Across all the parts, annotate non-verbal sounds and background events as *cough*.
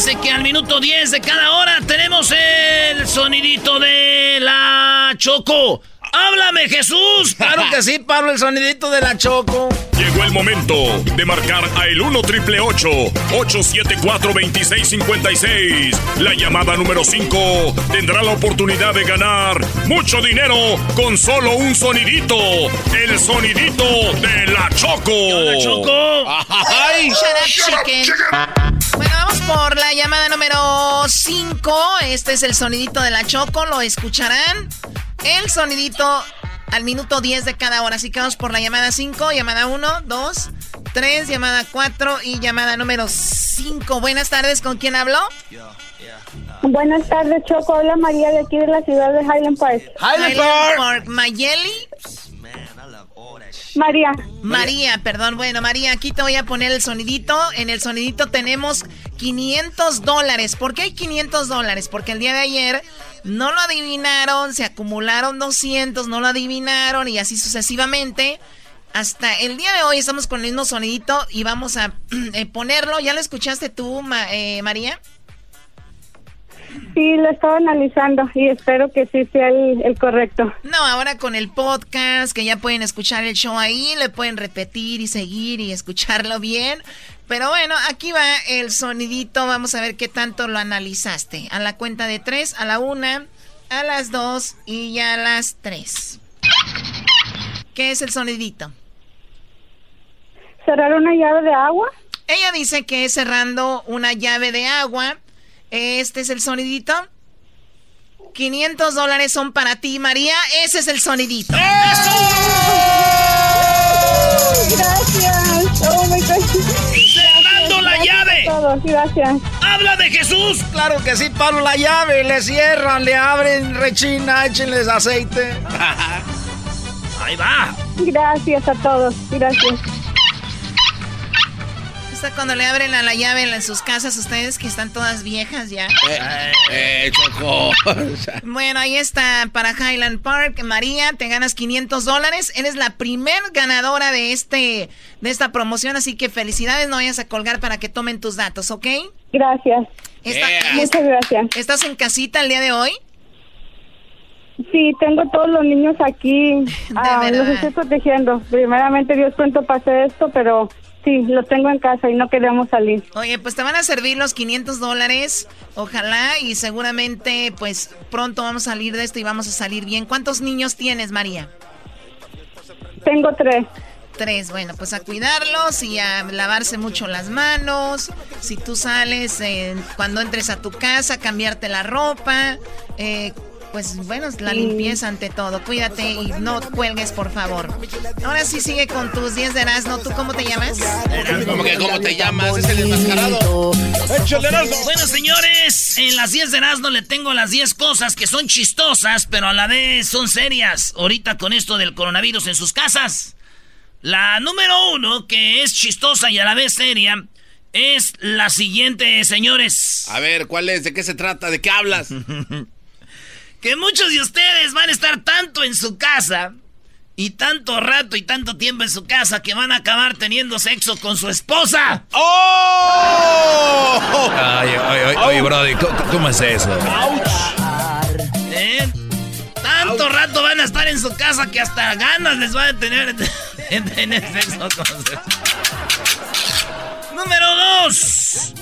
Acuérdense que al minuto 10 de cada hora tenemos el sonidito de la Choco. ¡Háblame, Jesús! Claro que sí, Pablo, el sonidito de la Choco. Llegó el momento de marcar a el 1 triple 874 2656. La llamada número 5 tendrá la oportunidad de ganar mucho dinero con solo un sonidito. El sonidito de la Choco. ¡La Choco! ¡Ay! Shut up, chicken. Bueno, vamos por la llamada número 5. Este es el sonidito de la Choco, lo escucharán. El sonidito al minuto 10 de cada hora. Así que vamos por la llamada 5, llamada 1, 2, 3, llamada 4 y llamada número 5. Buenas tardes, ¿con quién habló? Buenas tardes, Choco. Hola María de aquí de la ciudad de Highland Park. Highland Park. Mayeli. María. María, perdón. Bueno, María, aquí te voy a poner el sonidito. En el sonidito tenemos 500 dólares. ¿Por qué hay 500 dólares? Porque el día de ayer no lo adivinaron, se acumularon 200, no lo adivinaron y así sucesivamente. Hasta el día de hoy estamos con el mismo sonidito y vamos a *clears throat* eh, ponerlo. ¿Ya lo escuchaste tú, Ma- eh, María? Sí, lo estaba analizando y espero que sí sea el, el correcto. No, ahora con el podcast, que ya pueden escuchar el show ahí, le pueden repetir y seguir y escucharlo bien. Pero bueno, aquí va el sonidito. Vamos a ver qué tanto lo analizaste. A la cuenta de tres, a la una, a las dos y ya a las tres. ¿Qué es el sonidito? ¿Cerrar una llave de agua? Ella dice que es cerrando una llave de agua. Este es el sonidito. 500 dólares son para ti, María. Ese es el sonidito. Gracias. Oh my God. ¡Cerrando la llave! Todos, gracias. ¡Habla de Jesús! Claro que sí, Pablo, la llave. Le cierran, le abren, rechina, échenles aceite. *laughs* Ahí va. Gracias a todos. Gracias. Cuando le abren a la llave en sus casas, ustedes que están todas viejas ya. Eh, Choco. *laughs* Bueno, ahí está para Highland Park. María, te ganas 500 dólares. Eres la primer ganadora de, este, de esta promoción, así que felicidades. No vayas a colgar para que tomen tus datos, ¿ok? Gracias. Está- Muchas gracias. ¿Estás en casita el día de hoy? Sí, tengo todos los niños aquí. *laughs* Ah, los estoy protegiendo. Primeramente, Dios pronto pase esto, pero sí, los tengo en casa y no queremos salir. Oye, pues te van a servir los 500 dólares, ojalá, y seguramente, pues pronto vamos a salir de esto y vamos a salir bien. ¿Cuántos niños tienes, María? Tengo tres. Tres, bueno, pues a cuidarlos y a lavarse mucho las manos. Si tú sales, eh, cuando entres a tu casa, cambiarte la ropa. eh, pues bueno, la limpieza ante todo. Cuídate y no cuelgues, por favor. Ahora sí sigue con tus 10 de Erasmo. ¿Tú cómo te llamas? ¿Cómo que cómo te llamas? Es el enmascarado. ¡Échale Erasmo! Bueno, señores, en las 10 de Erasmo le tengo las 10 cosas que son chistosas, pero a la vez son serias. Ahorita con esto del coronavirus en sus casas. La número uno, que es chistosa y a la vez seria, es la siguiente, señores. A ver, ¿cuál es? ¿De qué se trata? ¿De qué hablas? *laughs* que muchos de ustedes van a estar tanto en su casa y tanto rato y tanto tiempo en su casa que van a acabar teniendo sexo con su esposa. ¡Oh! Ay, ay, ay, oye, Brody, ¿cómo, es eso? ¿Eh? Tanto rato van a estar en su casa que hasta ganas les van a tener en tener sexo con su Número dos.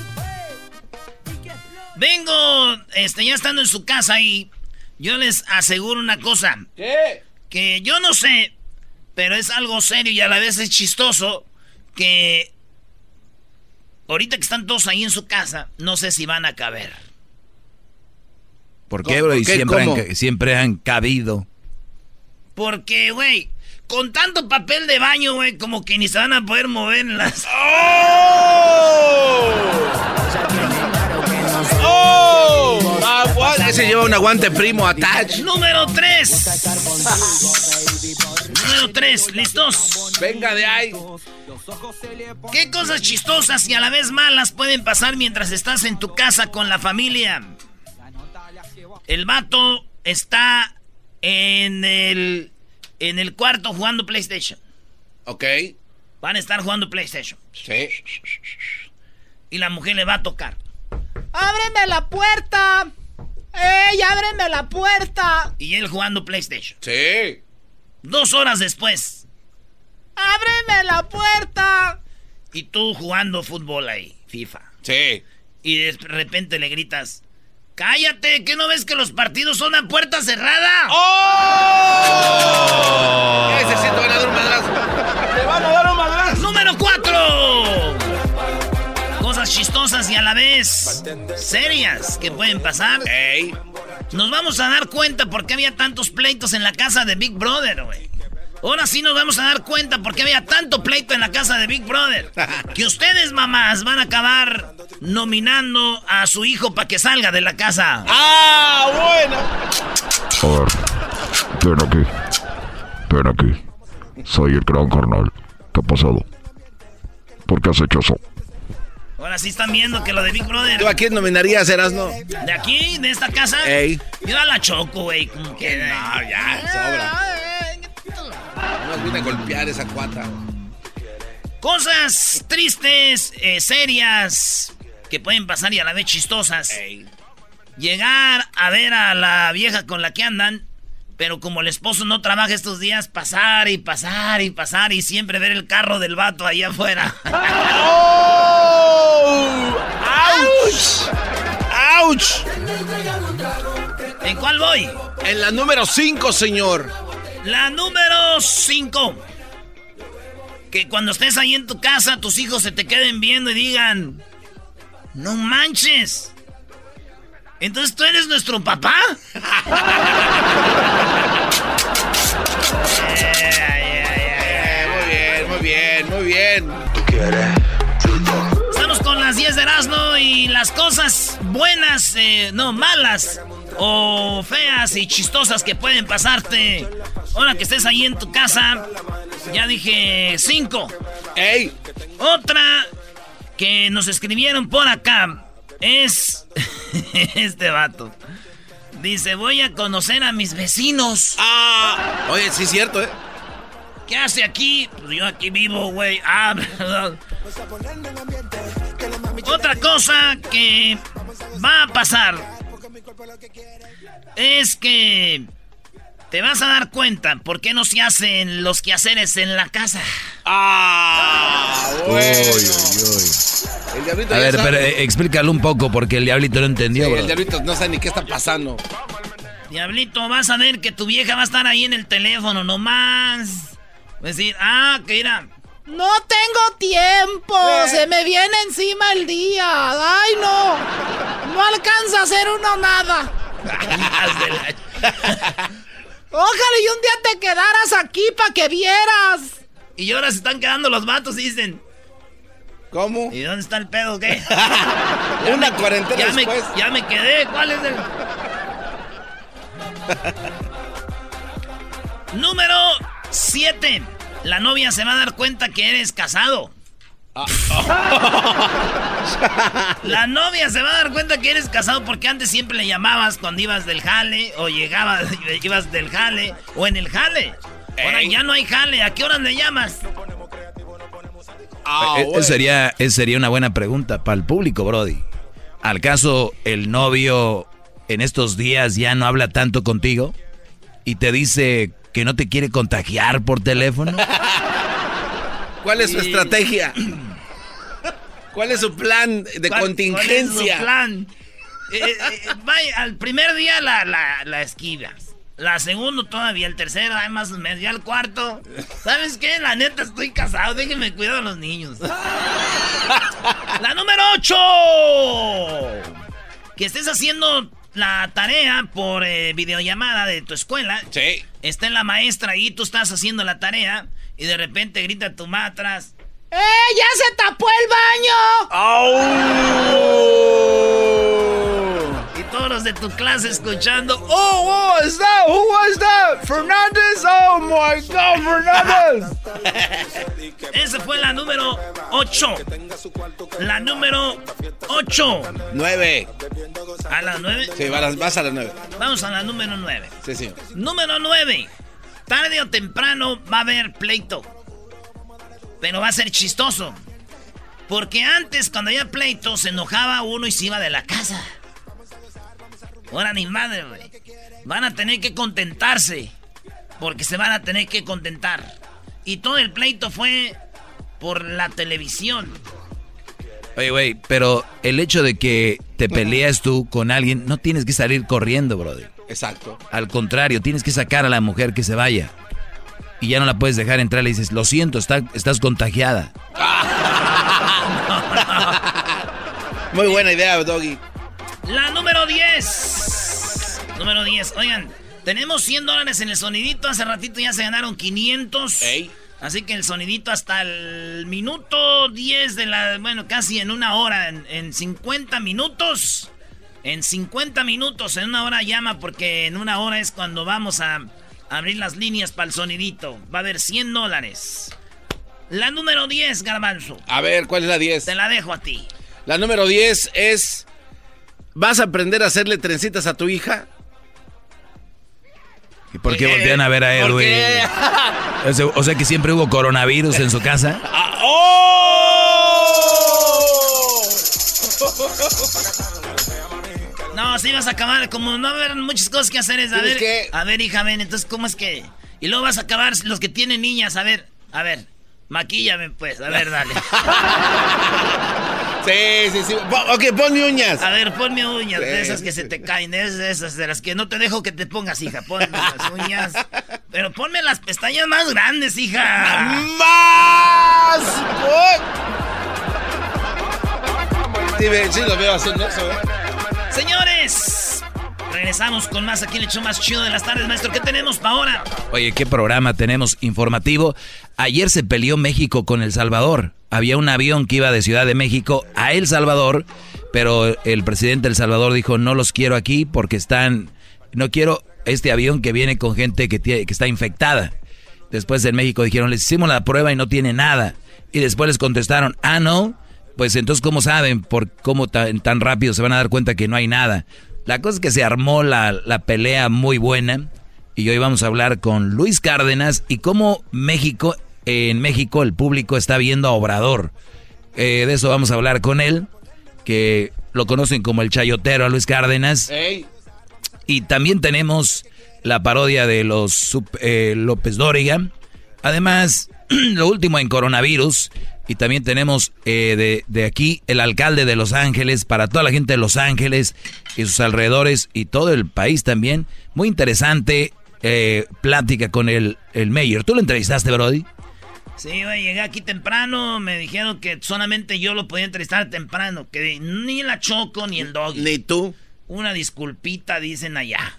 Vengo, este, ya estando en su casa y yo les aseguro una cosa. ¿Qué? Que yo no sé, pero es algo serio y a la vez es chistoso que ahorita que están todos ahí en su casa, no sé si van a caber. ¿Por qué, bro? Y siempre han, siempre han cabido. Porque, güey, con tanto papel de baño, güey, como que ni se van a poder mover en las... ¡Oh! ¡Oh! Ese lleva un aguante primo attach. Número 3. Número 3, ¿listos? Venga de ahí. ¿Qué cosas chistosas y a la vez malas pueden pasar mientras estás en tu casa con la familia? El vato está en el en el cuarto jugando PlayStation. Ok. Van a estar jugando PlayStation. Sí. Y la mujer le va a tocar. ¡Ábreme la puerta! ¡Ey, ábreme la puerta! Y él jugando PlayStation. Sí. Dos horas después. ¡Ábreme la puerta! Y tú jugando fútbol ahí, FIFA. Sí. Y de repente le gritas, ¡Cállate! ¿Qué no ves que los partidos son a puerta cerrada? ¡Oh! Ese sí te van a dar un madrazo. ¡Te van a dar Y a la vez serias que pueden pasar. Ey. Nos vamos a dar cuenta por qué había tantos pleitos en la casa de Big Brother, güey. Ahora sí nos vamos a dar cuenta por qué había tanto pleito en la casa de Big Brother. *laughs* Que ustedes, mamás, van a acabar nominando a su hijo para que salga de la casa. ¡Ah, bueno! A ver, ven aquí. Ven aquí. Soy el gran carnal. ¿Qué ha pasado? ¿Por qué has hecho eso? Ahora sí están viendo que lo de Big Brother. ¿Tú a quién nominarías, Erasno? ¿De aquí? ¿De esta casa? Ey. Yo a la Choco, güey. Como que... No, ya, sobra. No viene a golpear esa cuata. Cosas tristes, eh, serias, que pueden pasar y a la vez chistosas. Llegar a ver a la vieja con la que andan, pero como el esposo no trabaja estos días, pasar y pasar y pasar y siempre ver el carro del vato allá afuera. *laughs* ¡Oh! ¡Auch! ¡Auch! ¿En cuál voy? En la número 5, señor. La número 5. Que cuando estés ahí en tu casa, tus hijos se te queden viendo y digan, no manches. Entonces tú eres nuestro papá. muy bien, muy bien, muy bien. Estamos con las 10 de Erasmo y las cosas buenas, eh, no malas o feas y chistosas que pueden pasarte. Ahora que estés ahí en tu casa, ya dije 5. ¡Ey! Otra que nos escribieron por acá es *laughs* este vato. Dice, voy a conocer a mis vecinos. Ah, oye, sí es cierto, ¿eh? ¿Qué hace aquí? Pues yo aquí vivo, güey. *laughs* Ah, perdón. Otra cosa que va a pasar es que te vas a dar cuenta por qué no se hacen los quehaceres en la casa. ¡Ah! Uy, a ver, pero eh, explícalo un poco porque el diablito no entendió. Sí, el diablito no sabe ni qué está pasando. Diablito, vas a ver que tu vieja va a estar ahí en el teléfono nomás. Va a decir, ah, que era. No tengo tiempo, se me viene encima el día. Ay, no. No alcanza a hacer uno nada. *laughs* Ojalá y un día te quedaras aquí para que vieras. Y ahora se están quedando los vatos y dicen. ¿Cómo? ¿Y dónde está el pedo qué? *laughs* Una cuarentena ya después. Me, ya me quedé. ¿Cuál es el...? *laughs* Número 7. La novia se va a dar cuenta que eres casado. *laughs* La novia se va a dar cuenta que eres casado porque antes siempre le llamabas cuando ibas del jale o llegabas, *laughs* ibas del jale o en el jale. Ahora ya no hay jale. ¿A qué horas le llamas? Ah, esa sería, esa sería una buena pregunta para el público, Brody. ¿Al caso el novio en estos días ya no habla tanto contigo y te dice que no te quiere contagiar por teléfono? *laughs* ¿Cuál es su estrategia? *clears throat* ¿Cuál es su plan de ¿Cuál- contingencia? cuál es su plan? Eh, eh, vaya, al primer día la, la, la esquivas. La segundo todavía, el tercero, además me ya el cuarto. ¿Sabes qué? La neta estoy casado, déjenme cuidar a los niños. *laughs* La número 8. Que estés haciendo la tarea por eh, videollamada de tu escuela. Sí. Está la maestra ahí, tú estás haciendo la tarea y de repente grita tu mamá atrás. ¡Eh, ya se tapó el baño! Y todos los de tu clase escuchando. Oh, what is that? Who was that? Fernandez? Oh my God, Fernandez! *laughs* Esa fue la número 8. La número 8. Nueve. ¿A las 9? Sí, vas a, las nueve. Vamos a la número 9. Sí, sí. Número 9. Tarde o temprano va a haber pleito. Pero va a ser chistoso. Porque antes, cuando había pleito, se enojaba uno y se iba de la casa. Ahora ni madre, güey. Van a tener que contentarse. Porque se van a tener que contentar. Y todo el pleito fue por la televisión. Oye, güey, pero el hecho de que te peleas tú con alguien, no tienes que salir corriendo, Brody. Exacto. Al contrario, tienes que sacar a la mujer que se vaya. Y ya no la puedes dejar entrar. Le dices, lo siento, está- estás contagiada. *laughs* Muy buena idea, Doggy. La número 10. Número 10. Oigan, tenemos 100 dólares en el sonidito. Hace ratito ya se ganaron 500. Así que el sonidito hasta el minuto 10 de la... Bueno, casi en una hora. En, en 50 minutos. En 50 minutos, en una hora llama porque en una hora es cuando vamos a abrir las líneas para el sonidito. Va a haber 100 dólares. La número 10, Garbanzo. A ver, ¿cuál es la 10? Te la dejo a ti. La número 10 es... ¿Vas a aprender a hacerle trencitas a tu hija? ¿Y por qué Eh, voltean a ver a ¿por Edwin? qué? O sea, o sea que siempre hubo coronavirus en su casa. *laughs* Ah, ¡Oh! No, sí vas a acabar, como no haber muchas cosas que hacer es, a ¿Tienes ver, que? a ver, hija, ven, entonces, ¿cómo es que...? Y luego vas a acabar los que tienen niñas, a ver, a ver, maquíllame, pues, a ver, dale. *laughs* Sí, sí, sí. Ok, ponme uñas. A ver, ponme uñas, de esas que se te caen, de esas, de esas, de las que no te dejo que te pongas, hija, ponme las *laughs* uñas. Pero ponme las pestañas más grandes, hija. ¡Más! Sí, sí, lo veo haciendo eso, ¿eh? Señores, regresamos con más aquí en el show más chido de las tardes, maestro. ¿Qué tenemos para ahora? Oye, ¿qué programa tenemos informativo? Ayer se peleó México con El Salvador. Había un avión que iba de Ciudad de México a El Salvador, pero el presidente de El Salvador dijo, no los quiero aquí porque están... No quiero este avión que viene con gente que, tiene, que está infectada. Después en México dijeron, les hicimos la prueba y no tiene nada. Y después les contestaron, ah, no. Pues entonces, ¿cómo saben? ¿Por cómo tan, tan rápido se van a dar cuenta que no hay nada? La cosa es que se armó la, la pelea muy buena. Y hoy vamos a hablar con Luis Cárdenas y cómo México, en México el público está viendo a Obrador. Eh, de eso vamos a hablar con él, que lo conocen como el chayotero a Luis Cárdenas. Y también tenemos la parodia de los eh, López Dóriga. Además, *clears throat* lo último en coronavirus. Y también tenemos eh, de, de aquí el alcalde de Los Ángeles, para toda la gente de Los Ángeles y sus alrededores y todo el país también. Muy interesante eh, plática con el, el mayor. ¿Tú lo entrevistaste, Brody? Sí, güey, llegué aquí temprano, me dijeron que solamente yo lo podía entrevistar temprano, que ni la Choco ni el Doggy. Ni tú. Una disculpita, dicen allá.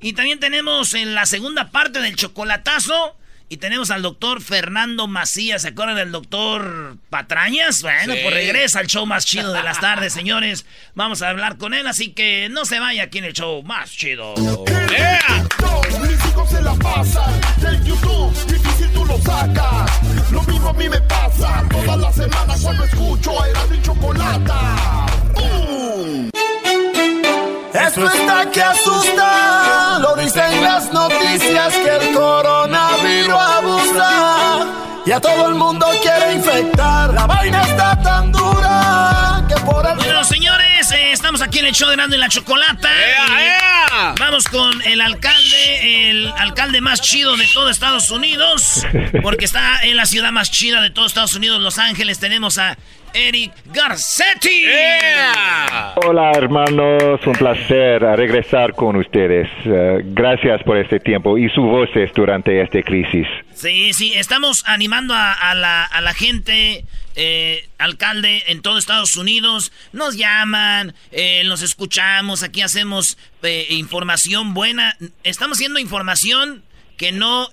Y también tenemos en la segunda parte del chocolatazo. Y tenemos al doctor Fernando Macías. ¿Se acuerdan del doctor Patrañas? Bueno, pues regresa al show más chido de las tardes, *laughs* señores. Vamos a hablar con él, así que no se vaya aquí en el show más chido. Mis hijos se la pasan del YouTube, difícil tú lo sacas. Lo mismo a mí me pasa toda la semana cuando escucho era mi chocolata. Esto está que asusta, lo dicen las noticias que el coronavirus abusa. Y a todo el mundo quiere infectar. La vaina está tan dura aquí en el show de Nando y la Chocolata. Y Vamos con el alcalde, el alcalde más chido de todo Estados Unidos. *laughs* Porque está en la ciudad más chida de todo Estados Unidos, Los Ángeles. Tenemos a Eric Garcetti. Hola hermanos, un placer regresar con ustedes. Uh, gracias por este tiempo y sus voces durante esta crisis. Sí, sí, estamos animando a, a la, a la gente, eh, alcalde, en todo Estados Unidos. Nos llaman, eh, nos escuchamos, aquí hacemos eh, información buena. Estamos haciendo información que no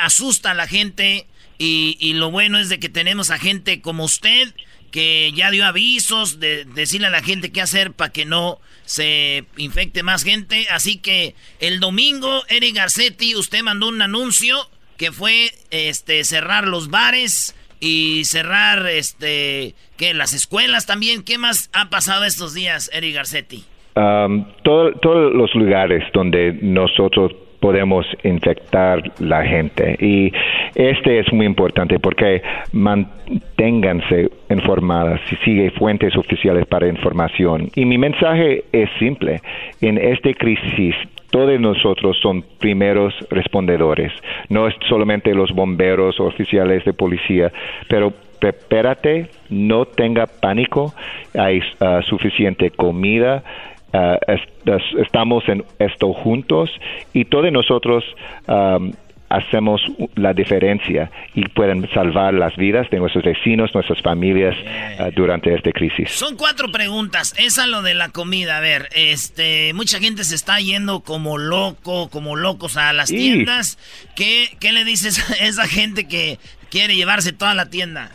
asusta a la gente. Y, lo bueno es de que tenemos a gente como usted que ya dio avisos de decirle a la gente qué hacer para que no se infecte más gente. Así que el domingo, Eric Garcetti, usted mandó un anuncio que fue este cerrar los bares y cerrar este que las escuelas también. ¿Qué más ha pasado estos días, Eric Garcetti? Um, todo- todos los lugares donde nosotros podemos infectar la gente y este es muy importante porque manténganse informadas y sigue fuentes oficiales para información y mi mensaje es simple en esta crisis todos nosotros son primeros respondedores. No es solamente los bomberos oficiales de policía pero prepárate no tenga pánico hay ah, suficiente comida Ah, es- es- estamos en esto juntos y todos nosotros am, hacemos la diferencia y pueden salvar las vidas de nuestros vecinos, nuestras familias ah, durante esta crisis. Son cuatro preguntas. Esa lo de la comida. A ver, este, mucha gente se está yendo como loco, como locos a las tiendas. ¿Qué, ¿Qué le dices a esa gente que quiere llevarse toda la tienda?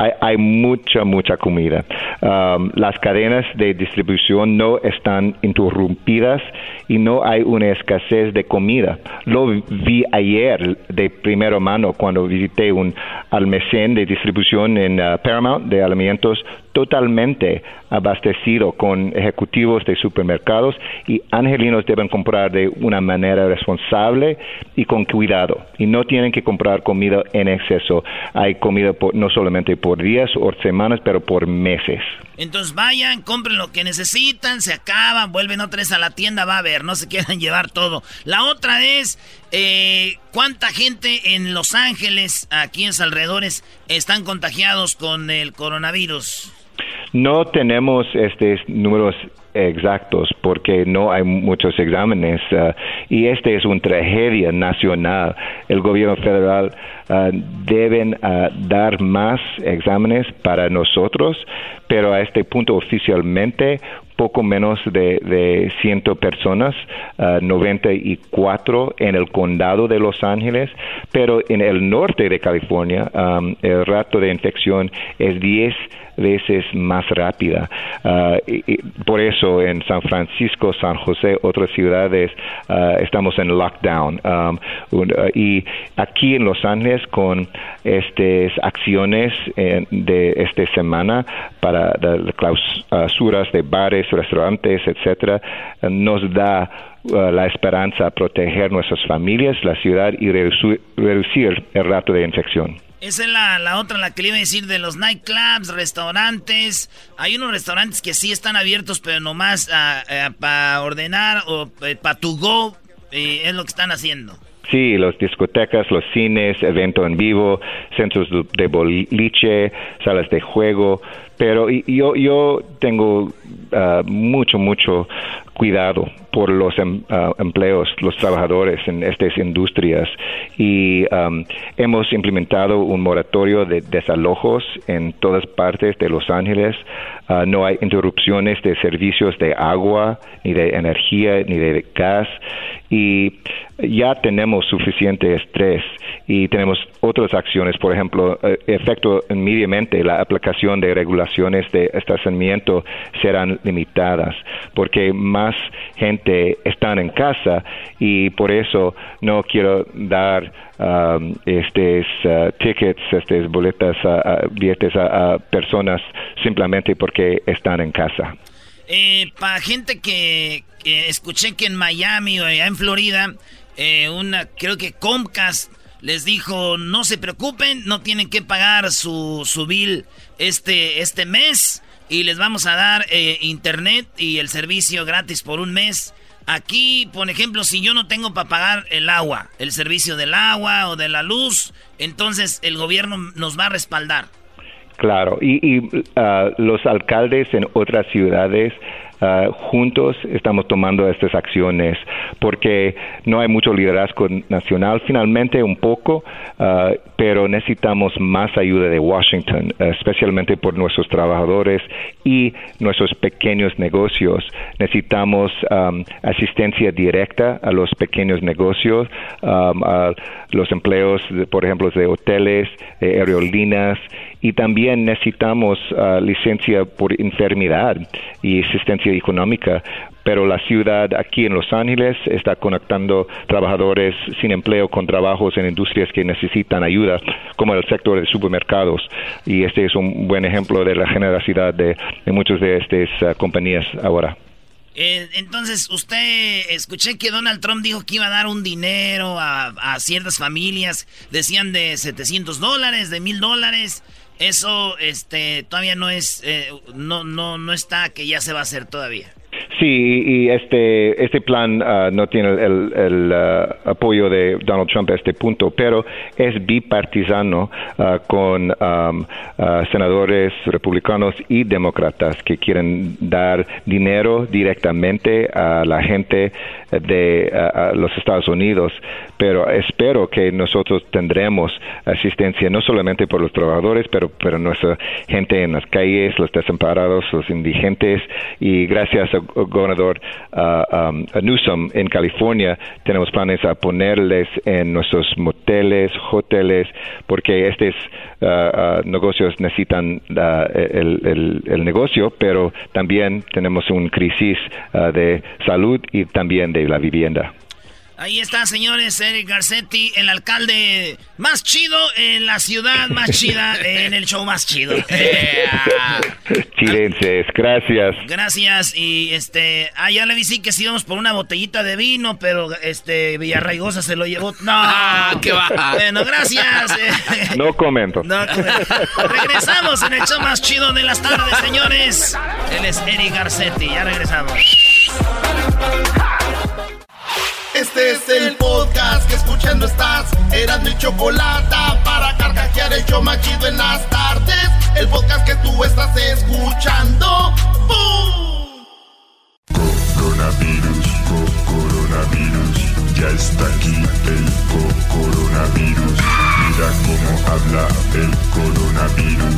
Hay, hay mucha, mucha comida. Um, las cadenas de distribución no están interrumpidas y no hay una escasez de comida. Lo vi ayer de primera mano cuando visité un almacén de distribución en uh, Paramount de alimentos totalmente abastecido con ejecutivos de supermercados y angelinos deben comprar de una manera responsable y con cuidado y no tienen que comprar comida en exceso. Hay comida por- no solamente por días o semanas, pero por meses. Entonces vayan, compren lo que necesitan, se acaban, vuelven otra vez a la tienda, va a ver, no se quieran *laughs* llevar todo. La otra es, eh, ¿cuánta gente en Los Ángeles, aquí en sus alrededores, están contagiados con el coronavirus? No tenemos estos números exactos porque no hay muchos exámenes ah, y este es una tragedia nacional. El gobierno federal ah, deben ah, dar más exámenes para nosotros, pero a este punto oficialmente poco menos de, de 100 personas, ah, 94 en el condado de Los Ángeles, pero en el norte de California el rato de infección es 10 veces más rápida. Ah, y- por eso en San Francisco, San José, otras ciudades, ah, estamos en lockdown. Um, ah, y aquí en Los Ángeles, con estas acciones de esta semana para las clausuras de bares, restaurantes, etcétera, nos da la esperanza a proteger nuestras familias, la ciudad y reducir el rato de infección. Esa es la, la otra, la que le iba a decir de los nightclubs, restaurantes. Hay unos restaurantes que sí están abiertos, pero nomás para ordenar o para to go. eh, es lo que están haciendo. Sí, las discotecas, los cines, evento en vivo, centros de boliche, salas de juego, pero yo, yo tengo ah, mucho, mucho cuidado por los em- ah, empleos, los trabajadores en estas industrias. Y am, hemos implementado un moratorio de desalojos en todas partes de Los Ángeles. Ah, no hay interrupciones de servicios de agua, ni de energía, ni de gas. Y ya tenemos suficiente estrés y tenemos otras acciones, por ejemplo, eh, efecto inmediatamente la aplicación de regulaciones de estacionamiento serán limitadas porque más gente están en casa y por eso no quiero dar um, estos uh, tickets, estas boletas, a- billetes a, personas simplemente porque están en casa. Eh, para gente que, que escuché que en Miami o allá en Florida, eh, una, creo que Comcast les dijo, no se preocupen, no tienen que pagar su, su bill este, este mes y les vamos a dar eh, internet y el servicio gratis por un mes. Aquí, por ejemplo, si yo no tengo para pagar el agua, el servicio del agua o de la luz, entonces el gobierno nos va a respaldar. Claro, y, y, ah, los alcaldes en otras ciudades ah, juntos estamos tomando estas acciones porque no hay mucho liderazgo nacional, finalmente un poco, ah, pero necesitamos más ayuda de Washington, eh, especialmente por nuestros trabajadores y nuestros pequeños negocios. Necesitamos am, asistencia directa a los pequeños negocios, am, a los empleos, por ejemplo, de hoteles, de aerolíneas y también necesitamos ah, licencia por enfermedad y asistencia económica. Pero la ciudad aquí en Los Ángeles está conectando trabajadores sin empleo con trabajos en industrias que necesitan ayuda, como el sector de supermercados. Y este es un buen ejemplo de la generosidad de, de muchas de estas ah, compañías ahora. Eh, entonces, usted, escuché que Donald Trump dijo que iba a dar un dinero a, a ciertas familias. Decían de 700 dólares, de 1000 dólares. Eso, este, todavía no es, eh, no, no, no está que ya se va a hacer todavía. Sí, y este, este plan ah, no tiene el, el, ah, apoyo de Donald Trump a este punto, pero es bipartisano ah, con senadores republicanos y demócratas que quieren dar dinero directamente a la gente de a los Estados Unidos. Pero espero que nosotros tendremos asistencia no solamente por los trabajadores, pero, pero nuestra gente en las calles, los desamparados, los indigentes, y gracias gobernador ah, um, Newsom en California, tenemos planes a ponerles en nuestros moteles, hoteles, porque estos ah, ah, negocios necesitan ah, el, el- el negocio, pero también tenemos una crisis ah, de salud y también de la vivienda. Ahí está, señores, Eric Garcetti, el alcalde más chido en la ciudad más chida, en el show más chido. *laughs* Chilenses, gracias. Gracias y este, ah, ya le dije que sí íbamos por una botellita de vino, pero este Villarraigosa se lo llevó. No, *laughs* qué va. Bueno, gracias. eh. No comento. No, regresamos en el show más chido de las tardes, señores. Él es Eric Garcetti, ya regresamos. Este es el podcast que escuchando estás. Eran mi chocolate para carcajear el show más chido en las tardes. El podcast que tú estás escuchando. ¡Bum! Coronavirus, co- coronavirus, ya está aquí el co- coronavirus. Mira cómo habla el coronavirus.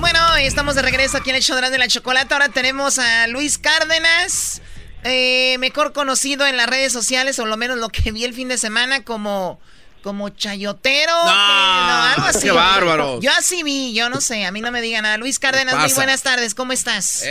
Bueno, estamos de regreso aquí en el show de la chocolate. Ahora tenemos a Luis Cárdenas, eh, mejor conocido en las redes sociales, o lo menos lo que vi el fin de semana como como chayotero, No, que- no, algo así. qué bárbaro. Yo así vi, yo no sé, a mí no me digan nada. Luis Cárdenas, muy buenas tardes, ¿cómo estás?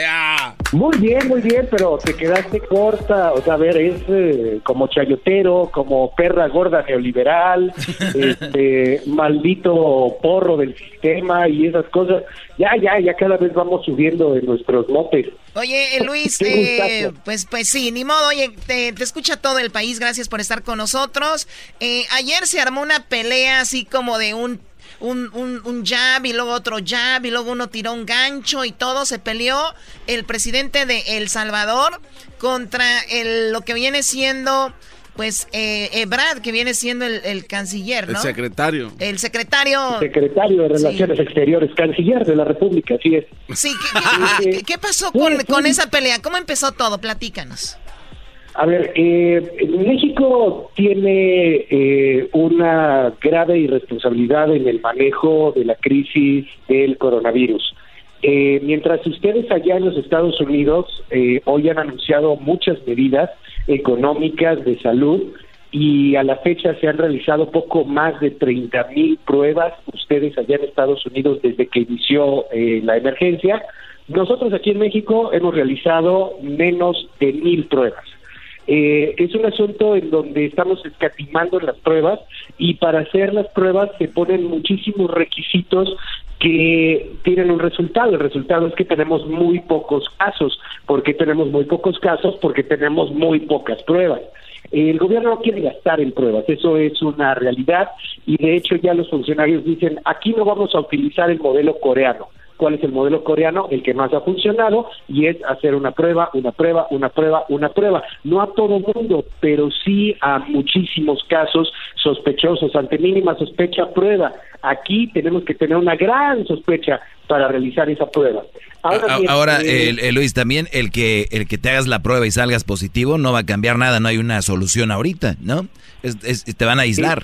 Muy bien, muy bien, pero te quedaste corta. O sea, a ver, es eh, como chayotero, como perra gorda neoliberal, *laughs* este maldito porro del sistema y esas cosas. Ya, ya, ya cada vez vamos subiendo en nuestros motes. Oye, eh, Luis, eh, pues, pues sí, ni modo, oye, te, te escucha todo el país, gracias por estar con nosotros. Eh, ayer se armó una pelea así como de un, un, un, un jab y luego otro jab y luego uno tiró un gancho y todo, se peleó el presidente de El Salvador contra el, lo que viene siendo pues eh, Ebrard, que viene siendo el, canciller, ¿no? El secretario. El secretario. Secretario de Relaciones Exteriores, canciller de la República, así es. Sí, ¿qué, pasó con, esa pelea? ¿Cómo empezó todo? Platícanos. A ver, eh, México tiene eh, una grave irresponsabilidad en el manejo de la crisis del coronavirus. Eh, mientras ustedes allá en los Estados Unidos eh, hoy han anunciado muchas medidas económicas de salud y a la fecha se han realizado poco más de 30 mil pruebas ustedes allá en Estados Unidos desde que inició eh, la emergencia. Nosotros aquí en México hemos realizado menos de mil pruebas. Es un asunto en donde estamos escatimando las pruebas y para hacer las pruebas se ponen muchísimos requisitos que tienen un resultado. El resultado es que tenemos muy pocos casos. ¿Por qué tenemos muy pocos casos? Porque tenemos muy pocas pruebas. El gobierno no quiere gastar en pruebas, eso es una realidad y de hecho ya los funcionarios dicen, aquí no vamos a utilizar el modelo coreano cuál es el modelo coreano, el que más ha funcionado, y es hacer una prueba, una prueba, una prueba, una prueba. No a todo mundo, pero sí a muchísimos casos sospechosos. Ante mínima sospecha, prueba. Aquí tenemos que tener una gran sospecha para realizar esa prueba. Ahora, eh, Luis, también el que el que te hagas la prueba y salgas positivo no va a cambiar nada, no hay una solución ahorita, ¿no? te van a aislar.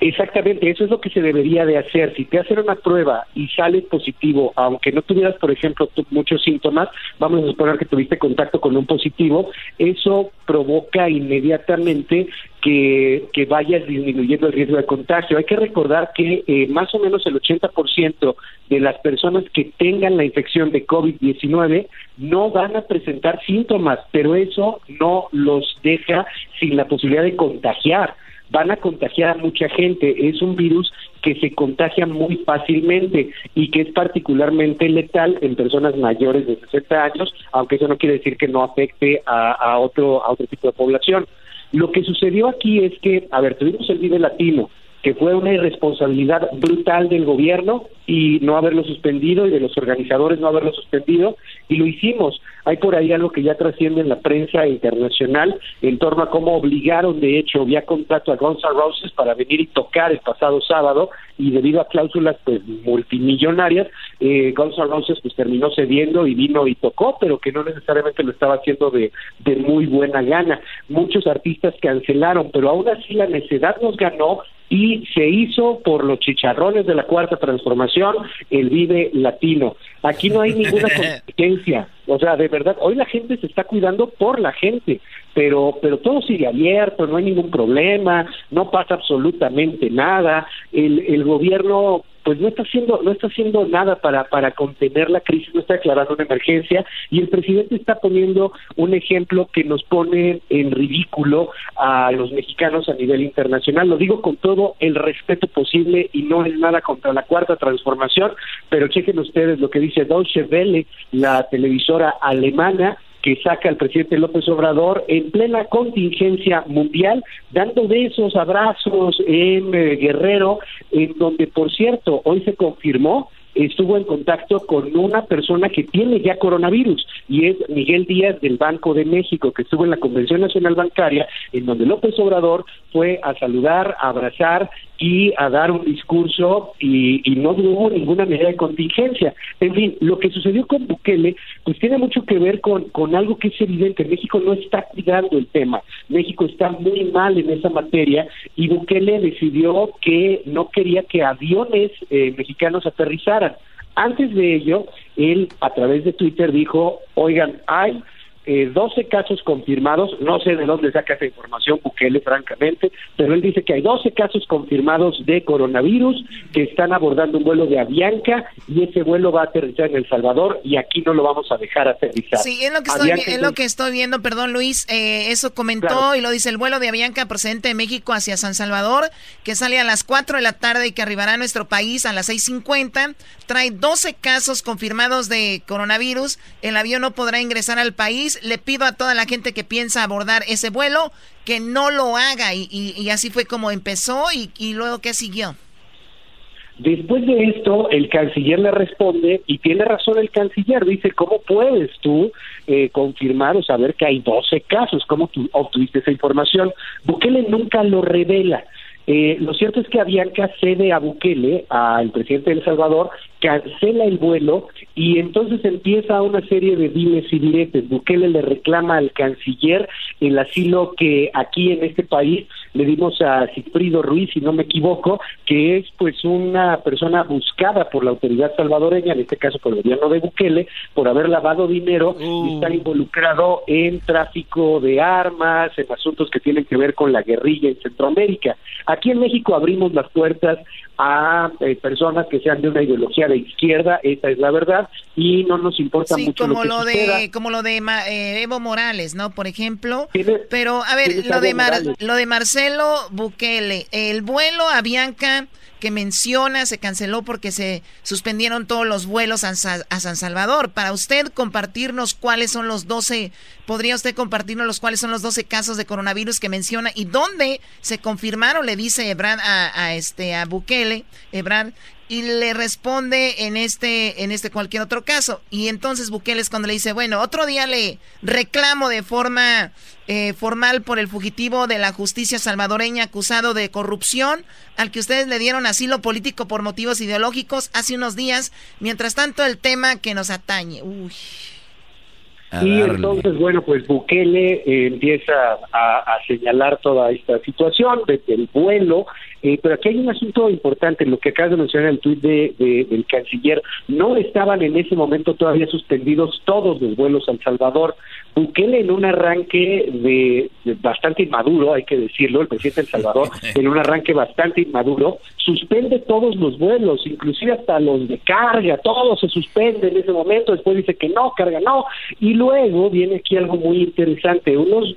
Exactamente, eso es lo que se debería de hacer. Si te hacen una prueba y sales positivo, aunque no tuvieras, por ejemplo, muchos síntomas, vamos a suponer que tuviste contacto con un positivo, eso provoca inmediatamente que, que vayas disminuyendo el riesgo de contagio. Hay que recordar que eh, más o menos el 80% de las personas que tengan la infección de COVID-19 no van a presentar síntomas, pero eso no los deja sin la posibilidad de contagiar van a contagiar a mucha gente. Es un virus que se contagia muy fácilmente y que es particularmente letal en personas mayores de 60 años, aunque eso no quiere decir que no afecte a, otro, a otro tipo de población. Lo que sucedió aquí es que, a ver, tuvimos el Vive Latino, que fue una irresponsabilidad brutal del gobierno y no haberlo suspendido y de los organizadores no haberlo suspendido y lo hicimos. Hay por ahí algo que ya trasciende en la prensa internacional en torno a cómo obligaron, de hecho, vía contrato a Guns N' Roses para venir y tocar el pasado sábado y debido a cláusulas pues multimillonarias, eh, Guns N' Roses pues terminó cediendo y vino y tocó, pero que no necesariamente lo estaba haciendo de, de muy buena gana. Muchos artistas cancelaron, pero aún así la necedad nos ganó y se hizo por los chicharrones de la cuarta transformación el Vive Latino. Aquí no hay ninguna *laughs* competencia. O sea, de verdad, hoy la gente se está cuidando por la gente, pero pero todo sigue abierto, no hay ningún problema, no pasa absolutamente nada. El, gobierno pues no está haciendo no está haciendo nada para para contener la crisis, no está declarando una emergencia y el presidente está poniendo un ejemplo que nos pone en ridículo a los mexicanos a nivel internacional. Lo digo con todo el respeto posible y no es nada contra la cuarta transformación, pero chequen ustedes lo que dice Deutsche Welle, la televisora alemana que saca el presidente López Obrador en plena contingencia mundial, dando besos, abrazos en eh, Guerrero, en donde, por cierto, hoy se confirmó estuvo en contacto con una persona que tiene ya coronavirus y es Miguel Díaz del Banco de México, que estuvo en la Convención Nacional Bancaria, en donde López Obrador fue a saludar, a abrazar y a dar un discurso y, no hubo ninguna medida de contingencia. En fin, lo que sucedió con Bukele, pues tiene mucho que ver con, con algo que es evidente. México no está cuidando el tema. México está muy mal en esa materia y Bukele decidió que no quería que aviones eh, mexicanos aterrizaran. Antes de ello, él a través de Twitter dijo, oigan, hay eh, 12 casos confirmados, no sé de dónde saca esa información Bukele, francamente, pero él dice que hay 12 casos confirmados de coronavirus que están abordando un vuelo de Avianca y ese vuelo va a aterrizar en El Salvador y aquí no lo vamos a dejar aterrizar. Sí, es lo que estoy, es lo que estoy viendo, perdón Luis, eh, eso comentó y lo dice el vuelo de Avianca procedente de México hacia San Salvador, que sale a las 4 de la tarde y que arribará a nuestro país a las 6.50, trae 12 casos confirmados de coronavirus, el avión no podrá ingresar al país le pido a toda la gente que piensa abordar ese vuelo que no lo haga. Y, así fue como empezó y, luego qué siguió. Después de esto, el canciller le responde y tiene razón el canciller. Dice, ¿cómo puedes tú eh, confirmar o saber que hay 12 casos? ¿Cómo tú obtuviste esa información? Bukele nunca lo revela. Eh, lo cierto es que Avianca cede a Bukele, al presidente de El Salvador, cancela el vuelo y entonces empieza una serie de dimes y diretes. Bukele le reclama al canciller el asilo que aquí en este país le dimos a Sigfrido Ruiz, si no me equivoco, que es pues una persona buscada por la autoridad salvadoreña, en este caso por el gobierno de Bukele, por haber lavado dinero y estar involucrado en tráfico de armas, en asuntos que tienen que ver con la guerrilla en Centroamérica. Aquí en México abrimos las puertas a eh, personas que sean de una ideología de izquierda, esa es la verdad, y no nos importa sí, mucho como lo que lo de como lo de Ma- eh, Evo Morales, ¿no? Por ejemplo. Pero a ver, lo de Mar- lo de Marcelo Bukele, el vuelo a Bianca que menciona se canceló porque se suspendieron todos los vuelos a, Sa- a San Salvador. Para usted compartirnos cuáles son los 12, podría usted compartirnos los cuáles son los 12 casos de coronavirus que menciona y dónde se confirmaron, le dice Ebrard a, a este a Bukele, Ebrard y le responde en este en este cualquier otro caso y entonces Bukele es cuando le dice bueno otro día le reclamo de forma eh, formal por el fugitivo de la justicia salvadoreña acusado de corrupción al que ustedes le dieron asilo político por motivos ideológicos hace unos días mientras tanto el tema que nos atañe Uy. Y entonces, bueno, pues Bukele eh, empieza a, a señalar toda esta situación desde el vuelo, eh, pero aquí hay un asunto importante, lo que acabas de mencionar en el tuit de, de- del canciller, no estaban en ese momento todavía suspendidos todos los vuelos a El Salvador. Bukele en un arranque de, de bastante inmaduro, hay que decirlo, el presidente de El Salvador, *laughs* en un arranque bastante inmaduro, suspende todos los vuelos, inclusive hasta los de carga, todo se suspende en ese momento, después dice que no, carga no, y luego viene aquí algo muy interesante, unos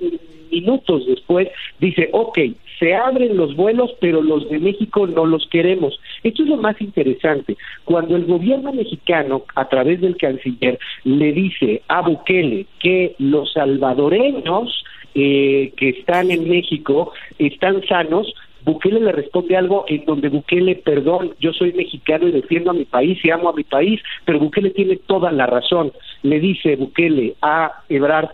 minutos después dice, ok, se abren los vuelos, pero los de México no los queremos. Esto es lo más interesante. Cuando el gobierno mexicano, a través del canciller, le dice a Bukele que los salvadoreños eh, que están en México están sanos, Bukele le responde algo en donde Bukele, perdón, yo soy mexicano y defiendo a mi país y amo a mi país, pero Bukele tiene toda la razón. Le dice Bukele a Ebrard,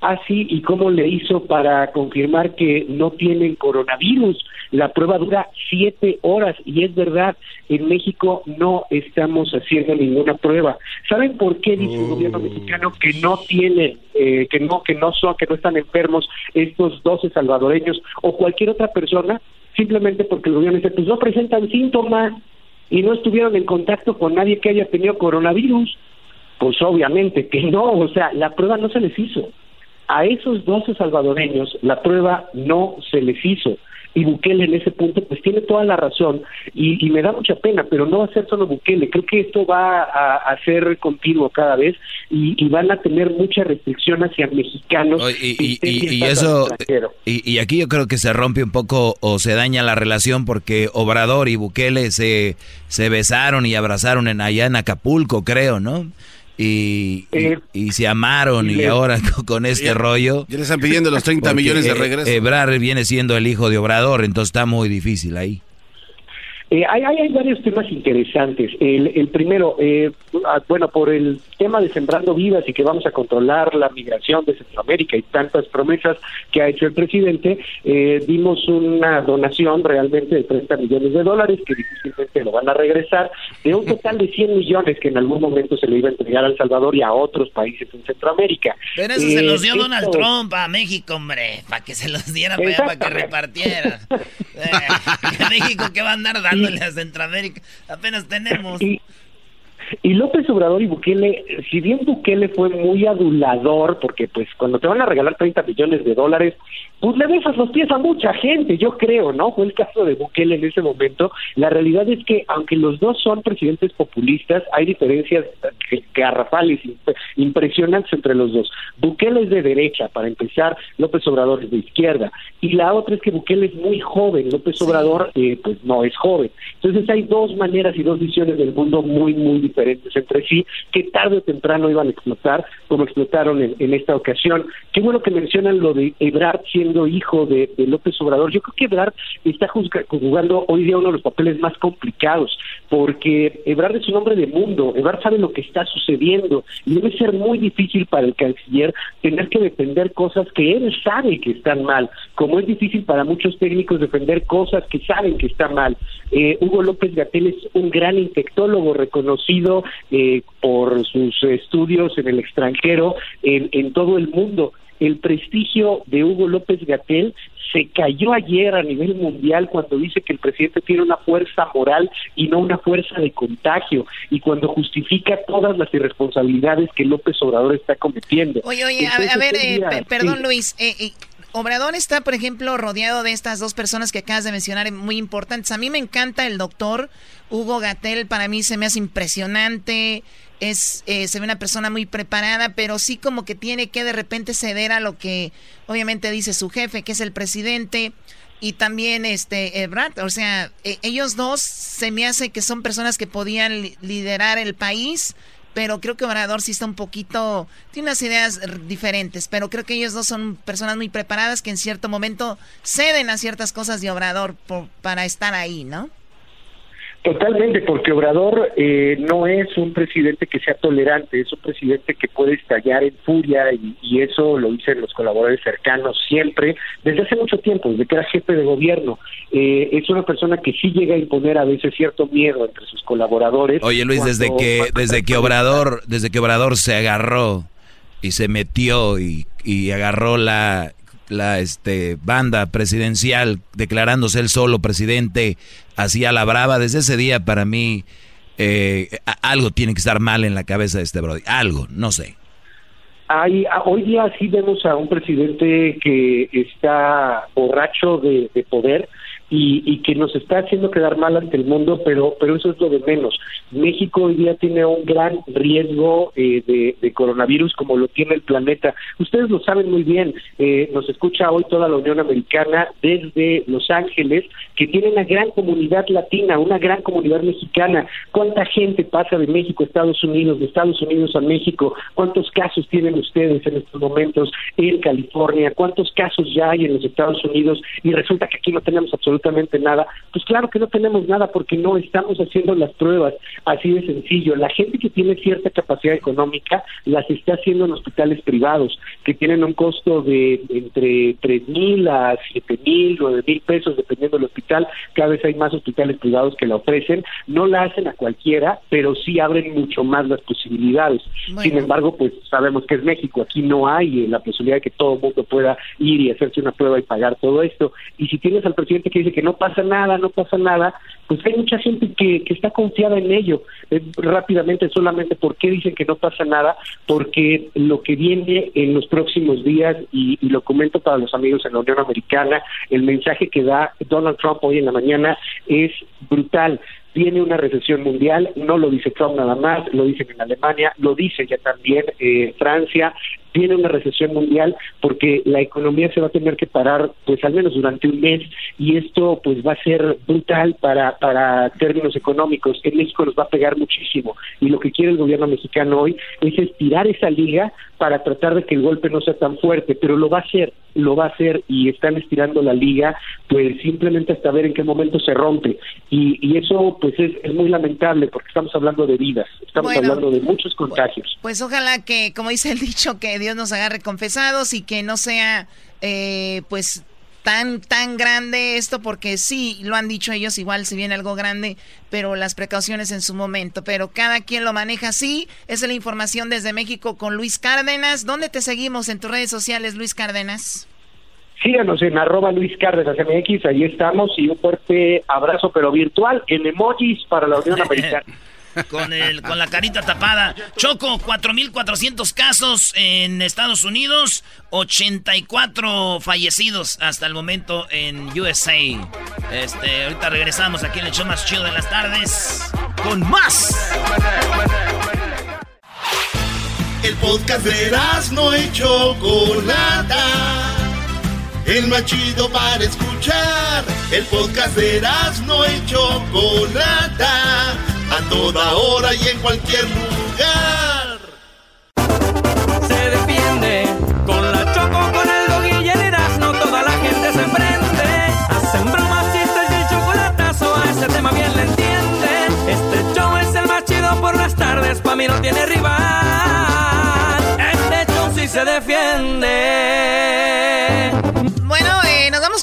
así y cómo le hizo para confirmar que no tienen coronavirus. La prueba dura siete horas y es verdad, en México no estamos haciendo ninguna prueba. ¿Saben por qué dice el gobierno mexicano que no tienen, eh, que no, que no son, que no están enfermos estos 12 salvadoreños o cualquier otra persona? Simplemente porque el gobierno dice, pues no presentan síntomas y no estuvieron en contacto con nadie que haya tenido coronavirus. Pues obviamente que no, o sea, la prueba no se les hizo. A esos 12 salvadoreños la prueba no se les hizo. Y Bukele en ese punto pues tiene toda la razón y, y me da mucha pena, pero no va a ser solo Bukele. Creo que esto va a, a ser continuo cada vez y, y van a tener mucha restricción hacia mexicanos. Y, que y- y- eso, y aquí yo creo que se rompe un poco o se daña la relación porque Obrador y Bukele se, se besaron y abrazaron en, allá en Acapulco, creo, ¿no? Y, y- y se amaron y, y ahora *laughs* con, con este Ya- rollo... ya le están pidiendo los 30 porque, millones de eh, regreso. Ebrard viene siendo el hijo de Obrador, entonces está muy difícil ahí. Eh, hay, hay, varios temas interesantes. El, el primero, eh, ah, bueno, por el tema de Sembrando Vidas y que vamos a controlar la migración de Centroamérica y tantas promesas que ha hecho el presidente, eh, dimos una donación realmente de 30 millones de dólares que difícilmente lo van a regresar, de un total de 100 millones que en algún momento se le iba a entregar a El Salvador y a otros países en Centroamérica. Pero eso se Eh, los dio esto- Donald Trump a México, hombre, para que se los diera para allá, para que repartiera. *laughs* Eh, México que va a andar dándole *laughs* a Centroamérica, apenas tenemos. Y, y López Obrador y Bukele, si bien Bukele fue muy adulador, porque pues cuando te van a regalar 30 millones de dólares, pues le besas los pies a mucha gente, yo creo, ¿no? Fue el caso de Bukele en ese momento. La realidad es que aunque los dos son presidentes populistas, hay diferencias garrafales, imp- impresionantes entre los dos. Bukele es de derecha, para empezar, López Obrador es de izquierda. Y la otra es que Bukele es muy joven, López Obrador eh, pues no es joven. Entonces hay dos maneras y dos visiones del mundo muy, muy diferentes. Entre sí, que tarde o temprano iban a explotar, como explotaron en, en esta ocasión. Qué bueno que mencionan lo de Ebrard siendo hijo de, López Obrador. Yo creo que Ebrard está jugando hoy día uno de los papeles más complicados, porque Ebrard es un hombre de mundo, Ebrard sabe lo que está sucediendo, y debe ser muy difícil para el canciller tener que defender cosas que él sabe que están mal, como es difícil para muchos técnicos defender cosas que saben que están mal. Eh, Hugo López Gatel es un gran infectólogo reconocido eh, por sus estudios en el extranjero, en, en todo el mundo. El prestigio de Hugo López Gatel se cayó ayer a nivel mundial cuando dice que el presidente tiene una fuerza moral y no una fuerza de contagio y cuando justifica todas las irresponsabilidades que López Obrador está cometiendo. Oye, oye, a, Entonces, a ver, eh, día, perdón sí. Luis, eh, eh, Obrador está, por ejemplo, rodeado de estas dos personas que acabas de mencionar, muy importantes. A mí me encanta el doctor Hugo Gatel, para mí se me hace impresionante, es, eh, se ve una persona muy preparada, pero sí como que tiene que de repente ceder a lo que obviamente dice su jefe, que es el presidente. Y también este Ebrard, o sea, eh, ellos dos se me hace que son personas que podían li- liderar el país, pero creo que Obrador sí está un poquito, tiene unas ideas diferentes, pero creo que ellos dos son personas muy preparadas que en cierto momento ceden a ciertas cosas de Obrador por- para estar ahí, ¿no? Totalmente, porque Obrador eh, no es un presidente que sea tolerante, es un presidente que puede estallar en furia y, y eso lo dicen los colaboradores cercanos siempre, desde hace mucho tiempo, desde que era jefe de gobierno. Eh, es una persona que sí llega a imponer a veces cierto miedo entre sus colaboradores. Oye Luis, desde que, desde que Obrador, desde que Obrador se agarró y se metió y, y agarró la, la este banda presidencial declarándose él solo presidente, hacía la brava, desde ese día para mí eh, algo tiene que estar mal en la cabeza de este Brody, algo, no sé. Hay, hoy día sí vemos a un presidente que está borracho de poder y, y que nos está haciendo quedar mal ante el mundo, pero, pero eso es lo de menos. México hoy día tiene un gran riesgo eh, de, coronavirus como lo tiene el planeta. Ustedes lo saben muy bien, eh, nos escucha hoy toda la Unión Americana desde Los Ángeles, que tiene una gran comunidad latina, una gran comunidad mexicana. ¿Cuánta gente pasa de México a Estados Unidos, de Estados Unidos a México? ¿Cuántos casos tienen ustedes en estos momentos en California? ¿Cuántos casos ya hay en los Estados Unidos? Y resulta que aquí no tenemos absolutamente nada. Pues claro que no tenemos nada porque no estamos haciendo las pruebas. Así de sencillo. La gente que tiene cierta capacidad económica las está haciendo en hospitales privados, que tienen un costo de entre tres mil a siete mil, nueve mil pesos, dependiendo del hospital. Cada vez hay más hospitales privados que la ofrecen. No la hacen a cualquiera, pero sí abren mucho más las posibilidades. Sin embargo, pues sabemos que es México. Aquí no hay eh, la posibilidad de que todo el mundo pueda ir y hacerse una prueba y pagar todo esto. Y si tienes al presidente que dice que no pasa nada, no pasa nada, pues hay mucha gente que, que está confiada en ello. Eh, rápidamente, solamente, ¿por qué dicen que no pasa nada? Porque lo que viene en los próximos días, y, y lo comento para los amigos en la Unión Americana, el mensaje que da Donald Trump hoy en la mañana es brutal viene una recesión mundial, no lo dice Trump nada más, lo dicen en Alemania, lo dice ya también eh, Francia, viene una recesión mundial porque la economía se va a tener que parar pues al menos durante un mes y esto pues va a ser brutal para, para términos económicos. En México nos va a pegar muchísimo y lo que quiere el gobierno mexicano hoy es estirar esa liga para tratar de que el golpe no sea tan fuerte, pero lo va a hacer, lo va a hacer y están estirando la liga pues simplemente hasta ver en qué momento se rompe y, y eso pues es, es muy lamentable porque estamos hablando de vidas, estamos Bueno. hablando de muchos contagios. Pues ojalá que, como dice el dicho, que Dios nos agarre confesados y que no sea, eh, pues, tan, tan grande esto, porque sí, lo han dicho ellos, igual si viene algo grande, pero las precauciones en su momento. Pero cada quien lo maneja así. Esa es la información desde México con Luis Cárdenas. ¿Dónde te seguimos en tus redes sociales, Luis Cárdenas? Síganos en arroba Luis Cárdenas MX, ahí estamos y un fuerte abrazo pero virtual en emojis para la Unión Americana. *laughs* Con, el, con la carita tapada. Choco, 4.400 casos en Estados Unidos, 84 fallecidos hasta el momento en USA. Este, ahorita regresamos aquí en el show más chido de las tardes con más. El podcast de no y Chocolata. El más chido para escuchar. El podcast de no y Chocolata. A toda hora y en cualquier lugar. Se defiende con la choco, con el dog y el toda la gente se prende. Hacen bromas, chistes y el chocolatazo, a ese tema bien le entienden. Este show es el más chido por las tardes, pa' mí no tiene rival. Este show sí se defiende.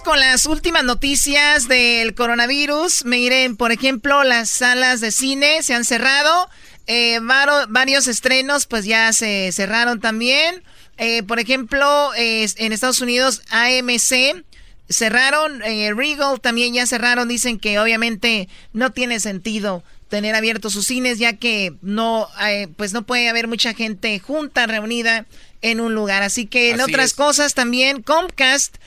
Con las últimas noticias del coronavirus. Miren, por ejemplo, las salas de cine se han cerrado. Eh, varios estrenos pues ya se cerraron también. Eh, por ejemplo, eh, en Estados Unidos, AMC cerraron, eh, Regal también ya cerraron. Dicen que obviamente no tiene sentido tener abiertos sus cines ya que no, pues no puede haber mucha gente junta, reunida en un lugar. Así que en Así otras es. cosas también, Comcast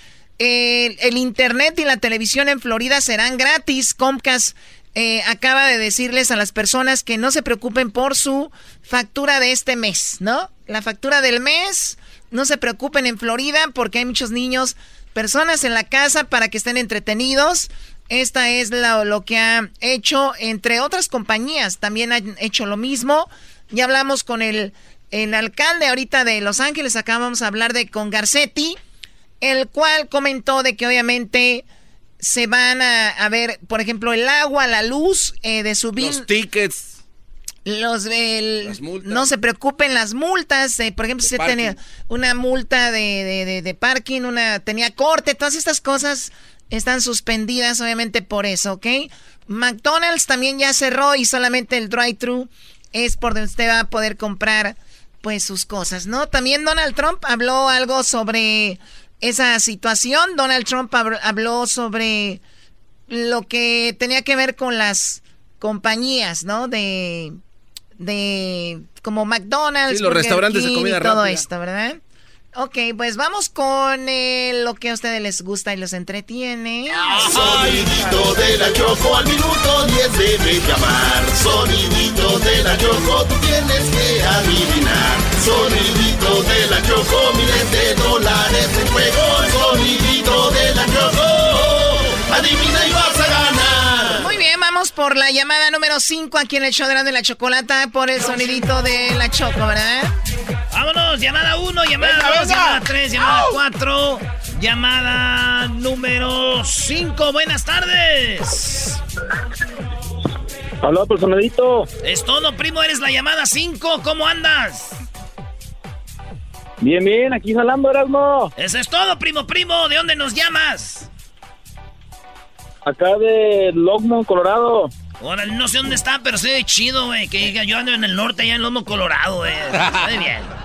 el, el internet y la televisión en Florida serán gratis. Comcast eh, acaba de decirles a las personas que no se preocupen por su factura de este mes, ¿no? La factura del mes, no se preocupen en Florida porque hay muchos niños, personas en la casa para que estén entretenidos. Esta es lo que ha hecho, entre otras compañías, también han hecho lo mismo. Ya hablamos con el, el alcalde ahorita de Los Ángeles, acabamos de hablar de con Garcetti el cual comentó de que obviamente se van a, a ver, por ejemplo, el agua, la luz eh, de subir. Los tickets. Los, el- no se preocupen las multas, eh, por ejemplo, si usted tenía una multa de, de- de- de parking, una tenía corte, todas estas cosas están suspendidas obviamente por eso, ¿ok? McDonald's también ya cerró y solamente el drive-thru es por donde usted va a poder comprar pues sus cosas, ¿no? También Donald Trump habló algo sobre esa situación. Donald Trump habl- habló sobre lo que tenía que ver con las compañías, ¿no? De, de como McDonald's, Sí, los restaurantes de comida y todo rápida. esto, ¿verdad? Ok, pues vamos con eh, lo que a ustedes les gusta y los entretiene. Sonidito de la Choco al minuto 10 debe llamar. Sonidito de la Choco, tú tienes que adivinar. Sonidito de la Choco, miles de dólares en juego. Sonidito de la Choco, adivina y vas a ganar. Muy bien, vamos por la llamada número 5 aquí en el show de la, de la chocolata por el sonidito de la choco, ¿verdad? Vámonos, llamada 1, llamada Venga, 2, venga. llamada 3, llamada 4, llamada número 5. Buenas tardes. Hola, personadito. Es todo, primo, eres la llamada 5. ¿Cómo andas? Bien, bien, aquí jalando, Erasmo. Eso es todo, primo, primo. ¿De dónde nos llamas? Acá de Longmont, Colorado. Ahora, no sé dónde está, pero se ve chido, güey. Que diga, yo ando en el norte, allá en Lomo, Colorado, güey. Ve bien.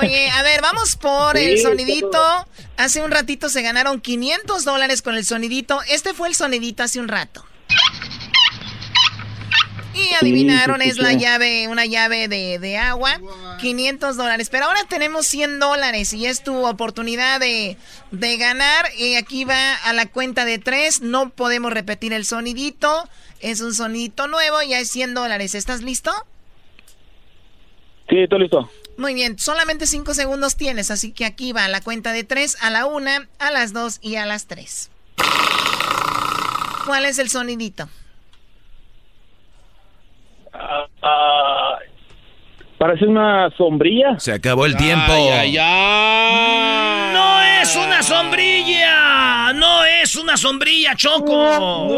Oye, a ver, vamos por Sí, el sonidito. Hace un ratito se ganaron 500 dólares con el sonidito. Este fue el sonidito hace un rato. Y adivinaron, es la llave, una llave de, de agua, 500 dólares. Pero ahora tenemos 100 dólares y es tu oportunidad de, de ganar. Y aquí va a la cuenta de tres. No podemos repetir el sonidito. Es un sonidito nuevo, ya es 100 dólares. ¿Estás listo? Sí, estoy listo. Muy bien, solamente cinco segundos tienes, así que aquí va la cuenta de tres, a la una, a las dos y a las tres. ¿Cuál es el sonidito? Ah, parece una sombrilla. Se acabó el tiempo. No es una sombrilla. No es una sombrilla, Choco.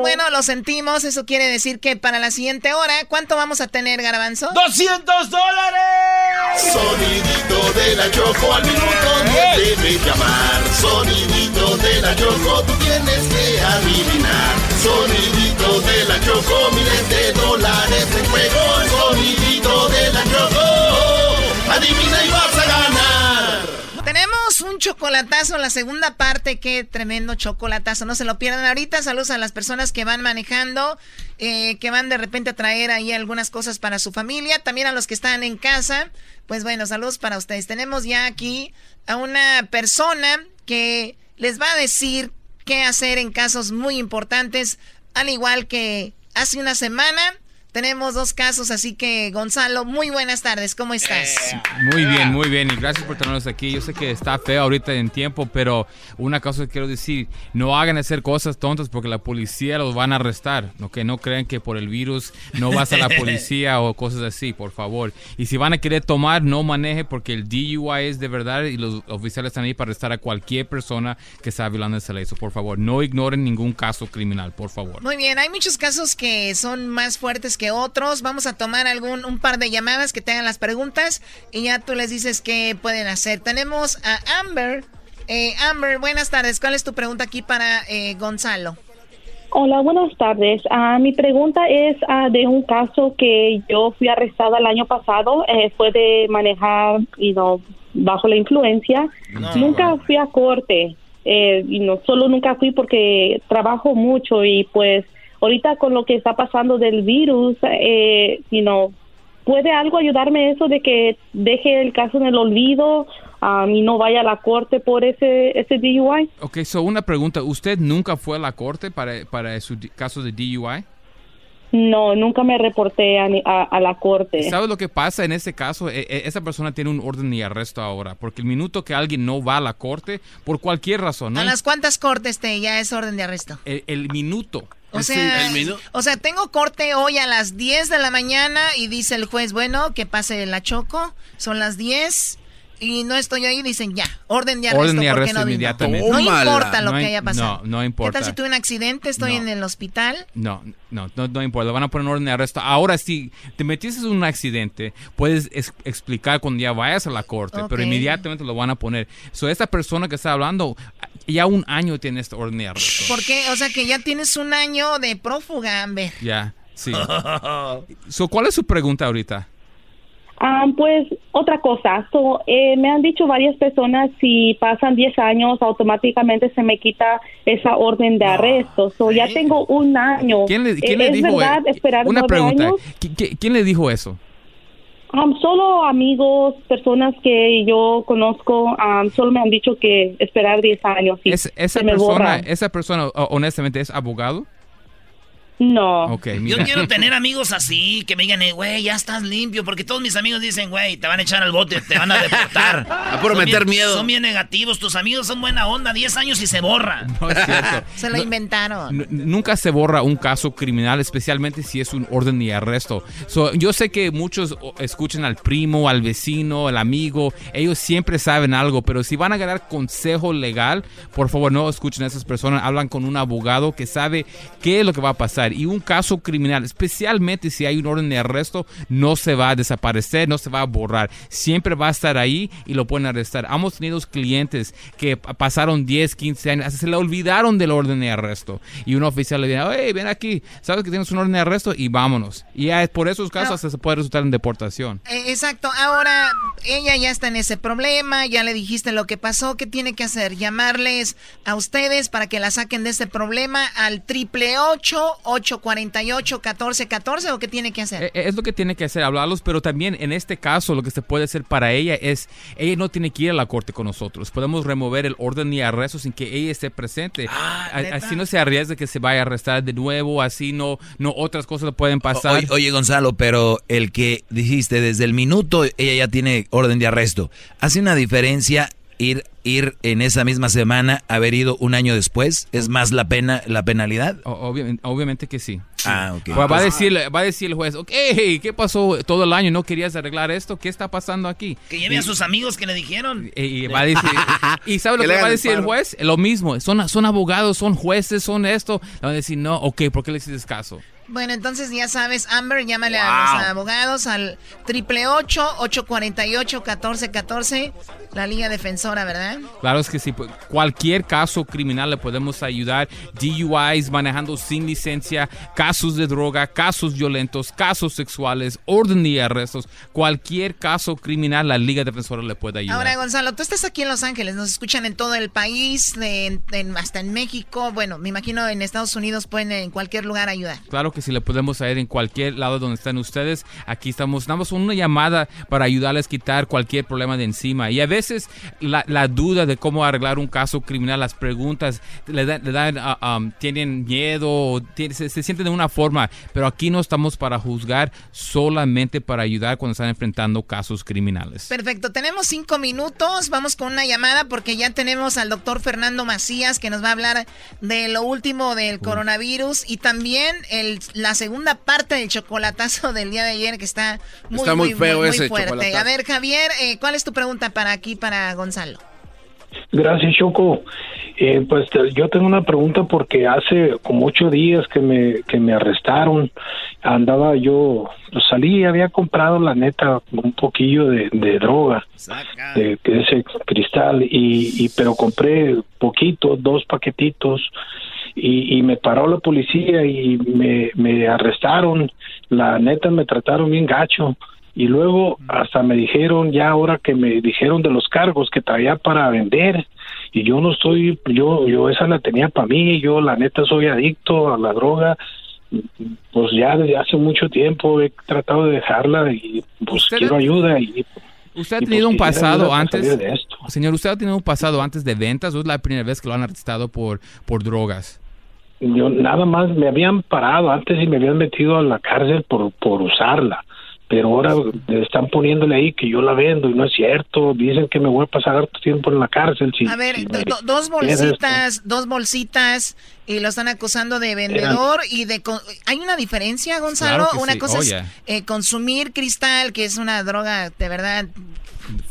Bueno, lo sentimos, eso quiere decir que para la siguiente hora, ¿cuánto vamos a tener, Garbanzo? ¡200 dólares! Sonidito de la Choco al minuto 10 debe llamar. Sonidito de la Choco, tú tienes que adivinar. Sonidito de la Choco, miles de dólares en juego. Sonidito de la Choco, adivina y vas a ganar. Tenemos un chocolatazo, la segunda parte, qué tremendo chocolatazo, no se lo pierdan ahorita. Saludos a las personas que van manejando, eh, que van de repente a traer ahí algunas cosas para su familia, también a los que están en casa. Pues bueno, saludos para ustedes. Tenemos ya aquí a una persona que les va a decir qué hacer en casos muy importantes, al igual que hace una semana Tenemos dos casos, así que Gonzalo, muy buenas tardes, ¿cómo estás? Muy bien, muy bien, y gracias por tenernos aquí. Yo sé que está feo ahorita en tiempo, pero una cosa que quiero decir, no hagan hacer cosas tontas porque la policía los van a arrestar, ¿no? que no crean que por el virus no vas a la policía o cosas así, por favor. Y si van a querer tomar, no maneje porque el DUI es de verdad y los oficiales están ahí para arrestar a cualquier persona que está violando esa ley. So, por favor, no ignoren ningún caso criminal, por favor. Muy bien, hay muchos casos que son más fuertes que otros. Vamos a tomar algún un par de llamadas que te hagan las preguntas y ya tú les dices qué pueden hacer. Tenemos a Amber. Eh, Amber, buenas tardes. ¿Cuál es tu pregunta aquí para eh, Gonzalo? Hola, buenas tardes. Ah, mi pregunta es ah, de un caso que yo fui arrestada el año pasado. Eh, fue de manejar y no bajo la influencia. Nunca fui a corte. Eh, y no solo nunca fui porque trabajo mucho y pues ahorita con lo que está pasando del virus, eh, you know, ¿puede algo ayudarme eso de que deje el caso en el olvido um, y no vaya a la corte por ese, ese DUI? Ok, so una pregunta. ¿Usted nunca fue a la corte para, para su caso de DUI? No, nunca me reporté a, ni- a- a la corte. ¿Sabes lo que pasa en ese caso? E- e- esa persona tiene un orden de arresto ahora, porque el minuto que alguien no va a la corte, por cualquier razón, ¿no? ¿A las cuántas cortes te ya es orden de arresto? El, el minuto. O sea, o sea, tengo corte hoy a las 10 de la mañana y dice el juez, bueno, que pase la choco, son las 10 y no estoy ahí, dicen ya, orden de arresto, Orden de ¿por qué arresto no vino? inmediatamente. No importa lo No que haya pasado. no, no ¿Qué importa. tal si tuve un accidente, estoy No. en el hospital? No, no, no, no importa. Van a poner orden de arresto. Ahora, si te metiste en un accidente, puedes es- explicar cuando ya vayas a la corte, pero Ok. inmediatamente lo van a poner. So, esta persona que está hablando, ya un año tiene esta orden de arresto. ¿Por qué? O sea, que ya tienes un año de prófuga, Amber. Ya, sí. *laughs* so, ¿Cuál es su pregunta ahorita? Ah, pues otra cosa, so, eh, me han dicho varias personas si pasan 10 años automáticamente se me quita esa orden de arresto. So, ya tengo un año. ¿Quién le, quién Eh, le ¿Es dijo verdad esperar Una pregunta. años? ¿Qui- qui- ¿Quién le dijo eso? Um, solo amigos, personas que yo conozco, um, solo me han dicho que esperar 10 años. y Es- esa se me persona, borra. esa persona, honestamente, es abogado. No. Ok, Yo quiero tener amigos así, que me digan, eh, güey, ya estás limpio, porque todos mis amigos dicen, güey, te van a echar al bote, te van a *laughs* deportar. A Son meter bien- miedo. Son bien negativos, tus amigos son buena onda, 10 años y se borran. *laughs* No es cierto. *laughs* Se lo inventaron. Nunca se borra un caso criminal, especialmente si es un orden de arresto. So, yo sé que muchos escuchan al primo, al vecino, al amigo. Ellos siempre saben algo, pero si van a ganar consejo legal, por favor no escuchen a esas personas. Hablan con un abogado que sabe qué es lo que va a pasar. Y un caso criminal, especialmente si hay un orden de arresto, no se va a desaparecer, no se va a borrar. Siempre va a estar ahí y lo pueden arrestar. Hemos tenido clientes que pa- pasaron 10, 15 años, se le olvidaron del orden de arresto. Y un oficial le dice, hey, ven aquí, sabes que tienes un orden de arresto y vámonos. Y ya por esos casos hasta se puede resultar en deportación. Eh, exacto. Ahora, ella ya está en ese problema, ya le dijiste lo que pasó. ¿Qué tiene que hacer? Llamarles a ustedes para que la saquen de ese problema al triple ocho ocho cuarenta y ocho catorce catorce o qué tiene que hacer? Eh, Es lo que tiene que hacer, hablarlos, pero también en este caso lo que se puede hacer para ella es, ella no tiene que ir a la corte con nosotros. Podemos remover el orden de arresto sin que ella esté presente. A- así no se arriesga que se vaya a arrestar de nuevo, así no, no otras cosas pueden pasar. Oye, oye, Gonzalo, pero el que dijiste desde el minuto ella ya tiene orden de arresto. ¿Hace una diferencia ir ir en esa misma semana haber ido un año después? ¿Es más la pena la penalidad? O- obviamente, obviamente que sí. Ah, ok. Va, va a decir, va a decir el juez, ok, ¿qué pasó todo el año? ¿No querías arreglar esto? ¿Qué está pasando aquí? Que lleve a sus amigos que le dijeron. Y, y va a decir, ¿y sabe lo Que va a decir el juez? Lo mismo, son, son abogados, son jueces, son esto. Le van a decir, no, ok, ¿por qué le hiciste caso? Bueno, entonces ya sabes, Amber, llámale a los abogados al triple ocho ocho cuarenta y ocho catorce catorce, la Liga Defensora, ¿verdad? Claro es que sí, pues, cualquier caso criminal le podemos ayudar. DUIs, manejando sin licencia, casos de droga, casos violentos, casos sexuales, orden de arrestos, cualquier caso criminal, la Liga Defensora le puede ayudar. Ahora, Gonzalo, tú estás aquí en Los Ángeles, nos escuchan en todo el país, de- en- en- hasta en México, bueno, me imagino en Estados Unidos pueden en cualquier lugar ayudar. Claro que que si le podemos ayudar en cualquier lado donde están ustedes, aquí estamos. Damos una llamada para ayudarles a quitar cualquier problema de encima. Y a veces la, la duda de cómo arreglar un caso criminal, las preguntas, le, da- le dan, um, tienen miedo, o tiene- se, se sienten de una forma, pero aquí no estamos para juzgar, solamente para ayudar cuando están enfrentando casos criminales. Perfecto, tenemos cinco minutos, vamos con una llamada porque ya tenemos al doctor Fernando Macías que nos va a hablar de lo último del coronavirus y también el, la segunda parte del chocolatazo *laughs* del día de ayer que está muy, Está muy feo ese fuerte. chocolatazo. A ver, Javier, eh, ¿cuál es tu pregunta para aquí, para Gonzalo? Gracias, Choco. Eh, pues te- yo tengo una pregunta porque hace como ocho días que me, que me arrestaron, andaba yo, salí y había comprado la neta un poquillo de, de droga, de, de ese cristal, y, y pero compré poquito, dos paquetitos, y, y me paró la policía y me, me arrestaron, la neta me trataron bien gacho. Y luego hasta me dijeron, ya ahora que me dijeron de los cargos que traía para vender, y yo no estoy, yo, yo esa la tenía para mí, yo la neta soy adicto a la droga, pues ya desde hace mucho tiempo he tratado de dejarla y pues ¿Usted- quiero ayuda y ¿Usted ha y, pues, tenido un pasado antes? de esto. Señor, ¿usted ha tenido un pasado antes de ventas o es la primera vez que lo han arrestado por, por drogas? Yo nada más me habían parado antes y me habían metido a la cárcel por, por usarla. Pero ahora le están poniéndole ahí que yo la vendo y no es cierto. Dicen que me voy a pasar harto tiempo en la cárcel. Si, A ver, si do- me- do- dos bolsitas, dos bolsitas y lo están acusando de vendedor y de... ¿Hay una diferencia, Gonzalo? Claro una sí. cosa Oh, es yeah. eh, consumir cristal, que es una droga de verdad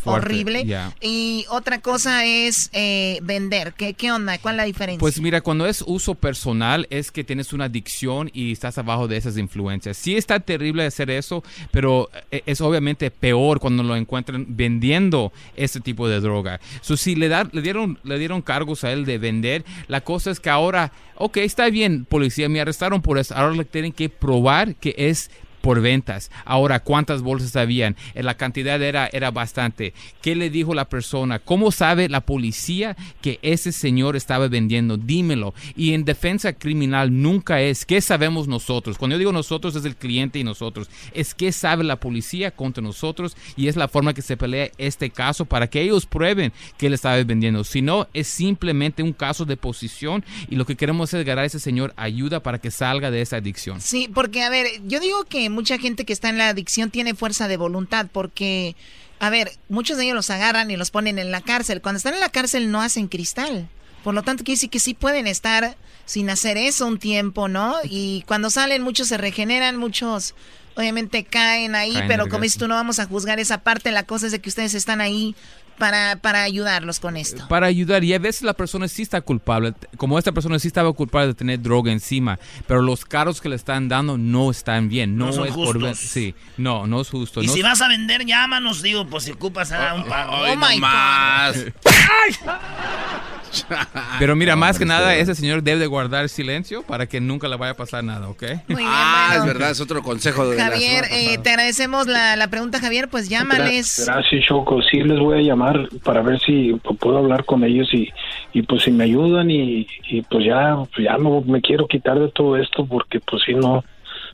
Fuerte, horrible. yeah. Y otra cosa es eh, vender. ¿Qué, ¿Qué onda? ¿Cuál es la diferencia? Pues mira, cuando es uso personal es que tienes una adicción y estás abajo de esas influencias. Sí está terrible hacer eso, pero eh, es obviamente peor cuando lo encuentran vendiendo ese tipo de droga. So, si le, da- le, dieron, le dieron cargos a él de vender, la cosa es que ahora, ok, está bien, policía, me arrestaron por eso. Ahora le tienen que probar que es por ventas. Ahora, ¿cuántas bolsas habían? Eh, La cantidad era, era bastante. ¿Qué le dijo la persona? ¿Cómo sabe la policía que ese señor estaba vendiendo? Dímelo. Y en defensa criminal nunca es qué sabemos nosotros. Cuando yo digo nosotros es el cliente y nosotros. Es qué sabe la policía contra nosotros y es la forma que se pelea este caso para que ellos prueben que él estaba vendiendo. Si no, es simplemente un caso de posición y lo que queremos es ganar a ese señor ayuda para que salga de esa adicción. Sí, porque a ver, yo digo que mucha gente que está en la adicción tiene fuerza de voluntad porque, a ver, muchos de ellos los agarran y los ponen en la cárcel. Cuando están en la cárcel no hacen cristal. Por lo tanto, quiere decir que sí pueden estar sin hacer eso un tiempo, ¿no? Y cuando salen muchos se regeneran, muchos obviamente caen ahí, Caen pero como dices tú, no vamos a juzgar esa parte. La cosa es de que ustedes están ahí para, para ayudarlos con esto. para ayudar y a veces la persona sí está culpable como esta persona sí estaba culpable de tener droga encima pero los cargos que le están dando no están bien no, No son es por ver- justos. sí no no es justo Y no si es- vas a vender, llámanos, digo, pues si ocupas a un pago. Ay, Oh my no más. *laughs* *laughs* pero mira más que nada ese señor debe de guardar silencio para que nunca le vaya a pasar nada ¿ok? Muy bien, Ah, bueno. es verdad, es otro consejo de Javier, eh, te agradecemos la, la pregunta, Javier. Pues llámales. Gracias, Choco. Sí, les voy a llamar para ver si puedo hablar con ellos y, y pues si me ayudan y, y pues ya, pues, ya no me quiero quitar de todo esto porque pues si no,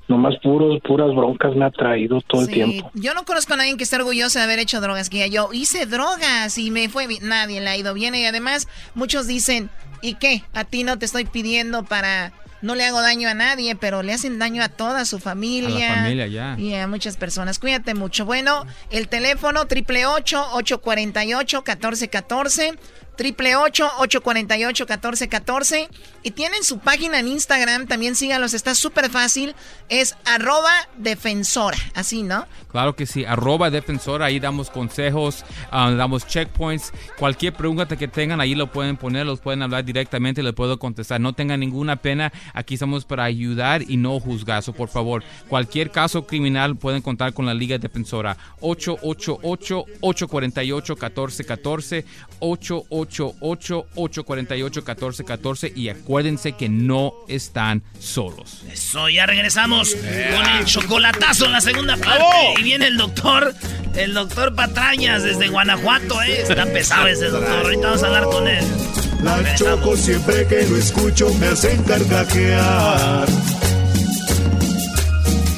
nomás puros, puras broncas me ha traído todo el tiempo. Yo no conozco a nadie que esté orgulloso de haber hecho drogas, que yo hice drogas y me fue bien. Nadie le ha ido bien y además muchos dicen, ¿y qué? A ti no te estoy pidiendo para... No le hago daño a nadie, pero le hacen daño a toda su familia. A la familia, ya. Y a muchas personas. Cuídate mucho. Bueno, el teléfono 888-848-1414 triple ocho ocho cuarenta y tienen su página en Instagram también sígalos está súper fácil. Es arroba defensora así no Claro que sí, arroba defensora, ahí damos consejos, ah, damos checkpoints, cualquier pregunta que tengan, ahí lo pueden poner, los pueden hablar directamente, les puedo contestar. No tengan ninguna pena, aquí estamos para ayudar y no juzgar. So, por favor, cualquier caso criminal pueden contar con la Liga Defensora. 888-848-1414, 888-848-1414 y acuérdense que no están solos. Eso, ya regresamos con el chocolatazo en la segunda parte. Y viene el doctor, el doctor Patrañas desde Guanajuato, ¿eh? Está pesado ese doctor. Ahorita vamos a hablar con él. La Choco siempre que lo escucho me hacen carcajear.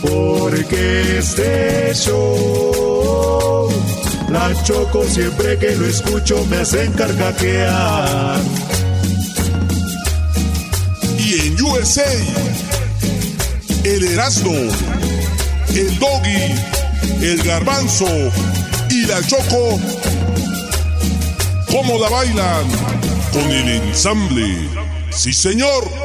Porque este show, la choco siempre que lo escucho me hacen carcajear. Y en USA, el Erasmo, el Doggy, el Garbanzo y la Choco, ¿cómo la bailan? Con el ensamble. Sí, señor.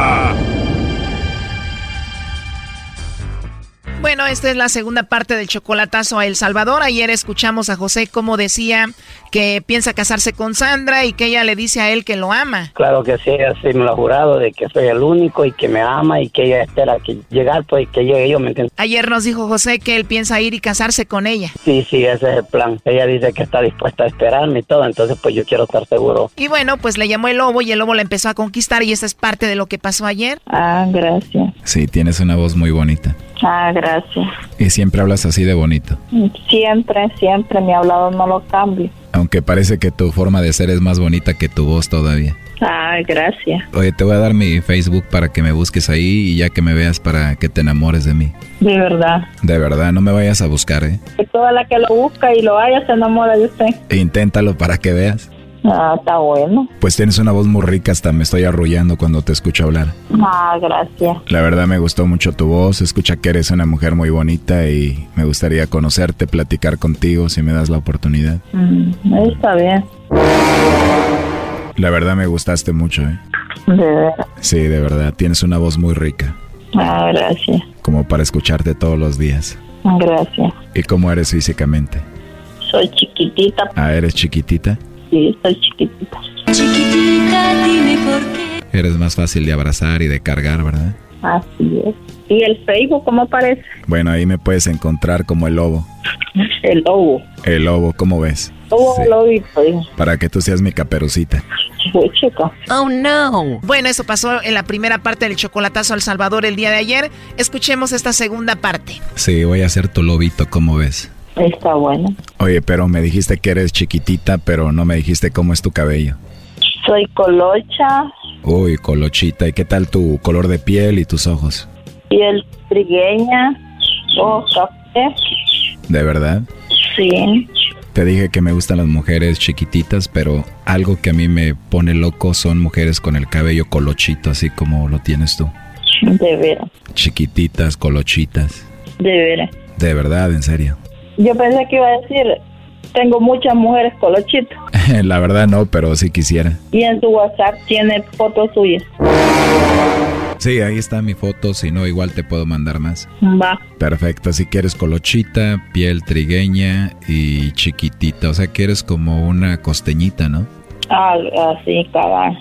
esta es la segunda parte del chocolatazo a El Salvador. Ayer escuchamos a José como decía que piensa casarse con Sandra y que ella le dice a él que lo ama. Claro que sí, así me lo ha jurado de que soy el único y que me ama y que ella espera que llegar, pues que llegue yo, ¿me entiendes? Ayer nos dijo José que él piensa ir y casarse con ella. Sí, sí, ese es el plan. Ella dice que está dispuesta a esperarme y todo, entonces pues yo quiero estar seguro. Y bueno, pues le llamó el lobo y el lobo la empezó a conquistar y esa es parte de lo que pasó ayer. Ah, gracias. Sí, tienes una voz muy bonita. Ah, gracias. Y siempre hablas así de bonito. Siempre, siempre mi hablado no lo cambio. Aunque parece que tu forma de ser es más bonita que tu voz todavía. Ah, gracias. Oye, te voy a dar mi Facebook para que me busques ahí y ya que me veas para que te enamores de mí. De verdad. De verdad, no me vayas a buscar, ¿eh? Que toda la que lo busca y lo haya se enamora de usted. E inténtalo para que veas. Ah, está bueno. Pues tienes una voz muy rica, hasta me estoy arrullando cuando te escucho hablar. Ah, gracias. La verdad me gustó mucho tu voz, escucha que eres una mujer muy bonita y me gustaría conocerte, platicar contigo si me das la oportunidad. Mm, está bien. La verdad me gustaste mucho, ¿eh? De verdad. Sí, de verdad, tienes una voz muy rica, Ah, gracias. como para escucharte todos los días. Gracias. ¿Y cómo eres físicamente? Soy chiquitita. Ah, eres chiquitita. Sí, soy chiquitita. Chiquitita, dime por qué. Eres más fácil de abrazar y de cargar, ¿verdad? Así es. ¿Y el Facebook cómo aparece? Bueno, ahí me puedes encontrar como el lobo. El lobo. El lobo, ¿cómo ves? Lobo, Sí. lobito, hijo. Para que tú seas mi caperucita. Oh no. Bueno, eso pasó en la primera parte del chocolatazo al Salvador el día de ayer. Escuchemos esta segunda parte. Sí, voy a ser tu lobito, ¿cómo ves? Está bueno. Oye, pero me dijiste que eres chiquitita, pero no me dijiste cómo es tu cabello. Soy colocha, Uy, colochita, ¿y qué tal tu color de piel y tus ojos? piel trigueña, ojos café. ¿De verdad? Sí. Te dije que me gustan las mujeres chiquititas, pero algo que a mí me pone loco son mujeres con el cabello colochito, así como lo tienes tú. De veras, Chiquititas, colochitas. de veras. De verdad, en serio. Yo pensé que iba a decir, tengo muchas mujeres colochitas. *laughs* La verdad no, pero sí quisiera. Y en su WhatsApp tiene fotos suyas. Sí, ahí está mi foto, si no igual te puedo mandar más. Va. Perfecto, si quieres colochita, piel trigueña y chiquitita, o sea que eres como una costeñita, ¿no? Ah, así, cabal.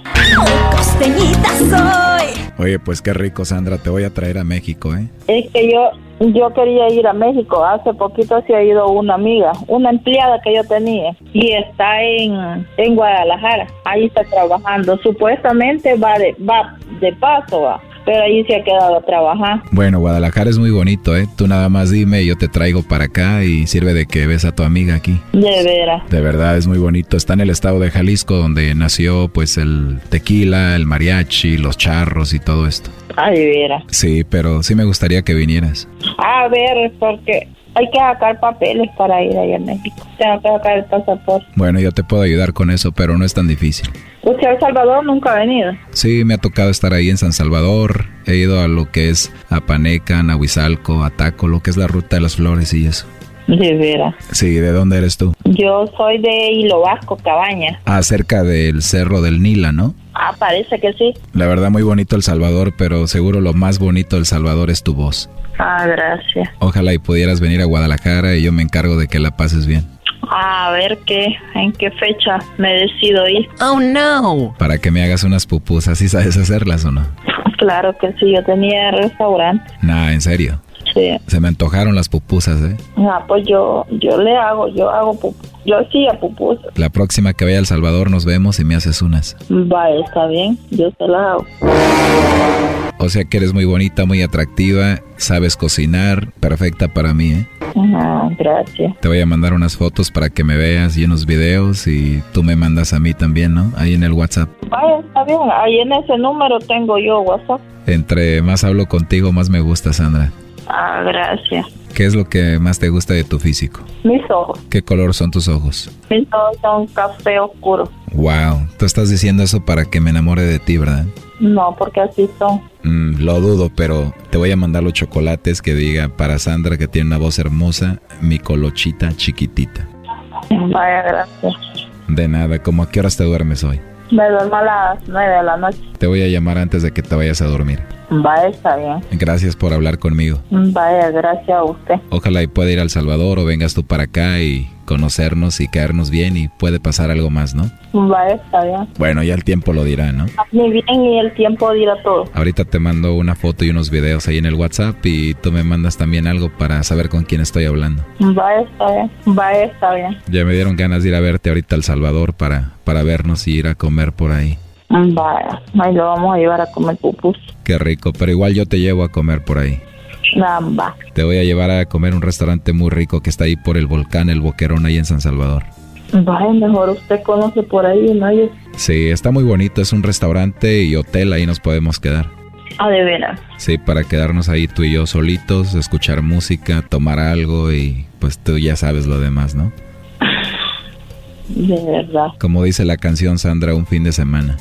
Costeñita soy. Oye, pues qué rico, Sandra, te voy a traer a México, ¿eh? Es que yo yo quería ir a México. Hace poquito se ha ido una amiga, una empleada que yo tenía. Y está en, en Guadalajara. Ahí está trabajando. Supuestamente va de, va de paso, va. Pero ahí se ha quedado a trabajar. Bueno, Guadalajara es muy bonito, ¿eh? Tú nada más dime, yo te traigo para acá y sirve de que ves a tu amiga aquí. De veras. De verdad es muy bonito. Está en el estado de Jalisco donde nació pues el tequila, el mariachi, los charros y todo esto. Ay, de veras. Sí, pero sí me gustaría que vinieras. A ver, porque hay que sacar papeles para ir allá a México. Tengo que sacar el pasaporte. Bueno, yo te puedo ayudar con eso, pero no es tan difícil. Usted a El Salvador nunca ha venido. Sí, me ha tocado estar ahí en San Salvador. He ido a lo que es Apaneca, Nahuizalco, Ataco, lo que es la ruta de las flores y eso. De veras. Sí, ¿de dónde eres tú? Yo soy de Hilo Vasco, Cabaña. Ah, cerca del Cerro del Nila, ¿no? Ah, parece que sí. La verdad muy bonito El Salvador, pero seguro lo más bonito del Salvador es tu voz. Ah, gracias. Ojalá y pudieras venir a Guadalajara y yo me encargo de que la pases bien. A ver qué, en qué fecha me decido ir. Oh no. Para que me hagas unas pupusas, ¿sí sabes hacerlas o no? Claro que sí, yo tenía restaurante. Nah, en serio. Sí. Se me antojaron las pupusas, ¿eh? Ah, pues yo, yo le hago, yo hago yo hacía pupusas. La próxima que vaya a El Salvador nos vemos y me haces unas. Va, está bien, yo se las hago. O sea que eres muy bonita, muy atractiva, sabes cocinar, perfecta para mí, ¿eh? Ah, gracias. Te voy a mandar unas fotos para que me veas y unos videos y tú me mandas a mí también, ¿no? Ahí en el WhatsApp. Vaya, está bien, ahí en ese número tengo yo WhatsApp. Entre más hablo contigo, más me gusta, Sandra. Ah, gracias. ¿Qué es lo que más te gusta de tu físico? Mis ojos. ¿Qué color son tus ojos? Mis ojos son café oscuro. Wow, tú estás diciendo eso para que me enamore de ti, ¿verdad? No, porque así son. Mm, lo dudo, pero te voy a mandar los chocolates que diga para Sandra que tiene una voz hermosa, mi colochita chiquitita. Vaya, gracias. De nada, ¿cómo a qué horas te duermes hoy? Me duermo a las nueve de la noche. Te voy a llamar antes de que te vayas a dormir. Vaya, está bien. Gracias por hablar conmigo. Vaya, gracias a usted. Ojalá y pueda ir al Salvador o vengas tú para acá y conocernos y caernos bien y puede pasar algo más, ¿no? Vaya, está bien. Bueno, ya el tiempo lo dirá, ¿no? Muy bien y el tiempo dirá todo. Ahorita te mando una foto y unos videos ahí en el WhatsApp y tú me mandas también algo para saber con quién estoy hablando. Vaya, está bien. Vaya, está bien. Ya me dieron ganas de ir a verte ahorita al Salvador para, para vernos y ir a comer por ahí. Vaya, ahí lo vamos a llevar a comer pupus. Qué rico, pero igual yo te llevo a comer por ahí. Nada, Te voy a llevar a comer un restaurante muy rico que está ahí por el volcán, el Boquerón, ahí en San Salvador. Vaya, mejor usted conoce por ahí, ¿no? Sí, está muy bonito, es un restaurante y hotel, ahí nos podemos quedar. Ah, de veras. Sí, para quedarnos ahí tú y yo solitos, escuchar música, tomar algo y pues tú ya sabes lo demás, ¿no? De verdad. Como dice la canción Sandra, un fin de semana.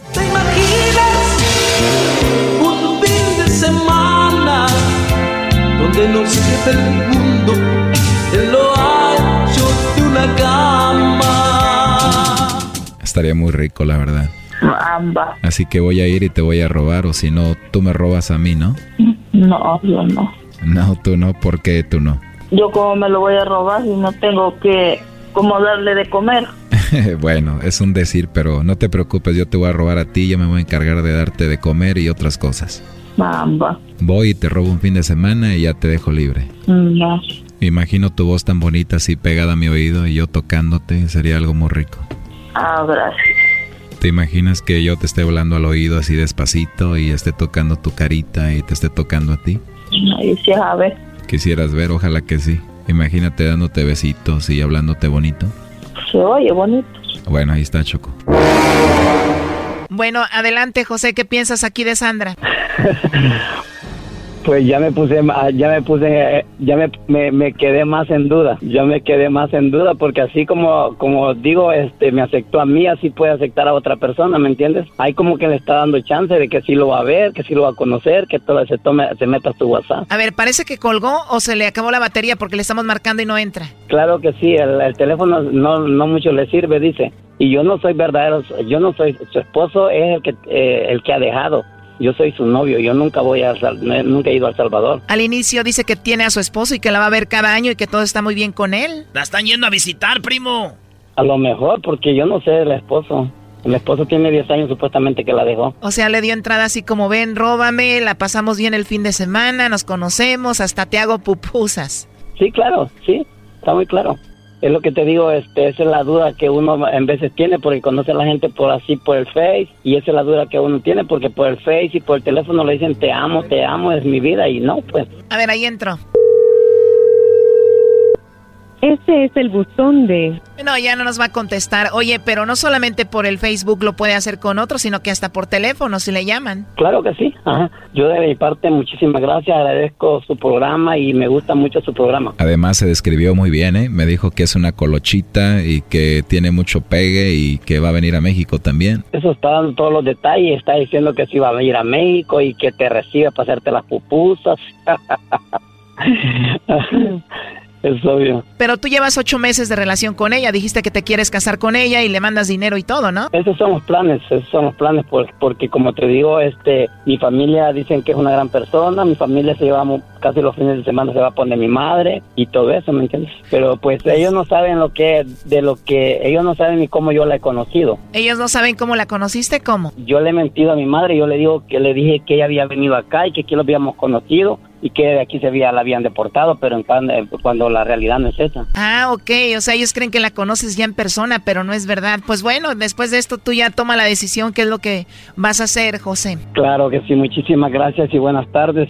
Un fin de semana donde nos quede el mundo en lo ancho de una cama. Estaría muy rico, la verdad. Amba. Así que voy a ir y te voy a robar, o si no, tú me robas a mí, ¿no? No, yo no. No, tú no, ¿por qué tú no? Yo como me lo voy a robar si no tengo que como darle de comer. *laughs* bueno, es un decir, pero no te preocupes, yo te voy a robar a ti, yo me voy a encargar de darte de comer y otras cosas. Amba. Voy y te robo un fin de semana y ya te dejo libre. No. Me imagino tu voz tan bonita así pegada a mi oído y yo tocándote, sería algo muy rico. Ah, gracias. ¿Te imaginas que yo te esté hablando al oído así despacito y esté tocando tu carita y te esté tocando a ti? Ahí sí, a ver. Quisieras ver, ojalá que sí. Imagínate dándote besitos y hablándote bonito. Se oye bonito. Bueno, ahí está Choco. Bueno, adelante, José, ¿qué piensas aquí de Sandra? *laughs* Pues ya me puse, ya me puse, ya me, me, me quedé más en duda. Ya me quedé más en duda porque así como, como digo, este, me aceptó a mí, así puede aceptar a otra persona, ¿me entiendes? Hay como que le está dando chance de que sí lo va a ver, que sí lo va a conocer, que todo se tome, se meta a su WhatsApp. A ver, parece que colgó o se le acabó la batería porque le estamos marcando y no entra. Claro que sí, el, el teléfono no, no mucho le sirve, dice. Y yo no soy verdadero, yo no soy, su esposo es el que, eh, el que ha dejado. Yo soy su novio, yo nunca voy a, nunca he ido a El Salvador. Al inicio dice que tiene a su esposo y que la va a ver cada año y que todo está muy bien con él. La están yendo a visitar, primo. A lo mejor, porque yo no sé el esposo. El esposo tiene 10 años supuestamente que la dejó. O sea, le dio entrada así como ven, róbame, la pasamos bien el fin de semana, nos conocemos, hasta te hago pupusas. Sí, claro, sí, está muy claro. Es lo que te digo, este, esa es la duda que uno en veces tiene porque conoce a la gente por así, por el Face, y esa es la duda que uno tiene porque por el Face y por el teléfono le dicen te amo, te amo, es mi vida, y no, pues. A ver, ahí entro. Este es el buzón de... No, ya no nos va a contestar. Oye, pero no solamente por el Facebook lo puede hacer con otros, sino que hasta por teléfono si le llaman. Claro que sí, ajá. Yo de mi parte muchísimas gracias, agradezco su programa y me gusta mucho su programa. Además se describió muy bien, ¿eh? Me dijo que es una colochita y que tiene mucho pegue y que va a venir a México también. Eso está dando todos los detalles, está diciendo que sí va a ir a México y que te recibe para hacerte las pupusas. *laughs* es obvio. Pero tú llevas ocho meses de relación con ella, dijiste que te quieres casar con ella y le mandas dinero y todo, ¿no? Esos son los planes, esos son los planes, por- porque como te digo, este, mi familia dicen que es una gran persona, mi familia se lleva casi los fines de semana se va a poner mi madre y todo eso, ¿me entiendes? Pero pues ellos no saben lo que, de lo que, ellos no saben ni cómo yo la he conocido. Ellos no saben cómo la conociste, ¿cómo? Yo le he mentido a mi madre, yo le digo que le dije que ella había venido acá y que aquí lo habíamos conocido y que de aquí se había, la habían deportado, pero en pan- eh, cuando la realidad no es esa. Ah, ok, o sea, ellos creen que la conoces ya en persona, pero no es verdad. Pues bueno, después de esto tú ya toma la decisión qué es lo que vas a hacer, José. Claro que sí, muchísimas gracias y buenas tardes.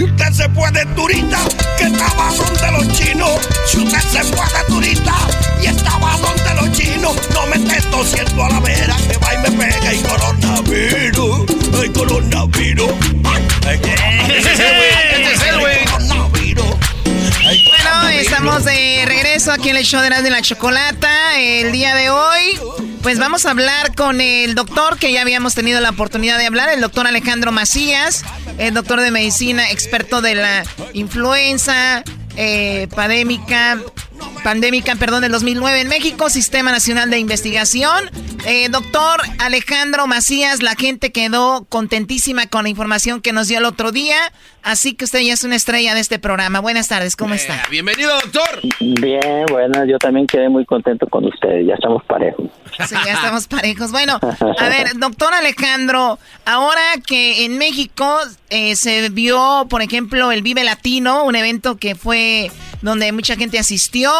Si usted se puede turista, que estaba donde los chinos. Si usted se puede turista y estaba donde los chinos, no me estés tosiendo a la vera que va y me pega y coronavirus. Ay, coronavirus. Ay, coronavirus. *laughs* estamos de regreso aquí en el show de y la Chocolata. El día de hoy, pues vamos a hablar con el doctor que ya habíamos tenido la oportunidad de hablar, el doctor Alejandro Macías, el doctor de medicina, experto de la influenza, eh, pandémica, pandémica, perdón, del 2009 en México, Sistema Nacional de Investigación. Eh, doctor Alejandro Macías, la gente quedó contentísima con la información que nos dio el otro día, así que usted ya es una estrella de este programa. Buenas tardes, ¿cómo está? Bienvenido, doctor. Bien, bueno, yo también quedé muy contento con ustedes, ya estamos parejos. Sí, ya estamos *laughs* parejos. Bueno, a ver, doctor Alejandro, ahora que en México eh, se vio, por ejemplo, el Vive Latino, un evento que fue donde mucha gente asistió,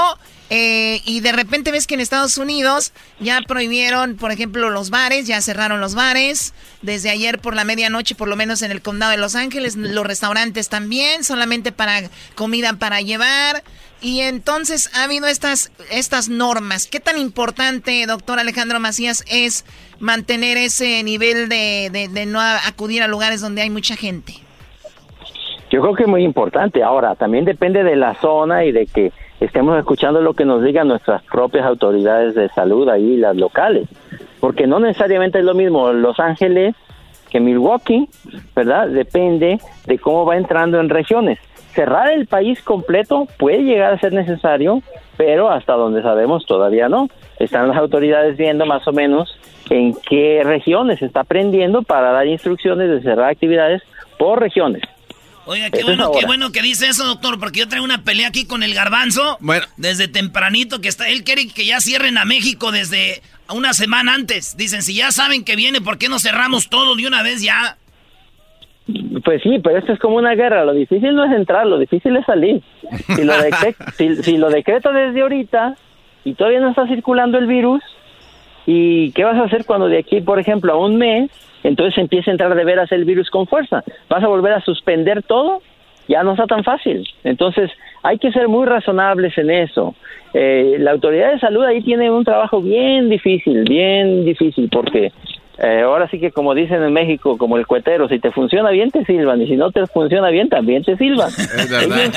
eh, y de repente ves que en Estados Unidos ya prohibieron, por ejemplo, los bares, ya cerraron los bares. Desde ayer por la medianoche, por lo menos en el condado de Los Ángeles, los restaurantes también, solamente para comida para llevar. Y entonces ha habido estas, estas normas. ¿Qué tan importante, doctor Alejandro Macías, es mantener ese nivel de, de- de no acudir a lugares donde hay mucha gente? Yo creo que es muy importante. Ahora, también depende de la zona y de que estemos escuchando lo que nos digan nuestras propias autoridades de salud ahí, las locales. Porque no necesariamente es lo mismo Los Ángeles que Milwaukee, ¿verdad? Depende de cómo va entrando en regiones. Cerrar el país completo puede llegar a ser necesario, pero hasta donde sabemos todavía no. Están las autoridades viendo más o menos en qué regiones está aprendiendo para dar instrucciones de cerrar actividades por regiones. Oiga, qué bueno, qué bueno que dice eso, doctor, porque yo traigo una pelea aquí con el garbanzo. Bueno. Desde tempranito que está, él quiere que ya cierren a México desde una semana antes. Dicen, si ya saben que viene, ¿por qué no cerramos todo de una vez ya? Pues sí, pero esto es como una guerra. Lo difícil no es entrar, lo difícil es salir. Si lo, *laughs* si, si lo decreto desde ahorita y todavía no está circulando el virus, ¿y qué vas a hacer cuando de aquí, por ejemplo, a un mes, entonces empiece a entrar de veras el virus con fuerza? ¿Vas a volver a suspender todo? Ya no está tan fácil. Entonces, hay que ser muy razonables en eso. Eh, la autoridad de salud ahí tiene un trabajo bien difícil, bien difícil, porque eh, ahora sí que como dicen en México, como el cuetero, si te funciona bien te silban y si no te funciona bien también te silban. *laughs* Ellos, eh,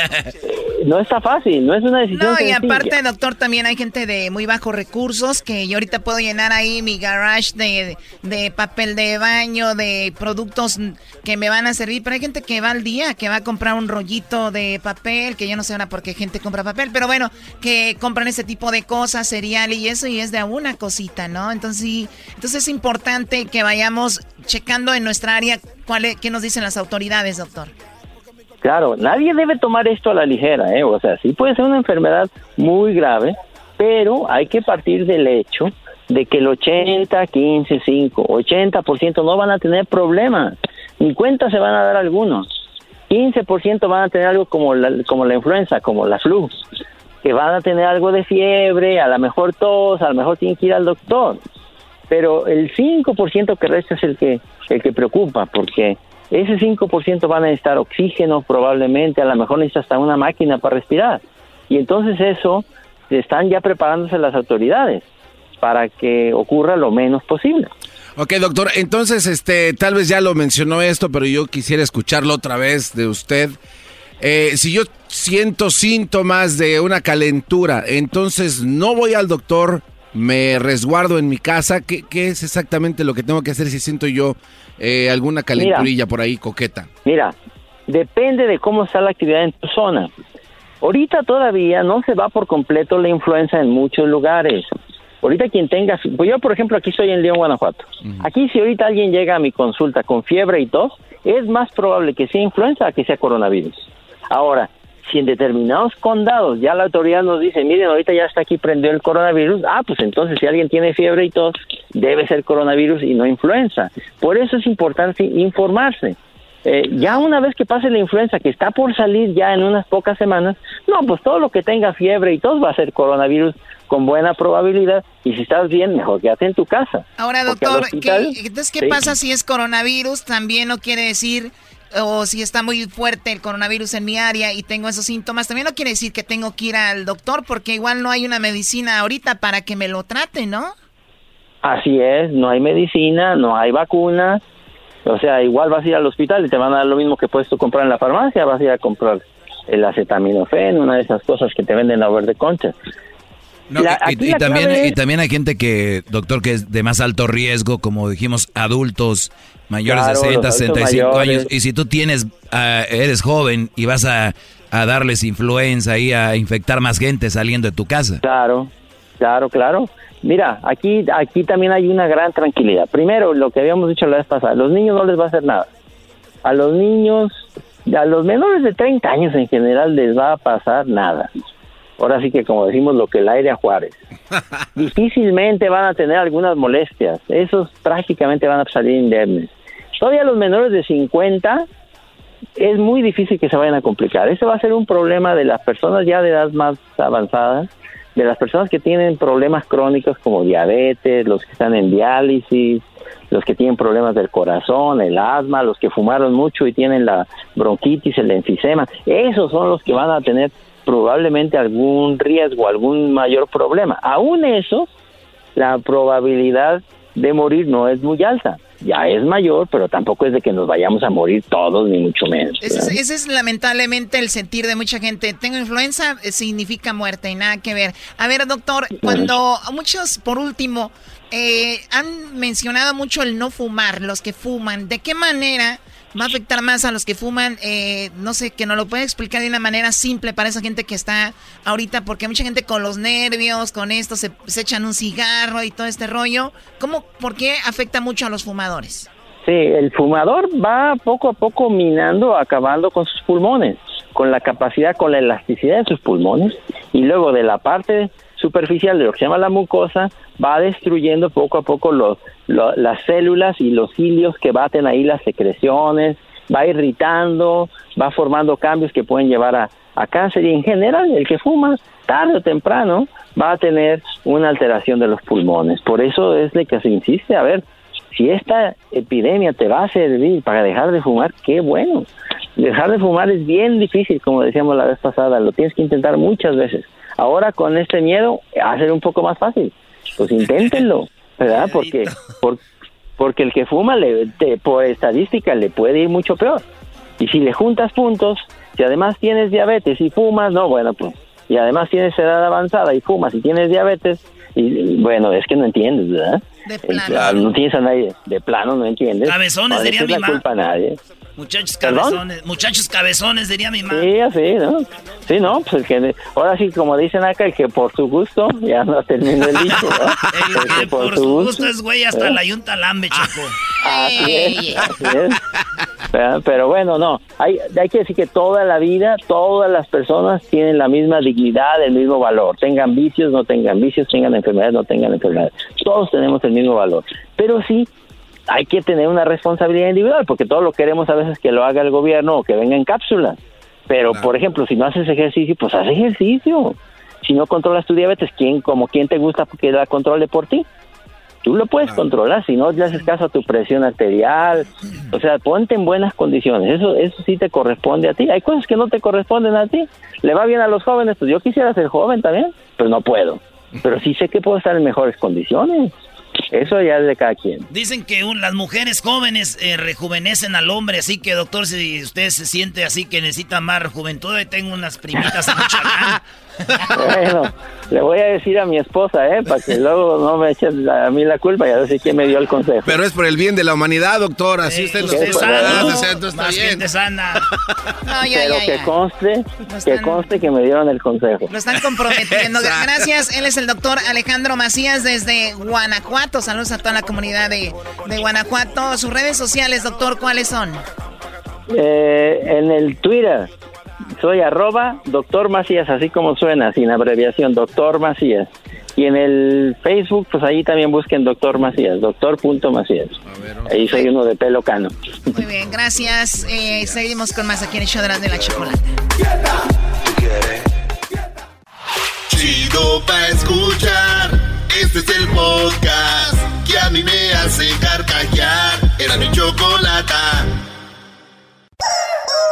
no está fácil, no es una decisión No, y sencilla. aparte, doctor, también hay gente de muy bajos recursos que yo ahorita puedo llenar ahí mi garage de, de papel de baño, de productos que me van a servir, pero hay gente que va al día, que va a comprar un rollito de papel, que yo no sé ahora por qué gente compra papel, pero bueno, que compran ese tipo de cosas, cereal y eso, y es de a una cosita, ¿no? Entonces, sí, entonces es importante que vayamos checando en nuestra área cuál qué nos dicen las autoridades, doctor. Claro, nadie debe tomar esto a la ligera, ¿eh? O sea, sí puede ser una enfermedad muy grave, pero hay que partir del hecho de que el 80, 15, 5, 80% no van a tener problemas, ni cuenta se van a dar algunos. 15% van a tener algo como la, como la influenza, como la flu, que van a tener algo de fiebre, a lo mejor tos, a lo mejor tienen que ir al doctor. Pero el 5% que resta es el que, el que preocupa, porque ese 5% van a necesitar oxígeno probablemente, a lo mejor necesita hasta una máquina para respirar. Y entonces eso están ya preparándose las autoridades para que ocurra lo menos posible. Ok, doctor, entonces, este, tal vez ya lo mencionó esto, pero yo quisiera escucharlo otra vez de usted. Eh, si yo siento síntomas de una calentura, entonces no voy al doctor, me resguardo en mi casa. ¿Qué, qué es exactamente lo que tengo que hacer si siento yo eh, alguna calenturilla por ahí coqueta? Mira, depende de cómo está la actividad en tu zona. Ahorita todavía no se va por completo la influenza en muchos lugares. Ahorita quien tenga, pues yo por ejemplo aquí estoy en León, Guanajuato. Aquí si ahorita alguien llega a mi consulta con fiebre y tos, es más probable que sea influenza que sea coronavirus. Ahora, si en determinados condados ya la autoridad nos dice, miren, ahorita ya está aquí prendió el coronavirus, ah, pues entonces si alguien tiene fiebre y tos, debe ser coronavirus y no influenza. Por eso es importante informarse. Eh, ya una vez que pase la influenza, que está por salir ya en unas pocas semanas, no, pues todo lo que tenga fiebre y tos va a ser coronavirus con buena probabilidad y si estás bien, mejor quédate en tu casa. Ahora, doctor, ¿qué, entonces, ¿qué pasa si es coronavirus? También no quiere decir o si está muy fuerte el coronavirus en mi área y tengo esos síntomas, también no quiere decir que tengo que ir al doctor porque igual no hay una medicina ahorita para que me lo trate, ¿no? Así es, no hay medicina, no hay vacuna, o sea, igual vas a ir al hospital y te van a dar lo mismo que puedes tú comprar en la farmacia, vas a ir a comprar el acetaminofén, una de esas cosas que te venden a verde concha. Y, también, y también hay gente que, doctor, que es de más alto riesgo, como dijimos, adultos mayores de 60, 65 años. Y si tú tienes, ah, eres joven y vas a, a darles influenza y a infectar más gente saliendo de tu casa. Claro, claro, claro. Mira, aquí, aquí también hay una gran tranquilidad. Primero, lo que habíamos dicho la vez pasada, a los niños no les va a hacer nada. A los niños, a los menores de 30 años en general les va a pasar nada. Ahora sí que como decimos lo que el aire a Juárez. *laughs* Difícilmente van a tener algunas molestias. Esos prácticamente van a salir indemnes. Todavía los menores de 50 es muy difícil que se vayan a complicar. Ese va a ser un problema de las personas ya de edad más avanzada de las personas que tienen problemas crónicos como diabetes, los que están en diálisis, los que tienen problemas del corazón, el asma, los que fumaron mucho y tienen la bronquitis, el enfisema, esos son los que van a tener probablemente algún riesgo, algún mayor problema. Aún eso, la probabilidad de morir no es muy alta ya es mayor, pero tampoco es de que nos vayamos a morir todos, ni mucho menos. Ese es, lamentablemente el sentir de mucha gente. Tengo influenza, eh, significa muerte y nada que ver. A ver, doctor, cuando muchos, por último, eh, han mencionado mucho el no fumar, los que fuman, ¿de qué manera va a afectar más a los que fuman, eh, no sé, que no lo puede explicar de una manera simple para esa gente que está ahorita, porque mucha gente con los nervios, con esto, se, echan un cigarro y todo este rollo. ¿Cómo, por qué afecta mucho a los fumadores? Sí, el fumador va poco a poco minando, acabando con sus pulmones, con la capacidad, con la elasticidad de sus pulmones, y luego de la parte superficial de lo que se llama la mucosa, va destruyendo poco a poco los, las células y los cilios que baten ahí las secreciones, va irritando, va formando cambios que pueden llevar a, a cáncer y en general el que fuma tarde o temprano va a tener una alteración de los pulmones. Por eso es de que se insiste, a ver, si esta epidemia te va a servir para dejar de fumar, qué bueno. Dejar de fumar es bien difícil, como decíamos la vez pasada, lo tienes que intentar muchas veces. Ahora con este miedo, va a ser un poco más fácil. Pues inténtenlo, *laughs* ¿verdad? Porque, porque el que fuma, le, por estadística, le puede ir mucho peor. Y si le juntas puntos, si además tienes diabetes y fumas, no, bueno, pues, y además tienes edad avanzada y fumas y tienes diabetes, y bueno, es que no entiendes, ¿verdad? De plano. no tienes a nadie, de plano no entiendes. Cabezones no diría mi la culpa a nadie. Muchachos cabezones, muchachos cabezones, diría mi mamá. Sí, así, ¿no? Sí, no, pues el que, ahora sí, como dicen acá, el que por su gusto, ya no termina el dicho, ¿no? *laughs* el, que, por, su gusto, es güey hasta ¿eh? la yunta lambe, chico. Así es, así es. Pero bueno, no, hay, hay que decir que toda la vida, todas las personas tienen la misma dignidad, el mismo valor. Tengan vicios, no tengan vicios, tengan enfermedades, no tengan enfermedades. Todos tenemos el mismo valor. Pero sí, hay que tener una responsabilidad individual, porque todo lo queremos a veces que lo haga el gobierno o que venga en cápsulas. Pero, por ejemplo, si no haces ejercicio, pues haz ejercicio. Si no controlas tu diabetes, ¿quién, como quién te gusta que la controle por ti? Tú lo puedes controlar, si no le haces caso a tu presión arterial, o sea, ponte en buenas condiciones, eso eso sí te corresponde a ti. Hay cosas que no te corresponden a ti. Le va bien a los jóvenes, pues yo quisiera ser joven también, pero no puedo. Pero sí sé que puedo estar en mejores condiciones. Eso ya es de cada quien. Dicen que las mujeres jóvenes eh, rejuvenecen al hombre, así que doctor, si usted se siente así que necesita más juventud, tengo unas primitas en *laughs* Bueno, le voy a decir a mi esposa, ¿eh? Para que luego no me echen a mí la culpa y a ver si quién me dio el consejo. Pero es por el bien de la humanidad, doctor. Así usted nos sea, entonces está bien. sana. No, ya, Pero ya, que ya. conste, que conste que me dieron el consejo. Lo están comprometiendo. *laughs* Gracias. Él es el doctor Alejandro Macías desde Guanajuato. Saludos a toda la comunidad de, de Guanajuato. Sus redes sociales, doctor, ¿cuáles son? Eh, en el Twitter soy arroba doctor Macías, así como suena, sin abreviación, doctor Macías. Y en el Facebook, pues ahí también busquen doctor Macías, doctor punto Macías. Ahí soy uno de pelo cano. Muy bien, gracias. Eh, seguimos con más aquí en el show de la, de la chocolate. Chido pa' escuchar. Este es el podcast que a mí me hace carcajear. Era mi chocolata.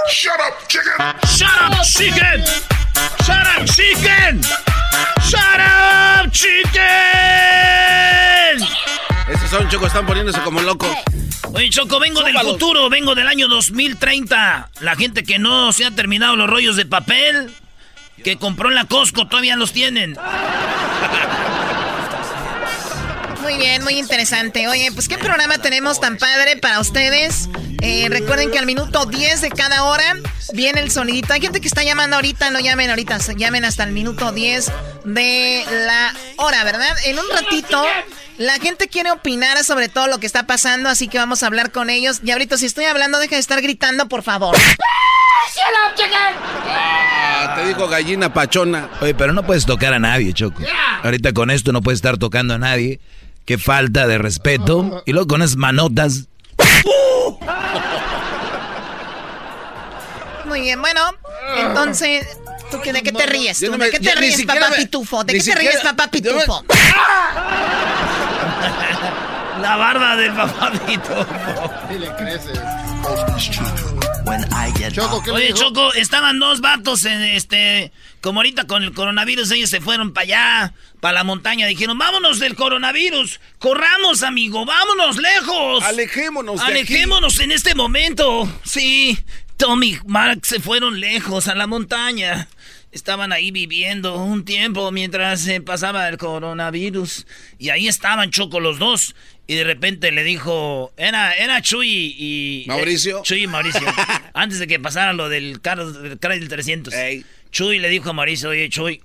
Shut up, chicken. Shut up, chicken. Shut up, chicken. Shut up, chicken. Esos son, Choco, están poniéndose como locos. Oye, Choco, vengo del futuro, vengo del año 2030. La gente que no se ha terminado los rollos de papel, que compró en la Costco, todavía los tienen. *laughs* Muy bien, muy interesante. Oye, pues qué programa tenemos tan padre para ustedes. Eh, recuerden que al minuto 10 de cada hora viene el sonidito. Hay gente que está llamando ahorita, no llamen ahorita, se- llamen hasta el minuto 10 de la hora, ¿verdad? En un ratito, la gente quiere opinar sobre todo lo que está pasando, así que vamos a hablar con ellos. Y ahorita, si estoy hablando, deja de estar gritando, por favor. Ah, te dijo gallina pachona. Oye, pero no puedes tocar a nadie, Choco. Ahorita con esto no puedes estar tocando a nadie. Qué falta de respeto. Y luego con esas manotas. Muy bien, bueno, entonces, ¿tú qué, de qué te ríes? Tú? ¿De qué te ríes, papá pitufo? ¿De qué te ríes, papá pitufo? La barba del papadito. le creces. Choco, ¿qué Oye, dijo? Choco, estaban dos vatos en este. Como ahorita con el coronavirus, ellos se fueron para allá, para la montaña. Dijeron, vámonos del coronavirus. Corramos, amigo, vámonos lejos. Alejémonos de Alejémonos en este momento. Sí, Tommy y Mark se fueron lejos a la montaña. Estaban ahí viviendo un tiempo mientras se pasaba el coronavirus. Y ahí estaban Choco los dos. Y de repente le dijo, era, era Chuy y... ¿Mauricio? eh, Chuy y Mauricio. *laughs* antes de que pasara lo del carro del 300. Chuy le dijo a Mauricio, oye Chuy,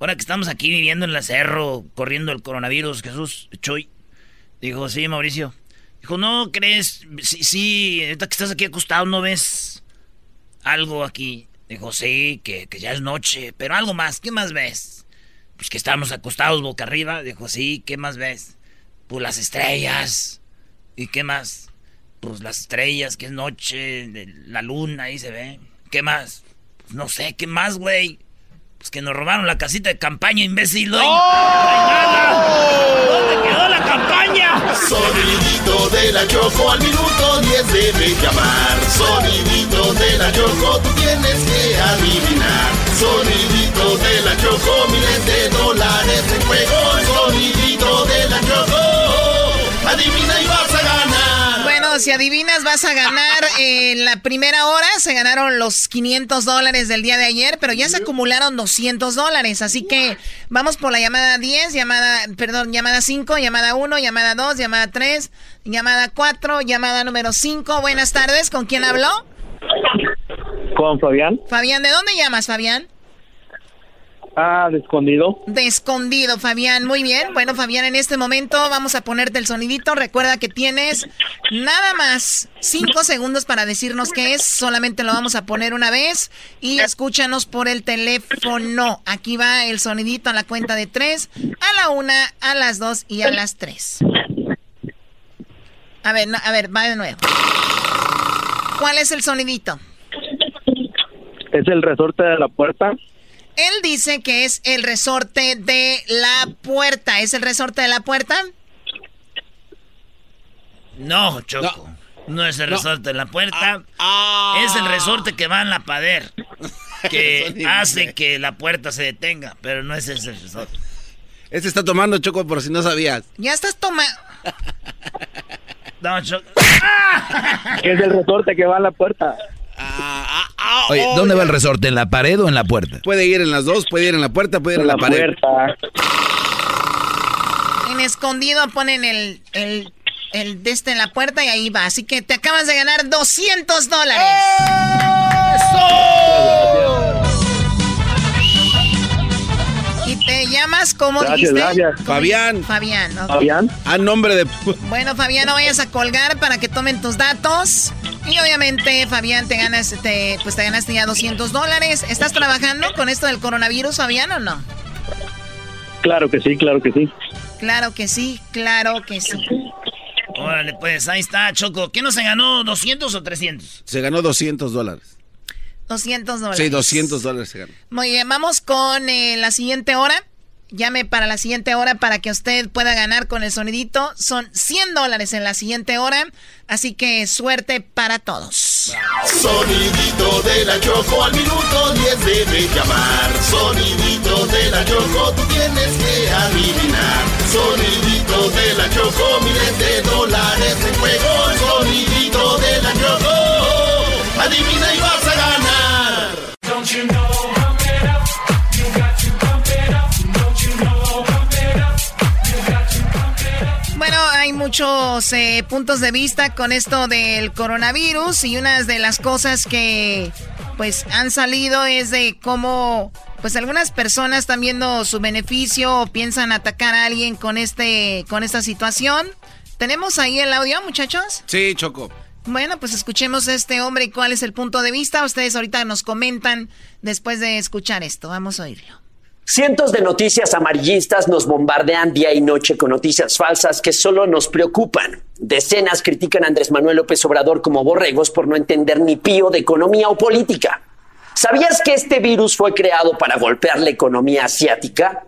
ahora que estamos aquí viviendo en la cerro, corriendo el coronavirus, Jesús, Chuy. Dijo, sí, Mauricio. Dijo, ¿no crees? Sí, sí, ahorita que estás aquí acostado, ¿no ves algo aquí? Dijo, sí, que, que ya es noche, pero algo más, ¿qué más ves? Pues que estamos acostados boca arriba. Dijo, sí, ¿qué más ves? Pues las estrellas. ¿Y qué más? Pues las estrellas, que es noche, la luna, ahí se ve. ¿Qué más? Pues no sé, ¿qué más, güey? Pues que nos robaron la casita de campaña, imbécil. ¿no? ¿Dónde quedó la campaña? Sonidito de la Choco al minuto 10 debe llamar. Sonidito de la Choco, tú tienes que adivinar. Sonidito de la Choco, miles de dólares en juego. Sonidito de la Choco, adivina y vas a ganar. Bueno, si adivinas vas a ganar *laughs* en la primera hora. Se ganaron los 500 dólares del día de ayer, pero ya se acumularon 200 dólares. Así que vamos por la llamada 10, llamada, perdón, llamada 5, llamada 1, llamada 2, llamada 3, llamada 4, llamada número 5. Buenas tardes, ¿con quién habló? ¿Con Fabián? Fabián, ¿de dónde llamas, Fabián? Ah, de escondido. De escondido, Fabián. Muy bien. Bueno, Fabián, en este momento vamos a ponerte el sonidito. Recuerda que tienes nada más cinco segundos para decirnos qué es. Solamente lo vamos a poner una vez. Y escúchanos por el teléfono. Aquí va el sonidito a la cuenta de tres, a la una, a las dos y a las tres. A ver, no, a ver, va de nuevo. ¿Cuál es el sonidito? ¿Es el resorte de la puerta? Él dice que es el resorte de la puerta. ¿Es el resorte de la puerta? No, Choco. No, es el resorte de la puerta. Ah, Es el resorte que va en la pader. *laughs* Que hace que la puerta se detenga. Pero no es ese resorte. Este está tomando Choco por si no sabías. Ya estás tomando. No, Choco. *laughs* Es el resorte que va a la puerta. Ah, Oye, ¿dónde va el resorte? ¿En la pared o en la puerta? Puede ir en las dos, puede ir en la puerta, puede ir en, la, pared. En escondido ponen el, el, el de este en la puerta y ahí va. Así que te acabas de ganar 200 dólares. ¿Y te llamas cómo dijiste? Fabián. Fabián, ok. Fabián. A nombre de... Bueno, Fabián, no vayas a colgar para que tomen tus datos. Y obviamente, Fabián, te ganas, te, pues te ganaste ya 200 dólares. ¿Estás trabajando con esto del coronavirus, Fabián, o no? Claro que sí, claro que sí. Claro que sí, claro que sí. Órale, pues ahí está, Choco. ¿Qué no se ganó? ¿200 o 300? Se ganó 200 dólares. 200 dólares. Sí, 200 dólares se ganó. Muy bien, vamos con eh, la siguiente hora. Llame para la siguiente hora para que usted pueda ganar con el sonidito. Son 100 dólares en la siguiente hora. Así que suerte para todos. Sonidito de la Choco al minuto 10 debe llamar. Sonidito de la Choco, tú tienes que adivinar. Sonidito de la Choco, miles de dólares en juego. Sonidito de la Choco, adivina y vas a ganar. Bueno, hay muchos eh, puntos de vista con esto del coronavirus y una de las cosas que pues han salido es de cómo pues algunas personas están viendo su beneficio o piensan atacar a alguien con este con esta situación. ¿Tenemos ahí el audio, muchachos? Sí, Choco. Bueno, pues escuchemos a este hombre y cuál es el punto de vista. Ustedes ahorita nos comentan después de escuchar esto. Vamos a oírlo. Cientos de noticias amarillistas nos bombardean día y noche con noticias falsas que solo nos preocupan. Decenas critican a Andrés Manuel López Obrador como borregos por no entender ni pío de economía o política. ¿Sabías que este virus fue creado para golpear la economía asiática?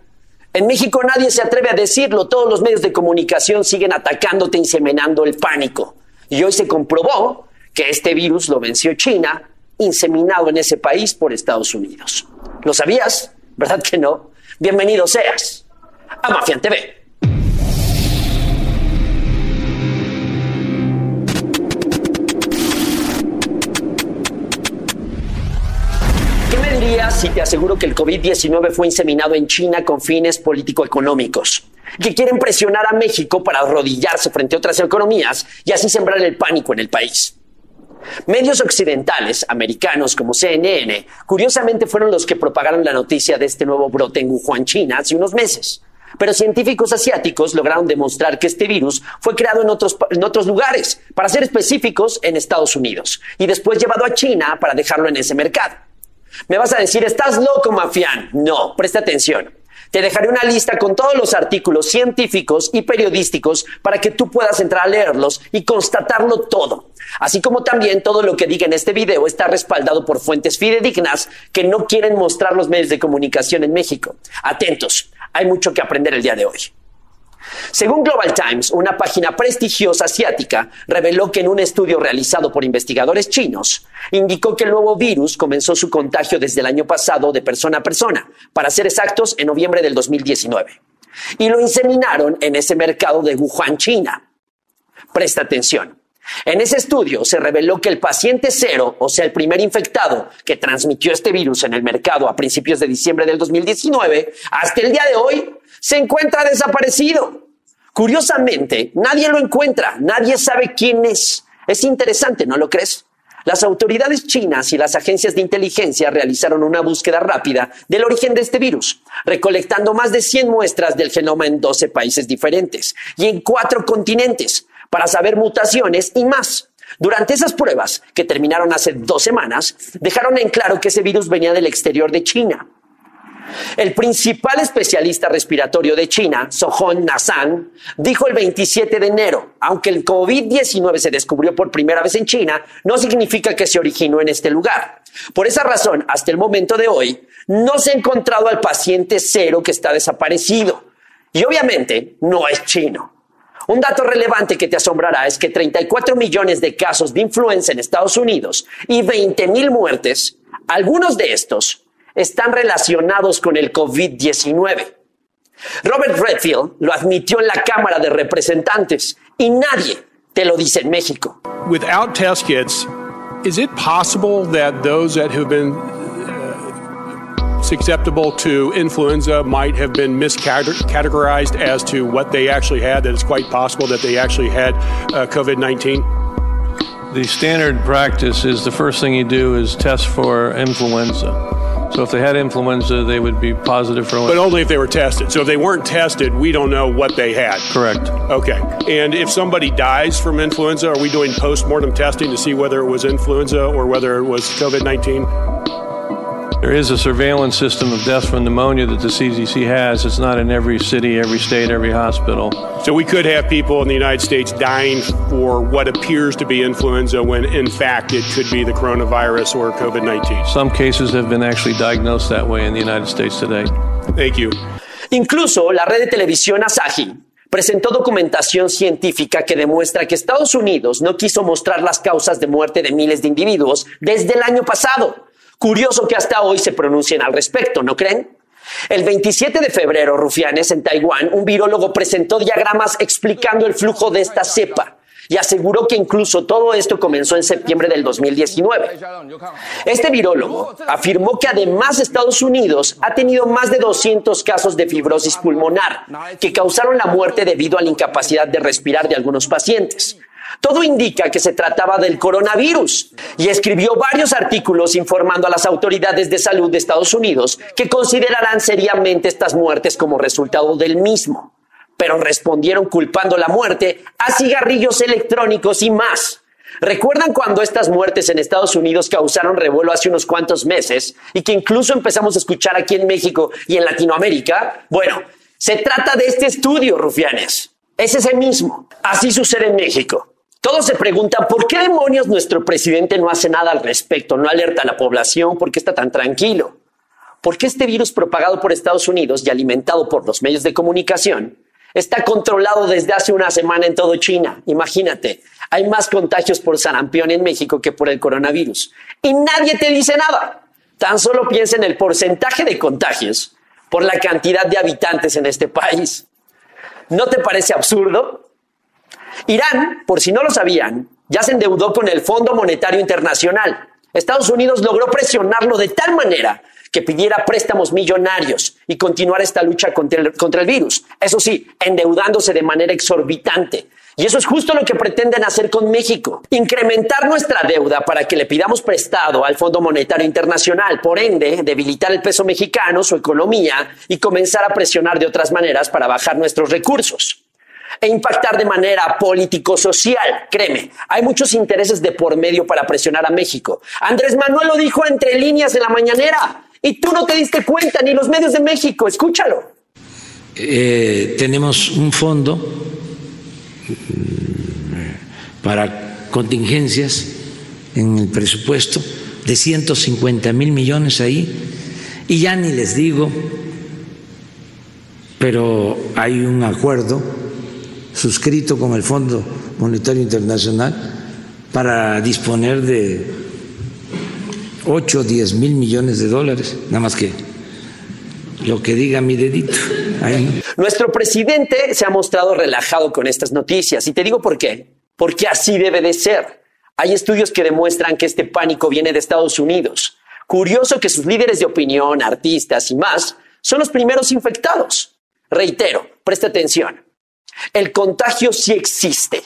En México nadie se atreve a decirlo, todos los medios de comunicación siguen atacándote, inseminando el pánico. Y hoy se comprobó que este virus lo venció China, inseminado en ese país por Estados Unidos. ¿Lo sabías? ¿Verdad que no? Bienvenido seas a Mafian TV. ¿Qué me dirías si te aseguro que el COVID-19 fue inseminado en China con fines político-económicos? Que quieren presionar a México para arrodillarse frente a otras economías y así sembrar el pánico en el país. Medios occidentales, americanos como CNN, curiosamente fueron los que propagaron la noticia de este nuevo brote en Wuhan, China, hace unos meses. Pero científicos asiáticos lograron demostrar que este virus fue creado en otros, en otros lugares, para ser específicos, en Estados Unidos, y después llevado a China para dejarlo en ese mercado. Me vas a decir, ¿estás loco, Mafián? No, presta atención. Te dejaré una lista con todos los artículos científicos y periodísticos para que tú puedas entrar a leerlos y constatarlo todo. Así como también todo lo que diga en este video está respaldado por fuentes fidedignas que no quieren mostrar los medios de comunicación en México. Atentos, hay mucho que aprender el día de hoy. Según Global Times, una página prestigiosa asiática reveló que en un estudio realizado por investigadores chinos, indicó que el nuevo virus comenzó su contagio desde el año pasado de persona a persona, para ser exactos, en noviembre del 2019. Y lo inseminaron en ese mercado de Wuhan, China. Presta atención. En ese estudio se reveló que el paciente cero, o sea, el primer infectado que transmitió este virus en el mercado a principios de diciembre del 2019, hasta el día de hoy se encuentra desaparecido. Curiosamente, nadie lo encuentra, nadie sabe quién es. Es interesante, ¿no lo crees? Las autoridades chinas y las agencias de inteligencia realizaron una búsqueda rápida del origen de este virus, recolectando más de 100 muestras del genoma en 12 países diferentes y en cuatro continentes para saber mutaciones y más. Durante esas pruebas, que terminaron hace dos semanas, dejaron en claro que ese virus venía del exterior de China. El principal especialista respiratorio de China, Sohon Nassan, dijo el 27 de enero, aunque el COVID-19 se descubrió por primera vez en China, no significa que se originó en este lugar. Por esa razón, hasta el momento de hoy, no se ha encontrado al paciente cero que está desaparecido. Y obviamente no es chino. Un dato relevante que te asombrará es que 34 millones de casos de influenza en Estados Unidos y 20 mil muertes, algunos de estos están relacionados con el COVID-19. Robert Redfield lo admitió en la Cámara de Representantes y nadie te lo dice en México. Without test kits, is it possible that those that have been uh, susceptible to influenza might have been miscategorized as to what they actually had? That it's quite possible that they actually had uh, COVID 19? The standard practice is the first thing you do is test for influenza. So if they had influenza, they would be positive for. But only if they were tested. So if they weren't tested, we don't know what they had. Correct. Okay. And if somebody dies from influenza, are we doing post-mortem testing to see whether it was influenza or whether it was COVID-19? There is a surveillance system of deaths from pneumonia that the CDC has. It's not in every city, every state, every hospital. So we could have people in the United States dying for what appears to be influenza when in fact it could be the coronavirus or COVID 19. Some cases have been actually diagnosed that way in the United States today. Thank you. Incluso la red de televisión Asahi presentó documentación científica que demuestra que Estados Unidos no quiso mostrar las causas de muerte de miles de individuos desde el año pasado. Curioso que hasta hoy se pronuncien al respecto, ¿no creen? El 27 de febrero, Rufianes, en Taiwán, un virólogo presentó diagramas explicando el flujo de esta cepa y aseguró que incluso todo esto comenzó en septiembre del 2019. Este virólogo afirmó que además Estados Unidos ha tenido más de 200 casos de fibrosis pulmonar que causaron la muerte debido a la incapacidad de respirar de algunos pacientes. Todo indica que se trataba del coronavirus y escribió varios artículos informando a las autoridades de salud de Estados Unidos que considerarán seriamente estas muertes como resultado del mismo, pero respondieron culpando la muerte a cigarrillos electrónicos y más. ¿Recuerdan cuando estas muertes en Estados Unidos causaron revuelo hace unos cuantos meses y que incluso empezamos a escuchar aquí en México y en Latinoamérica? Bueno, se trata de este estudio, rufianes. Es ese mismo. Así sucede en México. Todos se preguntan por qué demonios nuestro presidente no hace nada al respecto, no alerta a la población, por qué está tan tranquilo. ¿Por qué este virus propagado por Estados Unidos y alimentado por los medios de comunicación está controlado desde hace una semana en todo China? Imagínate, hay más contagios por sarampión en México que por el coronavirus. Y nadie te dice nada. Tan solo piensa en el porcentaje de contagios por la cantidad de habitantes en este país. ¿No te parece absurdo? Irán, por si no lo sabían, ya se endeudó con el Fondo Monetario Internacional. Estados Unidos logró presionarlo de tal manera que pidiera préstamos millonarios y continuar esta lucha contra el, contra el, virus. Eso sí, endeudándose de manera exorbitante. Y eso es justo lo que pretenden hacer con México. Incrementar nuestra deuda para que le pidamos prestado al Fondo Monetario Internacional. Por ende, debilitar el peso mexicano, su economía y comenzar a presionar de otras maneras para bajar nuestros recursos e impactar de manera político-social. Créeme, hay muchos intereses de por medio para presionar a México. Andrés Manuel lo dijo entre líneas en la mañanera y tú no te diste cuenta, ni los medios de México, escúchalo. Eh, tenemos un fondo mm, para contingencias en el presupuesto de 150 mil millones ahí y ya ni les digo, pero hay un acuerdo suscrito con el Fondo Monetario Internacional para disponer de 8 o 10 mil millones de dólares, nada más que lo que diga mi dedito. Nuestro presidente se ha mostrado relajado con estas noticias y te digo por qué. Porque así debe de ser. Hay estudios que demuestran que este pánico viene de Estados Unidos. Curioso que sus líderes de opinión, artistas y más son los primeros infectados. Reitero, presta atención. El contagio sí existe,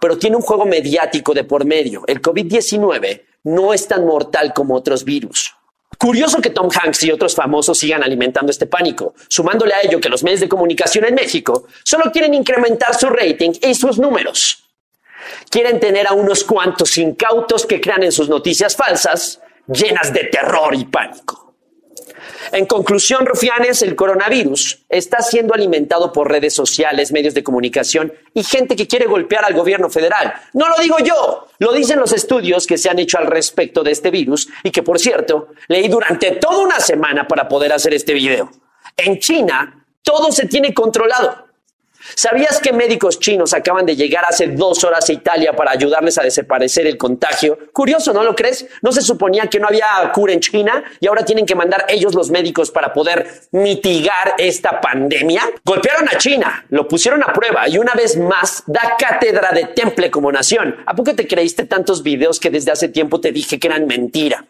pero tiene un juego mediático de por medio. El COVID-19 no es tan mortal como otros virus. Curioso que Tom Hanks y otros famosos sigan alimentando este pánico, sumándole a ello que los medios de comunicación en México solo quieren incrementar su rating y sus números. Quieren tener a unos cuantos incautos que crean en sus noticias falsas llenas de terror y pánico. En conclusión, rufianes, el coronavirus está siendo alimentado por redes sociales, medios de comunicación y gente que quiere golpear al gobierno federal. No lo digo yo, lo dicen los estudios que se han hecho al respecto de este virus y que, por cierto, leí durante toda una semana para poder hacer este video. En China, todo se tiene controlado. ¿Sabías que médicos chinos acaban de llegar hace dos horas a Italia para ayudarles a desaparecer el contagio? Curioso, ¿no lo crees? ¿No se suponía que no había cura en China y ahora tienen que mandar ellos los médicos para poder mitigar esta pandemia? Golpearon a China, lo pusieron a prueba y una vez más da cátedra de temple como nación. ¿A poco te creíste tantos videos que desde hace tiempo te dije que eran mentira?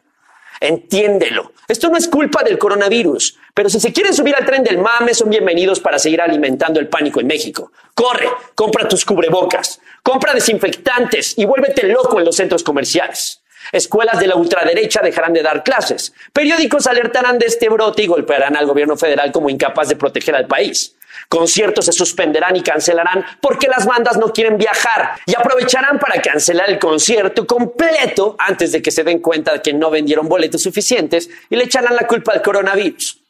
Entiéndelo. Esto no es culpa del coronavirus, pero si se quieren subir al tren del mame, son bienvenidos para seguir alimentando el pánico en México. Corre, compra tus cubrebocas, compra desinfectantes y vuélvete loco en los centros comerciales. Escuelas de la ultraderecha dejarán de dar clases. Periódicos alertarán de este brote y golpearán al gobierno federal como incapaz de proteger al país. Conciertos se suspenderán y cancelarán porque las bandas no quieren viajar y aprovecharán para cancelar el concierto completo antes de que se den cuenta de que no vendieron boletos suficientes y le echarán la culpa al coronavirus.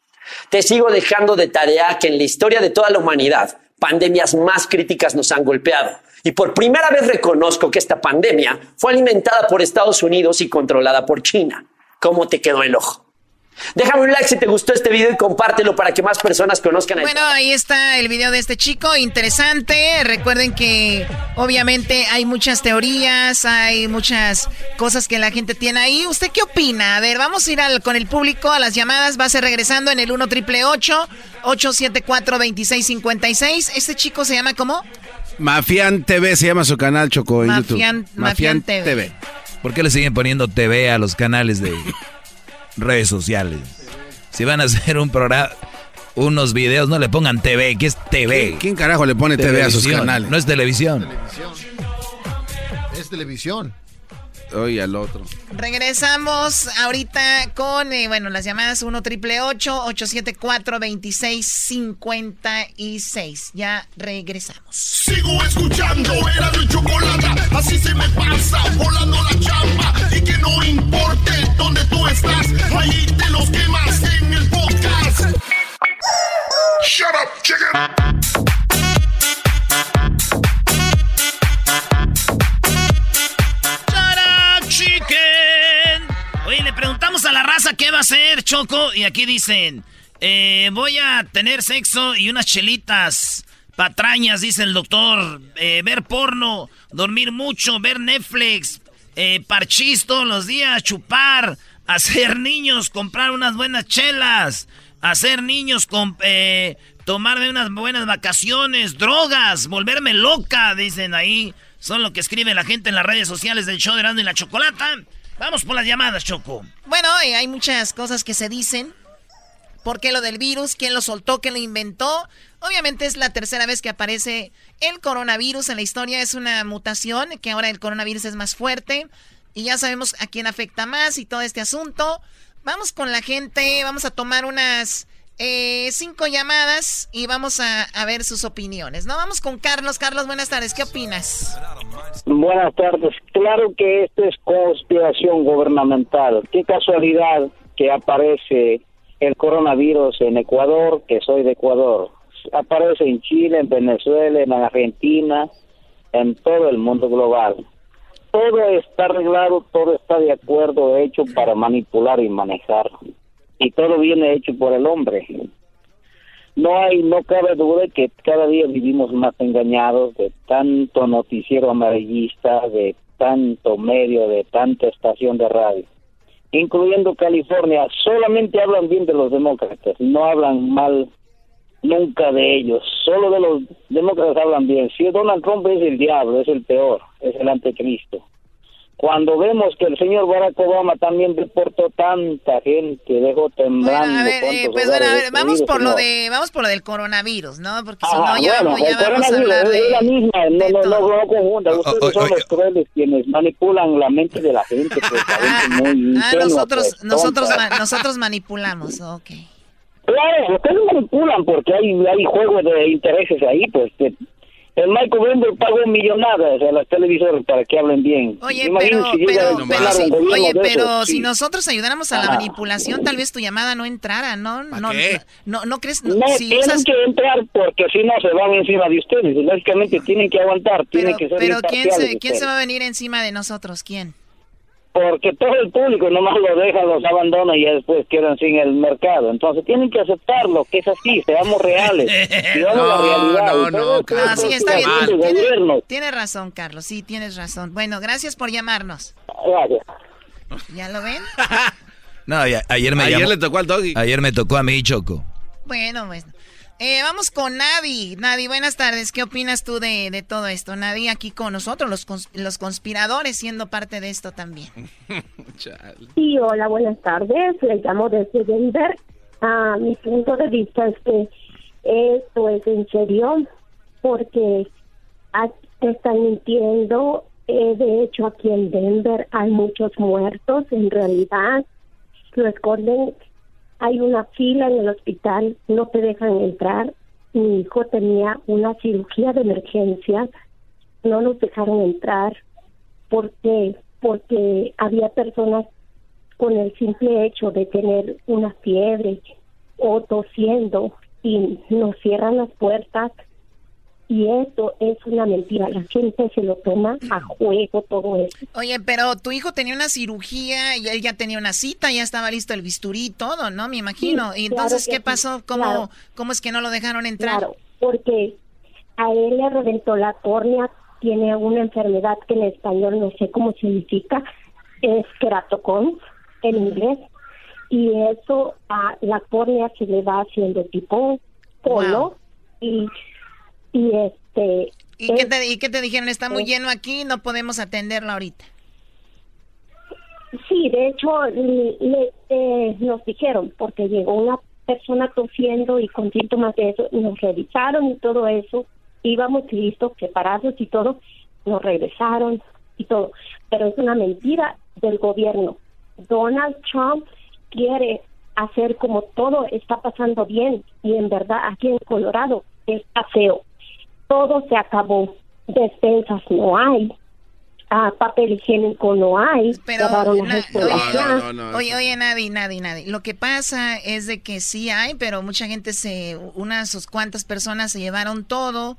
Te sigo dejando de tarea que en la historia de toda la humanidad pandemias más críticas nos han golpeado. Y por primera vez reconozco que esta pandemia fue alimentada por Estados Unidos y controlada por China. ¿Cómo te quedó el ojo? Déjame un like si te gustó este video y compártelo para que más personas conozcan a Bueno, ahí está el video de este chico, interesante. Recuerden que obviamente hay muchas teorías, hay muchas cosas que la gente tiene ahí. ¿Usted qué opina? A ver, vamos a ir al, con el público a las llamadas. Va a ser regresando en el 1 triple 874 2656. Este chico se llama ¿cómo? Mafian TV se llama su canal Choco en Mafian, YouTube. Mafian TV. TV. ¿Por qué le siguen poniendo TV a los canales de *laughs* redes sociales? Si van a hacer un programa, unos videos, no le pongan TV, ¿qué es TV? ¿Quién, quién carajo le pone TV a sus canales? No es televisión. Es televisión. Oye, al otro. Regresamos ahorita con, eh, bueno, las llamadas 1 triple 874 2656. Ya regresamos. Sigo escuchando, era mi chocolate, así se me pasa, volando la chamba. Y que no importe dónde tú estás, ahí te los quemas en el podcast. Shut up, chicken. A la raza qué va a hacer, Choco. Y aquí dicen: eh, Voy a tener sexo y unas chelitas. Patrañas, dice el doctor. eh, ver porno, dormir mucho, ver Netflix, eh, todos los días, chupar, *laughs* hacer niños, comprar unas buenas chelas, hacer niños, con, eh, tomarme unas buenas vacaciones, drogas, volverme loca, dicen ahí. Son lo que escribe la gente en las redes sociales del show de Erasmo y la Chocolata. Vamos por las llamadas, Choco. Bueno, hay muchas cosas que se dicen. ¿Por qué lo del virus? ¿Quién lo soltó? ¿Quién lo inventó? Obviamente es la tercera vez que aparece el coronavirus en la historia. Es una mutación, que ahora el coronavirus es más fuerte. Y ya sabemos a quién afecta más y todo este asunto. Vamos con la gente, vamos a tomar unas eh, cinco llamadas y vamos a, a ver sus opiniones. ¿No? Vamos con Carlos. Carlos, buenas tardes. ¿Qué opinas? Buenas tardes. Claro que esto es conspiración gubernamental. Qué casualidad que aparece el coronavirus en Ecuador, que soy de Ecuador. Aparece en Chile, en Venezuela, en Argentina, en todo el mundo global. Todo está arreglado, todo está de acuerdo, hecho para manipular y manejar. Y todo viene hecho por el hombre. No hay, no cabe duda que cada día vivimos más engañados de tanto noticiero amarillista, de tanto medio, de tanta estación de radio, incluyendo California. Solamente hablan bien de los demócratas, no hablan mal nunca de ellos. Solo de los demócratas hablan bien. Si Donald Trump es el diablo, es el peor, es el anticristo. Cuando vemos que el señor Barack Obama también deportó tanta gente, dejó temblando. A ver, eh, pues bueno, a ver, vamos por lo no. de, vamos por lo del coronavirus, ¿no? Porque si no ya, bueno, ya el vamos a hablar es de, la misma, no, de no, no, todo. no confundan. Ustedes son los crueles quienes manipulan la mente de la gente, pues, la gente muy Ah, ingenua, nosotros, pues, nosotros, ma- nosotros manipulamos, ok. Claro, ustedes manipulan porque hay, hay juegos de intereses ahí, pues. que el Michael Bloomberg pagó millonadas a las televisoras para que hablen bien. Oye, pero, si pero, pero, si, oye, pero si sí. nosotros ayudáramos a la manipulación, tal vez tu llamada no entrara, ¿no? No, qué? no, no, crees, No, si tienen usas- que entrar porque si no se van encima de ustedes. Lógicamente tienen que aguantar, tienen que ser pero ¿quién se, quién va a venir encima de nosotros? ¿Quién? Porque todo el público nomás lo deja, los abandona y ya después quedan sin el mercado. Entonces tienen que aceptarlo, que es así, seamos reales. *laughs* Digamos la realidad. No, no, Carlos. Ah, sí, está bien. Tiene, tiene razón, Carlos. Sí, tienes razón. Bueno, gracias por llamarnos. Gracias. ¿Ya lo ven? *laughs* No, ya- ayer me Ayer llamó- le tocó al doggy. Ayer me tocó a mí, Choco. Bueno, pues. Eh, vamos con Nadi. Nadi, buenas tardes. ¿Qué opinas tú de, de todo esto? Nadi aquí con nosotros, los, cons- los conspiradores, siendo parte de esto también. *laughs* Sí, hola, buenas tardes. Le llamo desde Denver. Ah, mi punto de vista es que esto es en serio porque a- están mintiendo. Eh, de hecho, aquí en Denver hay muchos muertos. En realidad, lo esconden. Hay una fila en el hospital, no te dejan entrar. Mi hijo tenía una cirugía de emergencia, no nos dejaron entrar. ¿Por qué? Porque había personas con el simple hecho de tener una fiebre o tosiendo y nos cierran las puertas y eso es una mentira. La gente se lo toma a juego todo eso. Oye, pero tu hijo tenía una cirugía y él ya tenía una cita, ya estaba listo el bisturí y todo, ¿no? Me imagino. Sí, y claro entonces, que ¿qué pasó? ¿Cómo, claro. ¿Cómo es que no lo dejaron entrar? Claro, porque a él le reventó la córnea, tiene una enfermedad que en español no sé cómo significa, es queratocón en inglés, y eso a la córnea se le va haciendo tipo polo y, y este... ¿Y qué, es- te, ¿Y qué te dijeron? Está muy es- lleno aquí, no podemos atenderlo ahorita. Sí, de hecho, le- le- eh, nos dijeron, porque llegó una persona tosiendo y con síntomas de eso, nos revisaron y todo eso, íbamos listos, preparados y todo, nos regresaron y todo. Pero es una mentira del gobierno. Donald Trump quiere hacer como todo está pasando bien y en verdad aquí en Colorado está feo. Todo se acabó. Despensas no hay. Ah, papel higiénico no hay. Pero, cerraron las na- escuelas ya. oye, oye, nadie, nadie, nadie. Lo que pasa es de que sí hay, pero mucha gente se, unas sus cuantas personas se llevaron todo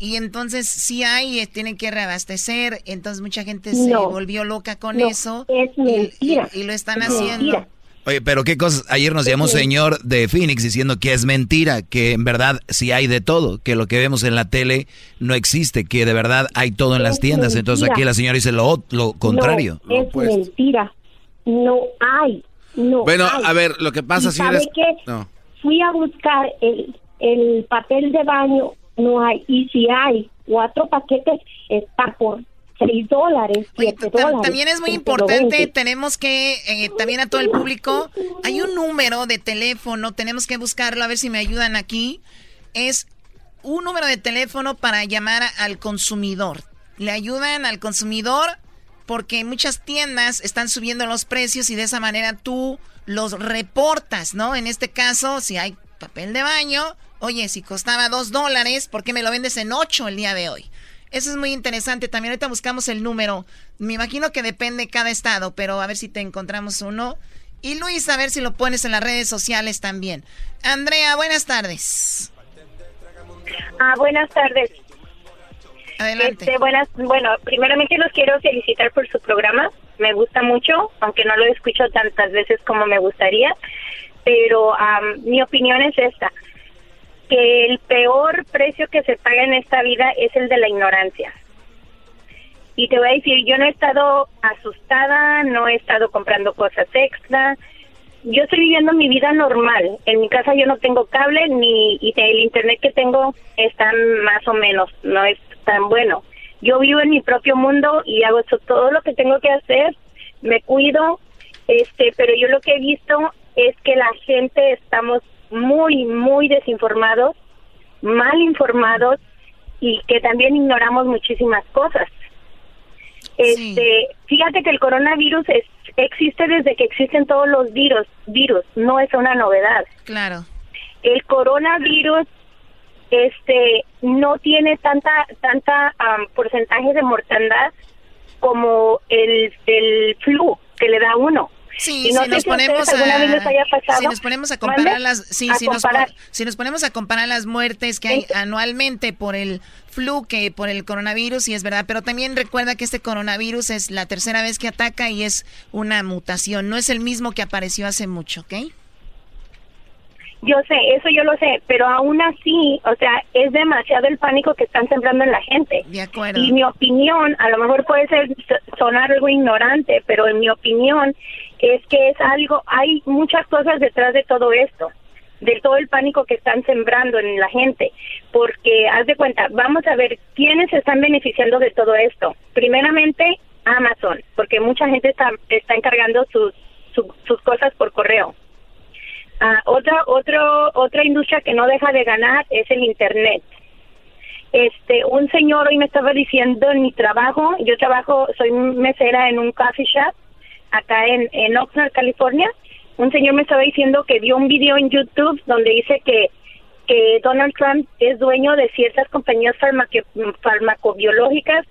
y entonces sí hay, tienen que reabastecer, entonces mucha gente se No. volvió loca con No, eso es y- mentira. y, y lo están Es haciendo. mentira. Oye, pero qué cosas. Ayer nos llamó un Sí. señor de Phoenix diciendo que es mentira, que en verdad sí hay de todo, que lo que vemos en la tele no existe, que de verdad hay todo en las tiendas. Entonces aquí la señora dice lo, lo contrario. No, es mentira. No hay. No Bueno, hay. a ver, lo que pasa, ¿Y señores. ¿Sabe qué? No. Fui a buscar el, el papel de baño, no hay. Y si hay cuatro paquetes, está por seis dólares. También es muy importante, tenemos que, eh, también a todo el público, hay un número de teléfono, tenemos que buscarlo, a ver si me ayudan aquí. Es un número de teléfono para llamar al consumidor. Le ayudan al consumidor porque muchas tiendas están subiendo los precios y de esa manera tú los reportas, ¿no? En este caso, si hay papel de baño, oye, si costaba dos dólares, ¿por qué me lo vendes en ocho el día de hoy? Eso es muy interesante. También ahorita buscamos el número. Me imagino que depende cada estado, pero a ver si te encontramos uno. Y Luis, a ver si lo pones en las redes sociales también. Andrea, buenas tardes. Ah, buenas tardes. Adelante. Este, buenas, bueno, primeramente los quiero felicitar por su programa. Me gusta mucho, aunque no lo escucho tantas veces como me gustaría. Pero am, mi opinión es esta, que el peor precio que se paga en esta vida es el de la ignorancia. Y te voy a decir, yo no he estado asustada, no he estado comprando cosas extra. Yo estoy viviendo mi vida normal. En mi casa yo no tengo cable ni y el internet que tengo está más o menos, no es tan bueno. Yo vivo en mi propio mundo y hago todo lo que tengo que hacer, me cuido, este, pero yo lo que he visto es que la gente estamos muy muy desinformados, mal informados y que también ignoramos muchísimas cosas. Este, fíjate que el coronavirus es, existe desde que existen todos los virus, virus, no es una novedad. Claro. El coronavirus este no tiene tanta tanta am, porcentaje de mortandad como el, el flu que le da uno. Sí, si nos ponemos a, si nos ponemos a comparar las, sí, si, Nos, si nos ponemos a comparar las muertes que hay anualmente por el flu que por el coronavirus, y es verdad, pero también recuerda que este coronavirus es la tercera vez que ataca y es una mutación, no es el mismo que apareció hace mucho, ¿ok? Yo sé, eso yo lo sé, pero aún así, o sea, es demasiado el pánico que están sembrando en la gente. De acuerdo. Y mi opinión, a lo mejor puede ser sonar algo ignorante, pero en mi opinión es que es algo, hay muchas cosas detrás de todo esto, de todo el pánico que están sembrando en la gente, porque haz de cuenta, vamos a ver quiénes se están beneficiando de todo esto. Primeramente, Amazon, porque mucha gente está, está encargando sus, sus cosas por correo Ah, otra, otro, otra industria que no deja de ganar es el Internet. Este, un señor hoy me estaba diciendo en mi trabajo, yo trabajo, soy mesera en un coffee shop acá en, en Oxnard, California. Un señor me estaba diciendo que vio un video en YouTube donde dice que, que Donald Trump es dueño de ciertas compañías farmacobiológicas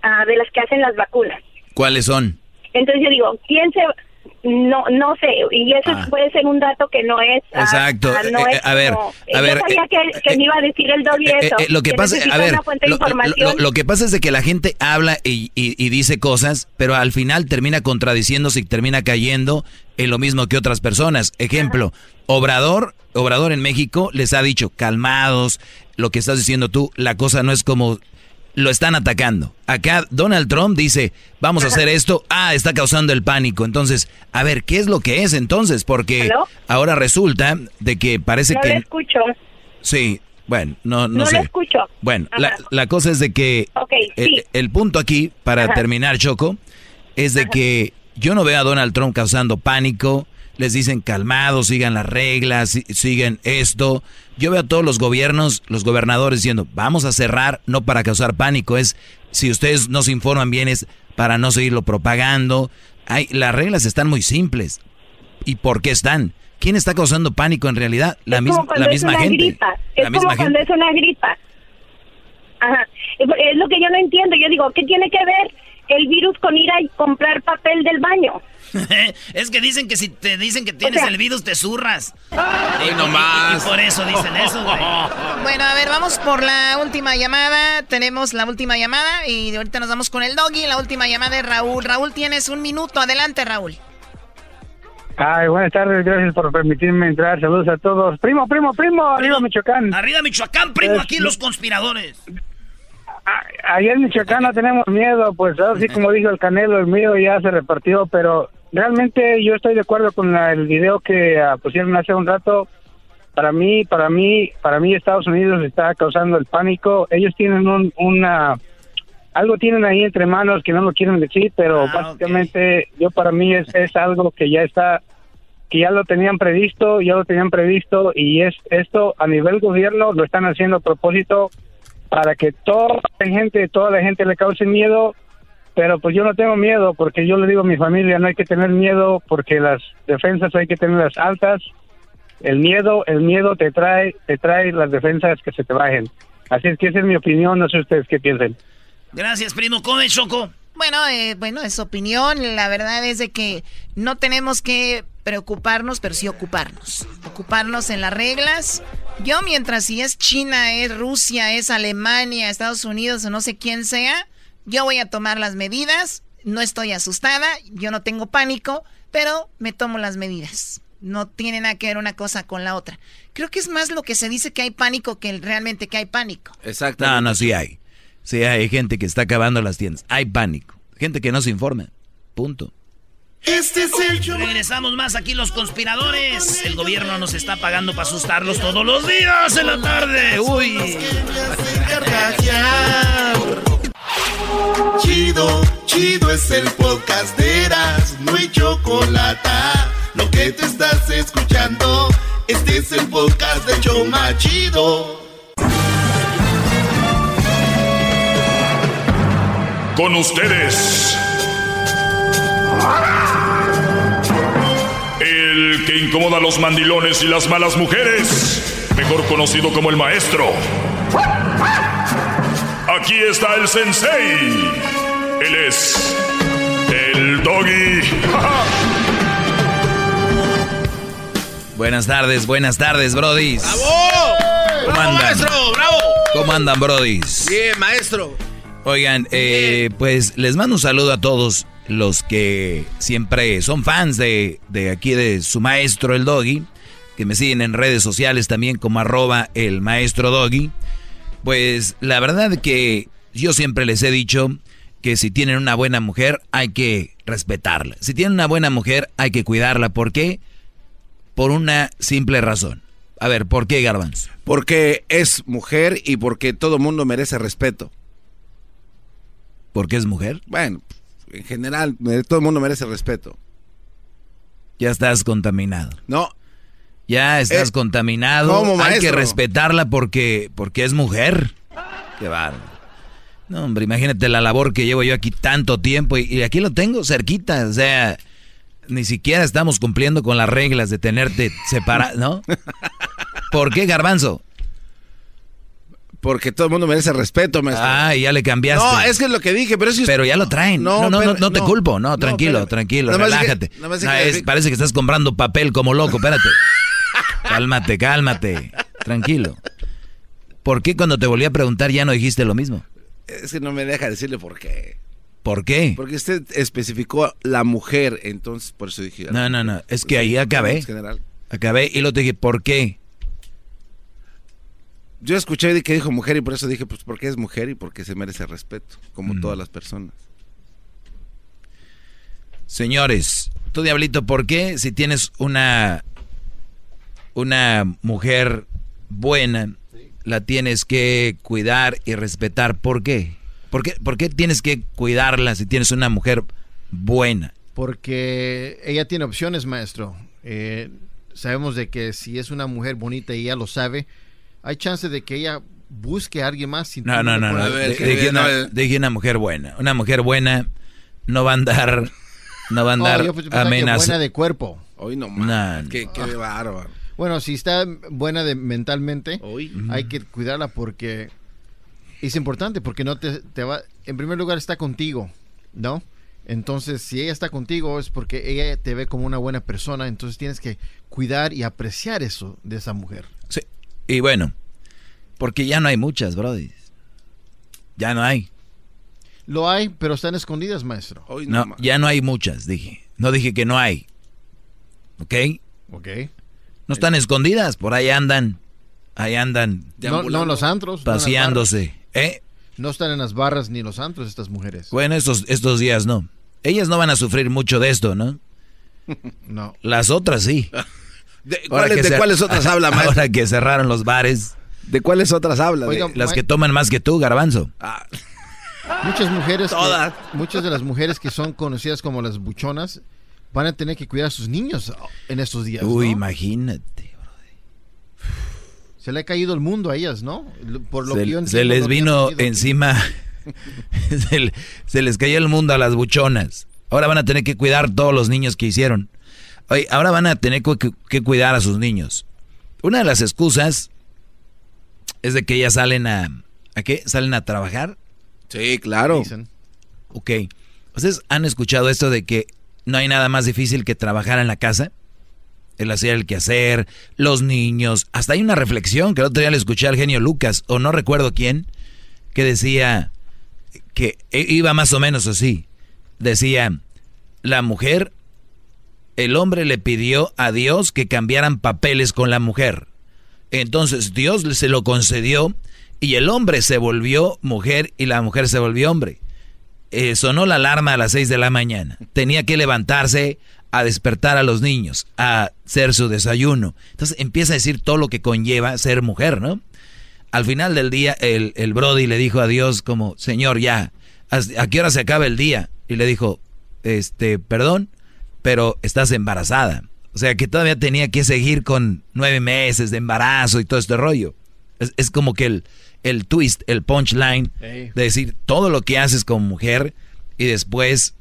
ah, de las que hacen las vacunas. ¿Cuáles son? Entonces yo digo, ¿quién se no, no sé, y eso ah. puede ser un dato que no es. Ah, Exacto. Ah, eh, eh, a ver, a ver. Yo sabía que, que me iba a decir el doble eso. Eh, lo que pasa, a ver, lo, que pasa es de que la gente habla y, y, dice cosas, pero al final termina contradiciéndose y termina cayendo en lo mismo que otras personas. Ejemplo, Obrador, Obrador en México les ha dicho, calmados, lo que estás diciendo tú, la cosa no es como lo están atacando. Acá Donald Trump dice, vamos a hacer esto, ah, está causando el pánico. Entonces, a ver, ¿qué es lo que es entonces? Porque ahora resulta de que parece no que... No escucho. Sí, bueno, no, no, sé. No escucho. Bueno, la, cosa es de que el, punto aquí, para terminar, Choco, es de que yo no veo a Donald Trump causando pánico, les dicen calmados, sigan las reglas, sigan esto. Yo veo a todos los gobiernos, los gobernadores diciendo, vamos a cerrar, no para causar pánico, es, si ustedes no se informan bien, es para no seguirlo propagando. Hay, las reglas están muy simples. ¿Y por qué están? ¿Quién está causando pánico en realidad? La, misma, la misma gente. Es como cuando es una gripa. Ajá. Es lo que yo no entiendo. Yo digo, ¿qué tiene que ver el virus con ir a comprar papel del baño? *laughs* es que dicen que si te dicen que tienes el virus, te zurras. Y, nomás. Y, por eso dicen eso, güey. *laughs* Bueno, a ver, vamos por la última llamada. Tenemos la última llamada y ahorita nos vamos con el doggy. La última llamada de Raúl. Raúl, tienes un minuto. Adelante, Raúl. Ay, buenas tardes, gracias por permitirme entrar. Saludos a todos. Primo, primo, primo, arriba Michoacán. Arriba Michoacán, primo, aquí los conspiradores. Ayer en Michoacán no tenemos miedo, pues así como dijo el Canelo, el mío ya se repartió, pero realmente yo estoy de acuerdo con el video que uh, pusieron hace un rato. Para mí, para mí, para mí Estados Unidos está causando el pánico. Ellos tienen un, una algo tienen ahí entre manos que no lo quieren decir, pero ah, básicamente yo para mí es, es algo que ya está que ya lo tenían previsto, ya lo tenían previsto y es esto a nivel gobierno lo están haciendo a propósito para que toda la gente, toda la gente le cause miedo pero pues yo no tengo miedo porque yo le digo a mi familia no hay que tener miedo porque las defensas hay que tenerlas altas. El miedo el miedo te trae te trae las defensas que se te bajen. Así es que esa es mi opinión no sé ustedes qué piensan gracias primo. Come choco bueno eh, bueno es opinión. La verdad es de que no tenemos que preocuparnos pero sí ocuparnos ocuparnos en las reglas yo mientras si es China es Rusia es Alemania Estados Unidos o no sé quién sea yo voy a tomar las medidas, no estoy asustada, yo no tengo pánico, pero me tomo las medidas. No tiene nada que ver una cosa con la otra. Creo que es más lo que se dice que hay pánico que realmente que hay pánico. Exacto. No, no, sí hay. Sí hay gente que está acabando las tiendas. Hay pánico. Gente que no se informa. Punto. Este es el show. Regresamos más aquí los conspiradores. El gobierno nos está pagando para asustarlos todos los días en la tarde. Uy. Chido, chido es el podcast de Eras, no hay chocolate. Lo que te estás escuchando, este es el podcast de Choma Chido. Con ustedes. El que incomoda a los mandilones y las malas mujeres, mejor conocido como el maestro. Aquí está el sensei. Él es el doggy. Buenas tardes, buenas tardes, brodis. ¡Bravo! ¿Cómo ¡Bravo, andan? maestro! ¡Bravo! ¿Cómo andan, brodis? Bien, maestro. Oigan, eh, pues les mando un saludo a todos los que siempre son fans de, de aquí de su maestro, el Doggy, que me siguen en redes sociales también como arroba el maestro Doggy. Pues la verdad que yo siempre les he dicho que si tienen una buena mujer hay que respetarla. Si tienen una buena mujer hay que cuidarla. ¿Por qué? Por una simple razón. A ver, ¿por qué, Garbanzo? Porque es mujer y porque todo mundo merece respeto. ¿Por qué es mujer? Bueno, en general, todo el mundo merece respeto. Ya estás contaminado. No. Ya estás Eh, contaminado. ¿cómo, Hay que respetarla porque, porque es mujer. Qué bárbaro. No, hombre, imagínate la labor que llevo yo aquí tanto tiempo y, y aquí lo tengo cerquita. O sea, ni siquiera estamos cumpliendo con las reglas de tenerte separado, ¿no? *laughs* ¿Por qué, Garbanzo? Porque todo el mundo merece respeto, maestro. Ah, y ya le cambiaste. No, es que es lo que dije, pero si Pero ya lo traen. No, no, no, pero- no te culpo. No, tranquilo, tranquilo, Nada relájate. nada No, es- parece que estás comprando papel como loco, espérate. *laughs* cálmate, cálmate. Tranquilo. ¿Por qué cuando te volví a preguntar ya no dijiste lo mismo? Es que no me deja decirle por qué. ¿Por qué? Porque usted especificó la mujer, entonces por eso dije. No, no, no. Es que ahí acabé. En general. Acabé y lo te dije, ¿por qué? Yo escuché que dijo mujer y por eso dije, pues porque es mujer y porque se merece respeto, como Mm. todas las personas. Señores, tú diablito, ¿por qué si tienes una una mujer buena la tienes que cuidar y respetar? ¿Por qué? ¿Por qué, por qué tienes que cuidarla si tienes una mujer buena? Porque ella tiene opciones, maestro. Eh, sabemos de que si es una mujer bonita y ella lo sabe, hay chance de que ella busque a alguien más. sin No, no, no, no. pones- De- Dije una, mujer buena. Una mujer buena no va a andar no va a Oh, andar que amenazando. buena de cuerpo. Hoy no más. Qué, qué bárbaro. Bueno, si está buena de mentalmente, hay que cuidarla porque es importante, porque no te, te va, en primer lugar está contigo, ¿no? Entonces, si ella está contigo es porque ella te ve como una buena persona, entonces tienes que cuidar y apreciar eso de esa mujer. Sí. Y bueno, porque ya no hay muchas, Brody. Ya no hay. Lo hay, pero están escondidas, maestro. No, ya no hay muchas, dije. No dije que no hay. ¿Ok? Ok. No están escondidas, por ahí andan. Ahí andan. No, no en los antros. no Paseándose. ¿Eh? barras. No están en las barras ni en los antros estas mujeres. Bueno, estos, estos días no. Ellas no van a sufrir mucho de esto, ¿no? No. Las otras sí. *laughs* ¿De, cuáles, de otras *laughs* habla, maestro? Ahora que cerraron los bares. ¿De cuáles otras habla? Oiga, De- Las que toman más que tú, garbanzo. Muchas mujeres, que- Todas. muchas de las mujeres que son conocidas como las buchonas van a tener que cuidar a sus niños en estos días. Uy, ¿no? imagínate. Se le ha caído el mundo a ellas, ¿no? Por lo Se, que yo se les vino encima. *laughs* se les cayó el mundo a las buchonas. Ahora van a tener que cuidar todos los niños que hicieron. Oye, ahora van a tener que, que cuidar a sus niños. Una de las excusas es de que ellas salen a... ¿A qué? ¿Salen a trabajar? Sí, claro. Dicen. Ok. ¿Ustedes han escuchado esto de que no hay nada más difícil que trabajar en la casa? El hacer el quehacer, los niños. Hasta hay una reflexión que el otro día le escuché al genio Lucas, o no recuerdo quién, que decía que e- iba más o menos así. Decía, la mujer, el hombre le pidió a Dios que cambiaran papeles con la mujer. Entonces Dios se lo concedió y el hombre se volvió mujer y la mujer se volvió hombre. Eh, sonó la alarma a las 6 de la mañana. Tenía que levantarse a despertar a los niños, a hacer su desayuno. Entonces empieza a decir todo lo que conlleva ser mujer, ¿no? Al final del día, el, el Brody le dijo a Dios como, Señor, ya, ¿a qué hora se acaba el día? Y le dijo, este, perdón, pero estás embarazada. O sea que todavía tenía que seguir con nueve meses de embarazo y todo este rollo. Es, es como que el, el twist, el punchline de decir todo lo que haces como mujer y después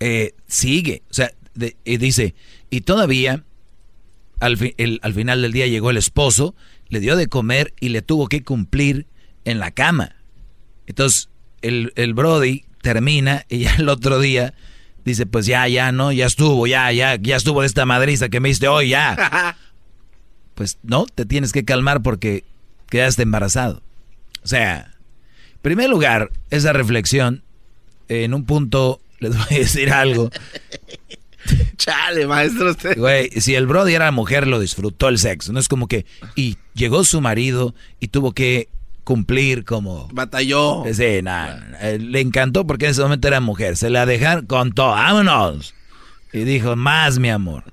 eh, sigue. O sea, de- y dice, y todavía al, fi- el- al final del día llegó el esposo, le dio de comer y le tuvo que cumplir en la cama. Entonces, el, el Brody termina y *laughs* ya el otro día Dice, pues ya, ya, no, ya estuvo, ya, ya, ya estuvo de esta madriza que me diste hoy, ya. *laughs* pues no, te tienes que calmar porque quedaste embarazado. O sea, en primer lugar, esa reflexión, en un punto, *laughs* les voy a decir algo. *laughs* Chale, maestro. Usted. Güey, si el Brody era mujer, lo disfrutó el sexo. No es como que. Y llegó su marido y tuvo que cumplir como. Batalló. Sí, nada. Eh, le encantó porque en ese momento era mujer. Se la dejaron con todo. ¡Vámonos! Y dijo, más, mi amor.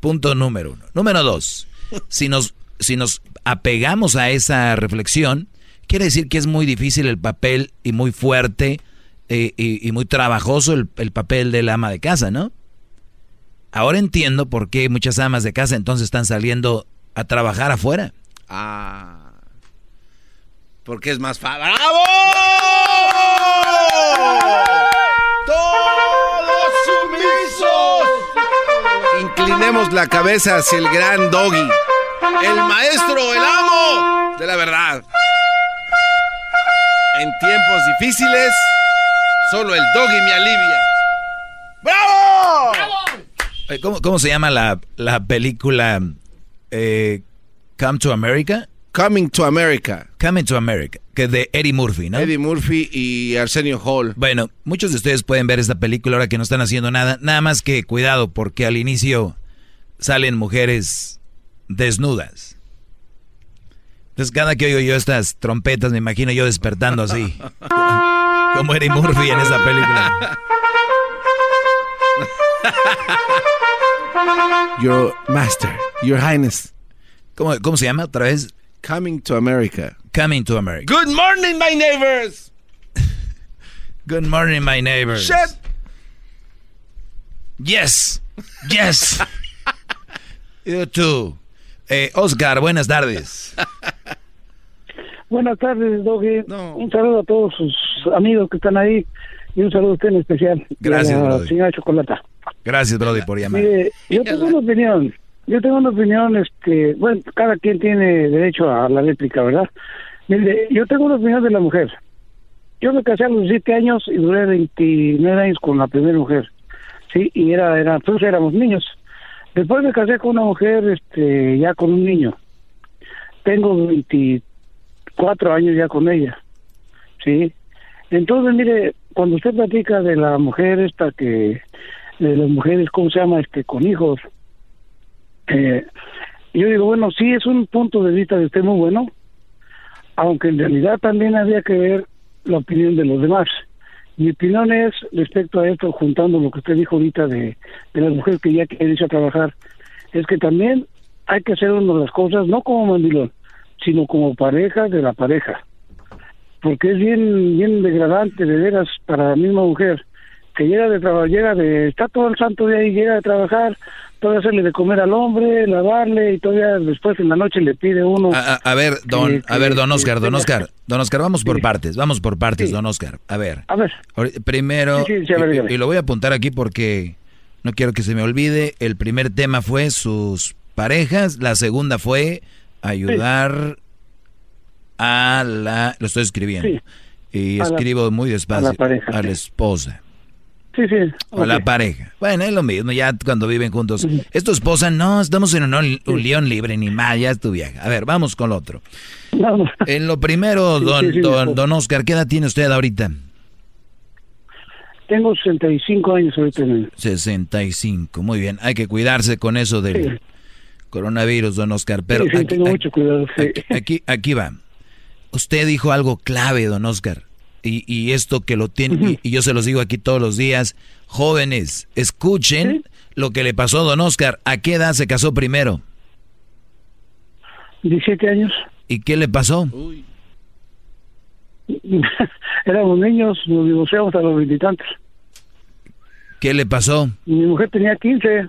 Punto número uno. Número dos. Si nos, si nos apegamos a esa reflexión, quiere decir que es muy difícil el papel y muy fuerte eh, y, y, muy trabajoso el, el papel del ama de casa, ¿no? Ahora entiendo por qué muchas amas de casa entonces están saliendo a trabajar afuera. Ah. Porque es más fácil. ¡Bravo! ¡Todos sumisos! Inclinemos la cabeza hacia el gran doggy. El maestro, el amo de la verdad. En tiempos difíciles, solo el doggy me alivia. ¡Bravo! ¡Bravo! ¿Cómo, ¿Cómo, se llama la, la película eh, Come to America? Coming to America. Coming to America, que es de Eddie Murphy, ¿no? Eddie Murphy y Arsenio Hall. Bueno, muchos de ustedes pueden ver esta película ahora que no están haciendo nada. Nada más que cuidado, porque al inicio salen mujeres desnudas. Entonces, cada que oigo yo estas trompetas, me imagino yo despertando así. *laughs* como Eddie Murphy en esa película. Your master, your highness. ¿Cómo, ¿Cómo, se llama otra vez? Coming to America. Coming to America. Good morning, my neighbors. *laughs* Good morning, my neighbors. Shit. Yes. Yes. *laughs* you too. Eh, Oscar, buenas tardes. *laughs* Buenas tardes, Doggy. No. Un saludo a todos sus amigos que están ahí y un saludo a usted en especial. Gracias, a la Brody. señora Chocolata. Gracias, Brody, por llamar. Yo tengo una opinión. Yo tengo una opinión, este, bueno, cada quien tiene derecho a la réplica, ¿verdad? Mire, yo tengo una opinión de la mujer. Yo me casé a los 7 años y duré 29 años con la primera mujer. Sí, y era, era, pues éramos niños. Después me casé con una mujer, este, ya con un niño. Tengo 24 años ya con ella. Sí. Entonces, mire, cuando usted platica de la mujer esta que de las mujeres, ¿cómo se llama? Este, con hijos. Eh, yo digo, bueno, sí, es un punto de vista de usted muy bueno, aunque en realidad también había que ver la opinión de los demás. Mi opinión es, respecto a esto, juntando lo que usted dijo ahorita de, de las mujeres que ya quieren irse a trabajar, es que también hay que hacer una de las cosas, no como mandilón, sino como pareja de la pareja. Porque es bien, bien degradante, de veras, para la misma mujer que llega de trabajar, llega de, está todo el santo día ahí, llega de trabajar, todavía hacerle de comer al hombre, lavarle y todavía después en la noche le pide uno. A, ver, don, que- a ver, don Oscar, don Oscar, don Oscar, vamos por Sí. partes, vamos por partes, Sí. don Oscar. A ver, A ver, primero, Sí, sí, sí, a ver, y- lo voy a apuntar aquí porque no quiero que se me olvide, el primer tema fue sus parejas, la segunda fue ayudar a la, lo estoy escribiendo, y A la- escribo muy despacio, a la pareja, a la esposa. Sí, sí. O la pareja. Bueno, es lo mismo, ya cuando viven juntos. Es tu esposa, no, estamos en un, un león libre, ni más, ya es tu vieja. A ver, vamos con lo otro. No, no. En lo primero, Sí, don, sí, sí, don, don Oscar, ¿qué edad tiene usted ahorita? Tengo 65 años ahorita. en el- 65, muy bien. Hay que cuidarse con eso del coronavirus, don Oscar. Pero aquí, tengo aquí- mucho cuidado. aquí, aquí va. Usted dijo algo clave, don Oscar. Y, y esto que lo tiene, y, y yo se los digo aquí todos los días, jóvenes, escuchen lo que le pasó a don Oscar. ¿A qué edad se casó primero? 17 años. ¿Y qué le pasó? *laughs* Éramos niños, nos divorciamos a los veintitantos. ¿Qué le pasó? Mi mujer tenía 15.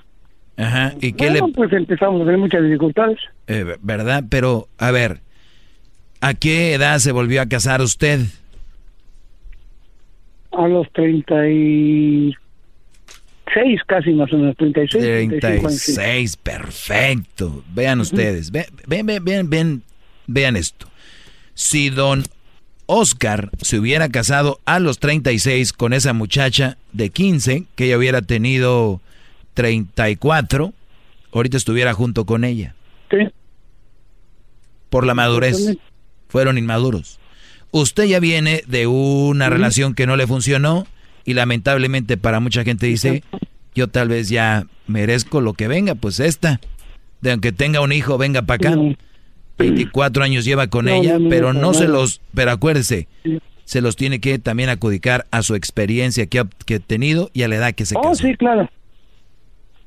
Ajá. ¿Y qué Bueno, le... pues empezamos a tener muchas dificultades. eh, ¿Verdad? Pero, a ver, ¿a qué edad se volvió a casar usted? A los 36 casi más o menos, 36. 35 años, sí. 36, perfecto. Vean ustedes, ve- ven, ven, ven, ven, vean esto. Si don Oscar se hubiera casado a los 36 con esa muchacha de 15, que ella hubiera tenido 34, ahorita estuviera junto con ella. ¿Qué? Por la madurez. Fueron inmaduros. Usted ya viene de una relación que no le funcionó y lamentablemente para mucha gente dice, yo tal vez ya merezco lo que venga, pues esta, de aunque tenga un hijo, venga para acá. 24 años lleva con ella, pero no se los, pero acuérdese, se los tiene que también acudicar a su experiencia que ha, que ha tenido y a la edad que se Oh, casó. sí, claro.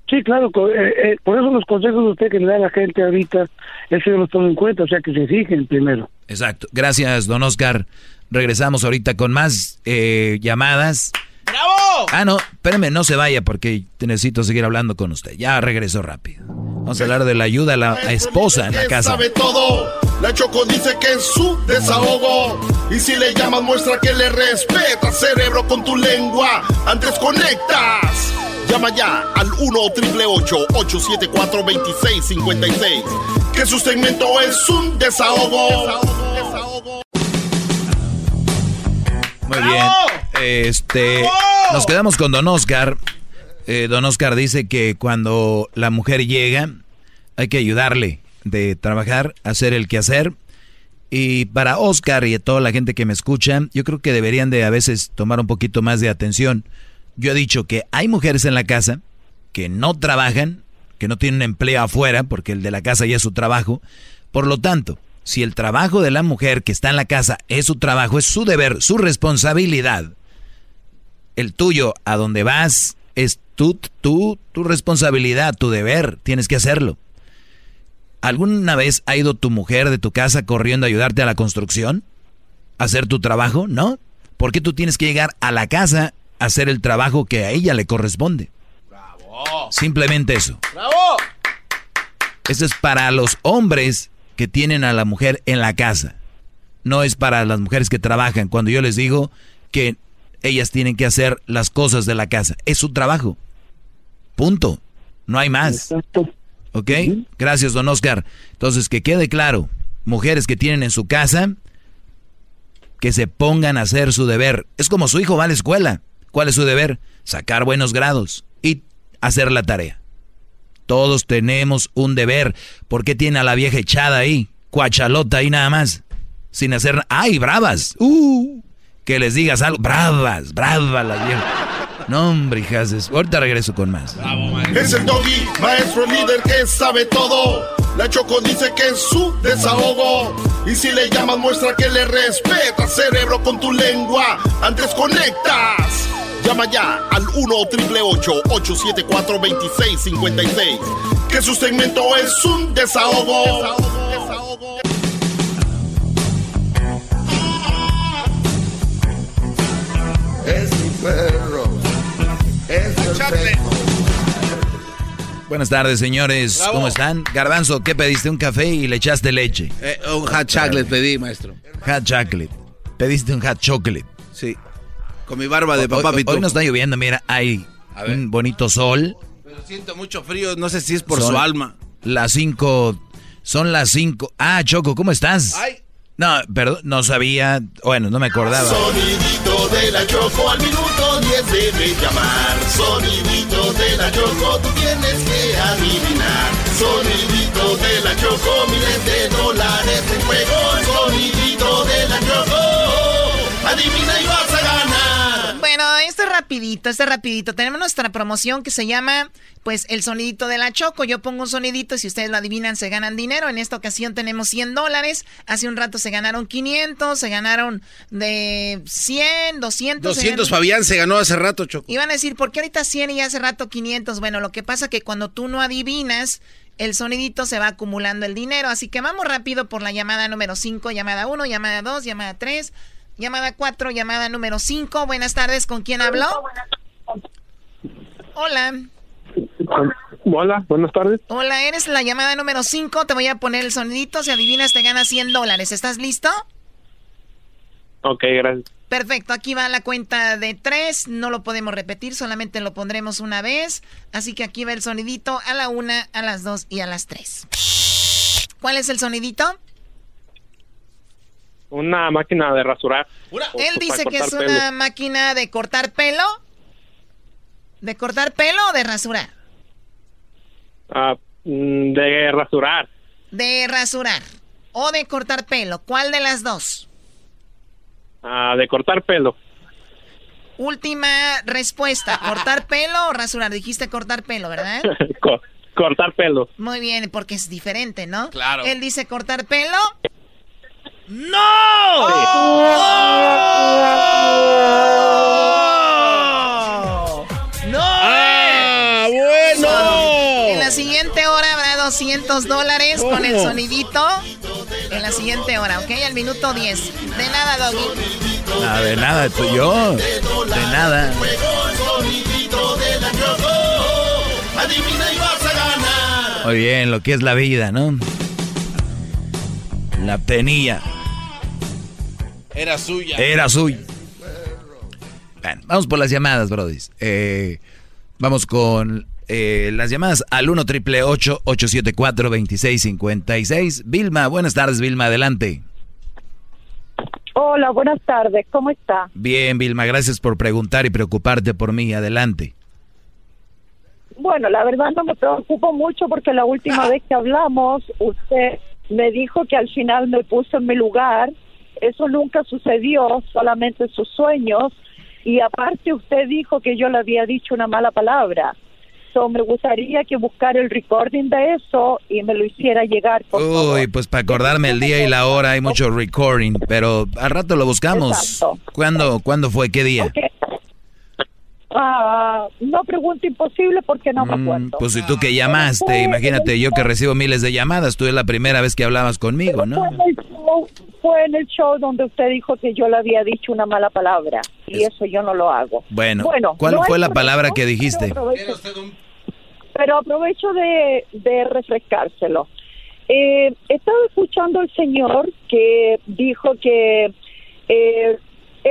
Sí, claro, eh, eh, por eso los consejos de usted que le da a la gente ahorita, eso yo los tomo en cuenta, o sea, que se fijen primero. Exacto. Gracias, don Oscar. Regresamos ahorita con más eh, llamadas. ¡Bravo! Ah, no, espérame, no se vaya porque necesito seguir hablando con usted. Ya regreso rápido. Vamos a hablar de la ayuda a la esposa en la casa. sabe todo. La Choco dice que es su desahogo. Y si le llamas, muestra que le respeta, cerebro, con tu lengua. Antes conectas. Llama ya al 1-888-874-2656. Que su segmento es un desahogo. Muy bien. Este, nos quedamos con Don Oscar. Eh, don Oscar dice que cuando la mujer llega, hay que ayudarle de trabajar, hacer el quehacer. Y para Oscar y a toda la gente que me escucha, yo creo que deberían de a veces tomar un poquito más de atención. Yo he dicho que hay mujeres en la casa que no trabajan, que no tienen empleo afuera, porque el de la casa ya es su trabajo. Por lo tanto, si el trabajo de la mujer que está en la casa es su trabajo, es su deber, su responsabilidad, el tuyo a donde vas es tu, tu, tu responsabilidad, tu deber, tienes que hacerlo. ¿Alguna vez ha ido tu mujer de tu casa corriendo a ayudarte a la construcción? ¿A hacer tu trabajo? ¿No? ¿Por qué tú tienes que llegar a la casa hacer el trabajo que a ella le corresponde? Simplemente eso. ¡Bravo! Eso es para los hombres que tienen a la mujer en la casa. No es para las mujeres que trabajan. Cuando yo les digo que ellas tienen que hacer las cosas de la casa. Es su trabajo. Punto. No hay más. ¿Ok? Gracias, don Oscar. Entonces, que quede claro, mujeres que tienen en su casa, que se pongan a hacer su deber. Es como su hijo va a la escuela. ¿Cuál es su deber? Sacar buenos grados y hacer la tarea. Todos tenemos un deber. ¿Por qué tiene a la vieja echada ahí? Cuachalota ahí nada más. Sin hacer nada. ¡Ay, bravas! ¡Uh! Que les digas algo. Bravas, bravas las viejas. No, hombre, hijas. Ahorita regreso con más. Es el doggy, maestro líder que sabe todo. La Choco dice que es su desahogo. Y si le llamas, muestra que le respeta, cerebro, con tu lengua. Antes conectas. Llama ya al 1-888-874-2656. Que su segmento es un desahogo. Es mi perro. Es el Buenas tardes, señores. Bravo. ¿Cómo están? Garbanzo, ¿qué pediste? ¿Un café y le echaste leche? Eh, un hot chocolate pedí, maestro. Hot chocolate. Pediste un hot chocolate. Sí. Con mi barba de Hoy- papá hoy, hoy no está lloviendo, mira, hay un bonito sol. Pero siento mucho frío, no sé si es por Son su alma. Las cinco, son las cinco. Ah, Choco, ¿cómo estás? Ay. No, perdón, no sabía, bueno, no me acordaba. Sonidito de la Choco al minuto 10 debe llamar. Sonidito de la Choco, tú tienes que adivinar. Sonidito de la Choco, miles de dólares en juego. Sonidito de la Choco, adivina y vas a ganar. Bueno, este es rapidito, este es rapidito. Tenemos nuestra promoción que se llama, pues, el sonidito de la Choco. Yo pongo un sonidito y si ustedes lo adivinan se ganan dinero. En esta ocasión tenemos 100 dólares. Hace un rato se ganaron 500, se ganaron de 100, 200. se 200 ganaron- Fabián se ganó hace rato, Choco. Iban a decir, ¿por qué ahorita 100 y hace rato 500? Bueno, lo que pasa que cuando tú no adivinas, el sonidito se va acumulando el dinero. Así que vamos rápido por la llamada número 5, llamada 1, llamada 2, llamada 3, llamada 4, llamada número 5. Buenas tardes, ¿con quién habló? Hola. Hola, buenas tardes. Hola, eres la llamada número 5. Te voy a poner el sonidito. Si adivinas, te ganas 100 dólares. ¿Estás listo? Ok, gracias. Perfecto, aquí va la cuenta de tres, no lo podemos repetir, solamente lo pondremos una vez. Así que aquí va el sonidito a la una, a las dos y a las tres. ¿Cuál es el sonidito? Una máquina de rasurar. Él dice que es una máquina de cortar pelo. ¿De cortar pelo o de rasurar? Ah, mm, de rasurar. De rasurar. O de cortar pelo. ¿Cuál de las dos? Ah, de cortar pelo. Última respuesta. *laughs* ¿Cortar pelo o rasurar? Dijiste cortar pelo, ¿verdad? *laughs* cortar pelo. Muy bien, porque es diferente, ¿no? Claro. Él dice cortar pelo. ¡No! ¡No! ¡Ah, bueno! En la siguiente hora habrá 200 dólares con el sonidito. En la siguiente hora, ¿ok? Al minuto 10. De nada, Doggy. Nada, de nada, tú yo. De nada. Adivina y vas a ganar. Muy bien, lo que es la vida, ¿no? La tenía. Era suya. Era suya. Bueno, vamos por las llamadas, Brody. Eh, vamos con eh, las llamadas al 1 triple 874 2656 Vilma, buenas tardes, Vilma, adelante. Hola, buenas tardes, ¿cómo está? Bien, Vilma, gracias por preguntar y preocuparte por mí, adelante. Bueno, la verdad no me preocupo mucho porque la última vez que hablamos, usted me dijo que al final me puso en mi lugar. Eso nunca sucedió, solamente sus sueños. Y aparte usted dijo que yo le había dicho una mala palabra. So, me gustaría que buscara el recording de eso y me lo hiciera llegar. Por Uy, pues para acordarme el día y la hora hay mucho recording, pero al rato lo buscamos. Exacto. ¿Cuándo, ¿Cuándo fue? ¿Qué día? Ah, no pregunto imposible porque no me acuerdo. Pues si tú que llamaste, imagínate yo que recibo miles de llamadas, tú es la primera vez que hablabas conmigo, ¿no? Fue en, el show, fue en el show donde usted dijo que yo le había dicho una mala palabra y eso yo no lo hago. Bueno, Bueno, ¿cuál no fue es la palabra que dijiste? pero aprovecho, pero aprovecho de, de refrescárselo. Eh, estaba escuchando al señor que dijo que eh,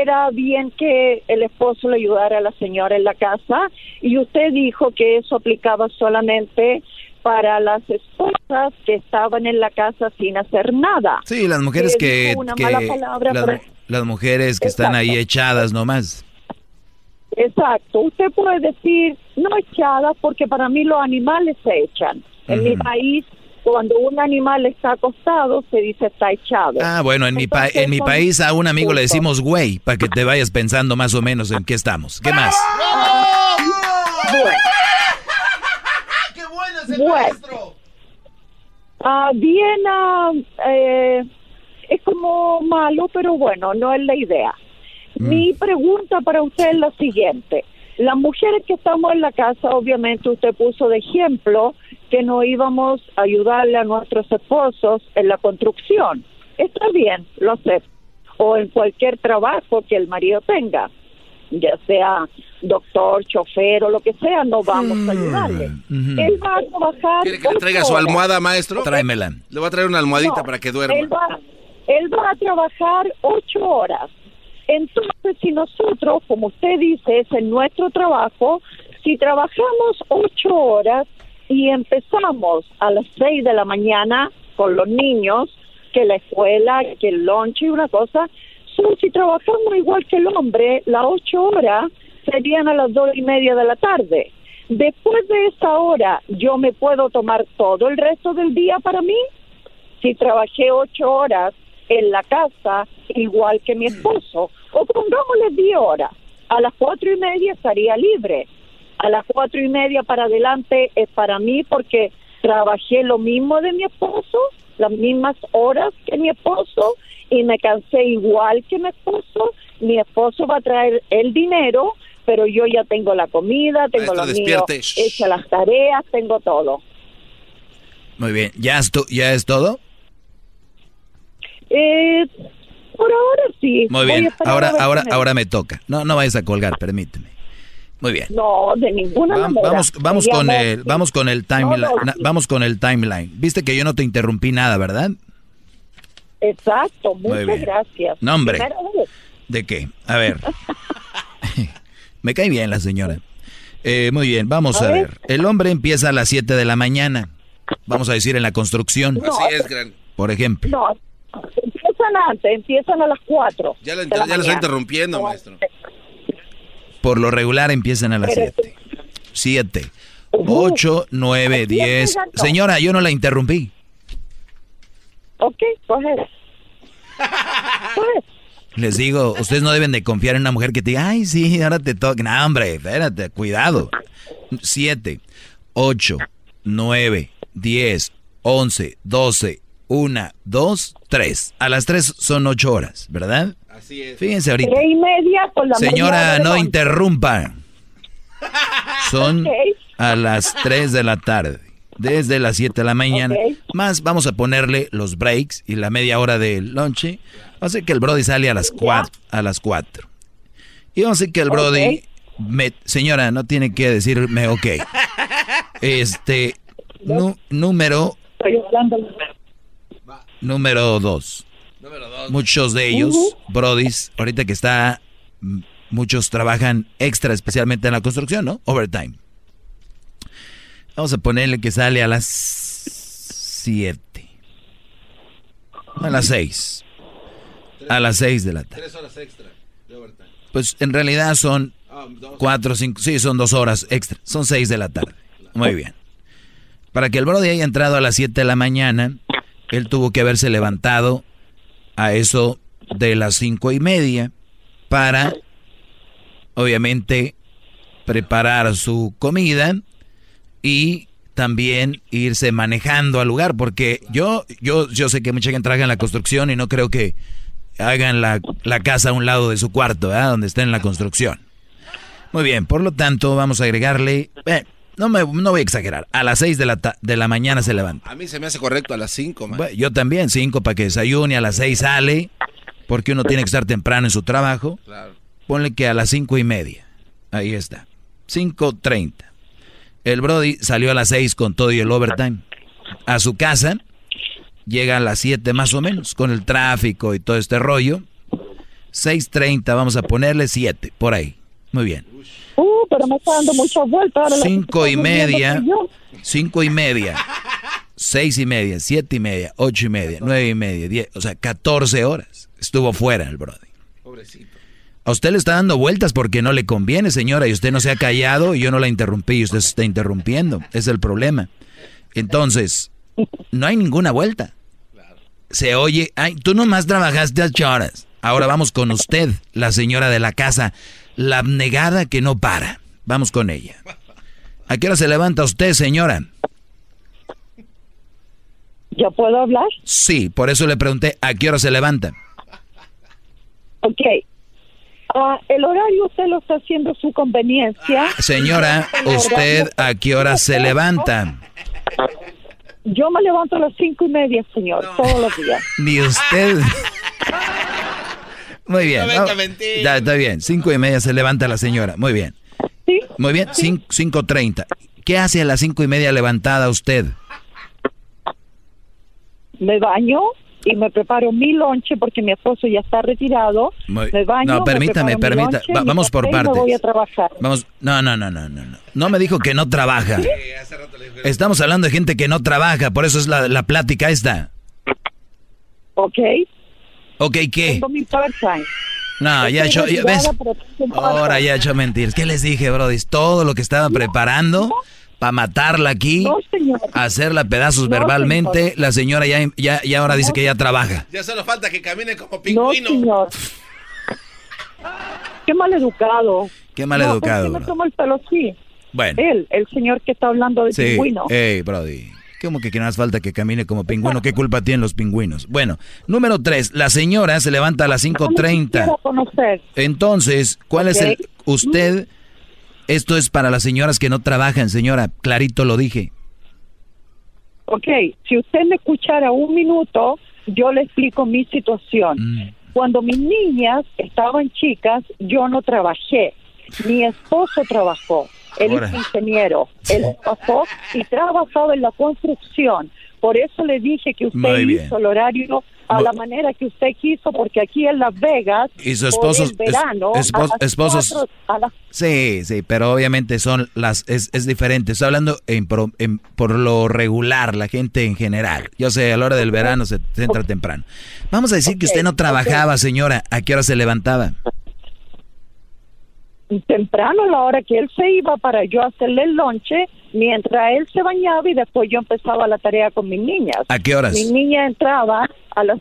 era bien que el esposo le ayudara a la señora en la casa y usted dijo que eso aplicaba solamente para las esposas que estaban en la casa sin hacer nada. Sí, las mujeres Que una que- mala palabra, las, pero- las mujeres que están ahí echadas nomás. Exacto, usted puede decir no echadas porque para mí los animales se echan. En mi país, cuando un animal está acostado, se dice está echado. Ah, bueno, en mi, pa- Entonces, en mi país a un amigo le decimos güey, para que te vayas pensando más o menos en qué estamos. ¿Qué más? Bueno. *laughs* ¡Qué bueno es el Bueno. maestro! Ah, bien, ah, eh, es como malo, pero bueno, no es la idea. Mi pregunta para usted es la siguiente. Las mujeres que estamos en la casa, obviamente usted puso de ejemplo que no íbamos a ayudarle a nuestros esposos en la construcción. Está bien, lo acepto. O en cualquier trabajo que el marido tenga, ya sea doctor, chofer o lo que sea, no vamos a ayudarle. Él va a trabajar. ¿Quiere que le traiga su almohada, maestro? Tráemela. Le voy a traer una almohadita No, para que duerma. Él va, él va a trabajar ocho horas. Entonces, si nosotros, como usted dice, es en nuestro trabajo, si trabajamos ocho horas y empezamos a las seis de la mañana con los niños, que la escuela, que el lunch y una cosa, si trabajamos igual que el hombre, las ocho horas serían a las dos y media de la tarde. Después de esa hora, ¿yo me puedo tomar todo el resto del día para mí? si trabajé ocho horas en la casa igual que mi esposo, o pongámosle diez horas, a las cuatro y media estaría libre. A las cuatro y media para adelante es para mí porque trabajé lo mismo de mi esposo, las mismas horas que mi esposo y me cansé igual que mi esposo. Mi esposo va a traer el dinero, pero yo ya tengo la comida, tengo Maestro, lo mío, despierte. hecha las tareas, tengo todo. Muy bien, ¿ya es, tu- ¿ya es todo? Eh, por ahora sí. Muy bien, ahora, ahora, ahora me toca. No, no vayas a colgar, permíteme. Muy bien. No, de ninguna Va- manera. Vamos, vamos con el, vamos con el timeline. No, no, sí. Vamos con el timeline. Viste que yo no te interrumpí nada, ¿verdad? Exacto, muchas bien. gracias. No, hombre. Primera vez. ¿De qué? A ver. *laughs* Me cae bien la señora. Eh, muy bien, vamos a, A ver. ver. El hombre empieza a las 7 de la mañana. Vamos a decir en la construcción. No. Así es, gran. Por ejemplo. No, empieza empiezan antes, empiezan a las 4. Ya la ya lo estoy interrumpiendo, maestro. Por lo regular empiezan a las 7. 7, 8, 9, 10. Señora, yo no la interrumpí. Ok, coge. Les digo, ustedes no deben de confiar en una mujer que te diga, ay, sí, ahora te toca. No, hombre, espérate, cuidado. 7, 8, 9, 10, 11, 12, 1, 2, 3. A las 3 son 8 horas, ¿verdad? Así es. Fíjense ahorita. Tres y media por la Señora, no interrumpa. *laughs* Son a las 3 de la tarde. Desde las 7 de la mañana. Más vamos a ponerle los breaks y la media hora del lunch. Vamos a hacer que el Brody sale a las 4. A las 4. Y vamos a hacer que el Brody... me- señora, no tiene que decirme ok. Este... número... Estoy hablando. Número 2. Muchos de ellos, Ujú. brodis, ahorita que está, muchos trabajan extra, especialmente en la construcción, ¿no? Overtime. Vamos a ponerle que sale a las 7. A las 6. A las 6 de la tarde. Tres horas extra de overtime. Pues en realidad son Ah, dos. 4, 5, sí, son dos horas extra. Son 6 de la tarde. Muy bien. Para que el Brody haya entrado a las 7 de la mañana, él tuvo que haberse levantado a eso de las cinco y media para, obviamente, preparar su comida y también irse manejando al lugar, porque yo, yo, yo sé que mucha gente trabaja en la construcción y no creo que hagan la, la casa a un lado de su cuarto, ¿verdad? donde está en la construcción. Muy bien, por lo tanto, vamos a agregarle, eh, no, me, no voy a exagerar, a las 6 de la, ta- de la mañana se levanta. A mí se me hace correcto a las 5, man. Bueno, yo también, 5 para que desayune, a las 6 sale, porque uno tiene que estar temprano en su trabajo. Claro. Ponle que a las cinco y media. Ahí está. 5.30. El Brody salió a las 6 con todo y el overtime. A su casa llega a las 7 más o menos, con el tráfico y todo este rollo. 6.30, vamos a ponerle 7, por ahí. Muy bien. Pero me está dando muchas vueltas. Ahora Cinco y media, cinco y media, seis y media, siete y media, ocho y media, nueve y media, diez, o sea, 14 horas estuvo fuera el Brody. Pobrecito. A usted le está dando vueltas porque no le conviene, señora, y usted no se ha callado y yo no la interrumpí y usted se está interrumpiendo. Es el problema. Entonces, no hay ninguna vuelta. Se oye, ay, tú nomás trabajaste ocho horas. Ahora vamos con usted, la señora de la casa, la abnegada que no para. Vamos con ella. ¿A qué hora se levanta usted, señora? ¿Ya puedo hablar? Sí, por eso le pregunté, ¿a qué hora se levanta? Ok. Ah, el horario usted lo está haciendo a su conveniencia. Señora, ¿usted a qué hora se levanta? Yo me levanto a las cinco y media, señor, todos los días. Ni usted. *laughs* Muy bien. No venga no, mentir. ya, está bien. Cinco y media se levanta la señora. Muy bien. Sí. Muy bien. Cin- Cinco treinta. ¿Qué hace a las cinco y media levantada usted? Me baño y me preparo mi lonche porque mi esposo ya está retirado. Muy- Me baño, no, me permítame, lonche, Va- vamos por partes. voy a trabajar. Vamos. No, no, no, no, no, no. No me dijo que no trabaja. Estamos hablando de gente que no trabaja, por eso es la, la plática esta. Ok. Ok, ¿qué? Tengo mi part-time. No, ya he hecho, ya ves. Ahora ya he hecho mentiras. ¿Qué les dije, Brody? Todo lo que estaba preparando para matarla aquí, No, señor. hacerla pedazos No, verbalmente. señor. La señora ya, ya, ya ahora dice que ya trabaja. Ya solo falta que camine como No, pingüino. señor. Qué mal educado. Qué mal educado, No, ¿por qué me tomo el pelo así? Bueno. Él, el señor que está hablando de Sí, pingüino. hey, Brody. ¿Cómo que, que no hace falta que camine como pingüino? ¿Qué culpa tienen los pingüinos? Bueno, número tres. La señora se levanta a las 5.30. Quiero conocer. Entonces, ¿cuál es el... Usted... Esto es para las señoras que no trabajan, señora. Clarito lo dije. Ok, si usted me escuchara un minuto, yo le explico mi situación. Mm. Cuando mis niñas estaban chicas, yo no trabajé. Mi esposo trabajó. Él Ahora. es ingeniero. Él pasó y trabajaba en la construcción. Por eso le dije que usted hizo el horario a la manera que usted quiso, porque aquí en Las Vegas, Y su por esposo- el verano, es- espo- a las esposos- cuatro- a las Sí, sí, pero obviamente son las es, es diferente. Estoy hablando en pro- en- por lo regular, la gente en general. Yo sé, a la hora del verano se, se entra temprano. Vamos a decir que usted no trabajaba, señora. ¿A qué hora se levantaba? Temprano a la hora que él se iba para yo hacerle el lonche mientras él se bañaba y después yo empezaba la tarea con mis niñas. ¿A qué horas? Mi niña entraba a las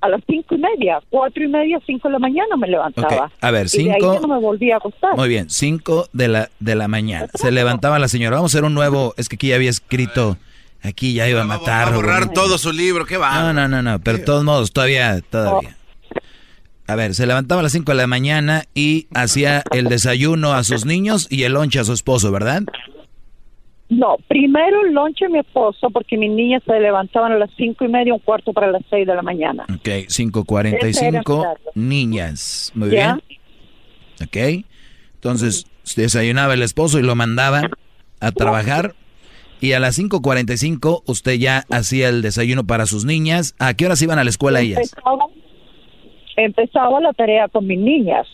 a las cinco y media, cuatro y media, cinco de la mañana me levantaba. A ver, Y de ahí cinco- yo no me volvía a acostar. Muy bien, 5 de la, de la mañana. Se levantaba la señora. Vamos a hacer un nuevo. Es que aquí ya había escrito. Aquí ya iba a matar. Va a borrar todo su libro, qué va. No, no, no, no. Pero de todos modos, todavía, todavía. A ver, se levantaba a las 5 de la mañana y hacía el desayuno a sus niños y el lonche a su esposo, ¿verdad? No, primero el lonche a mi esposo porque mis niñas se levantaban a las cinco y media, un cuarto para las seis de la mañana. Ok, Ese era 5.45 mi tarde. niñas. Muy ¿Ya? bien. Ok. Entonces, desayunaba el esposo y lo mandaba a trabajar. Y a las 5.45 usted ya hacía el desayuno para sus niñas. ¿A qué horas iban a la escuela ellas? Empezaba, empezaba la tarea con mis niñas.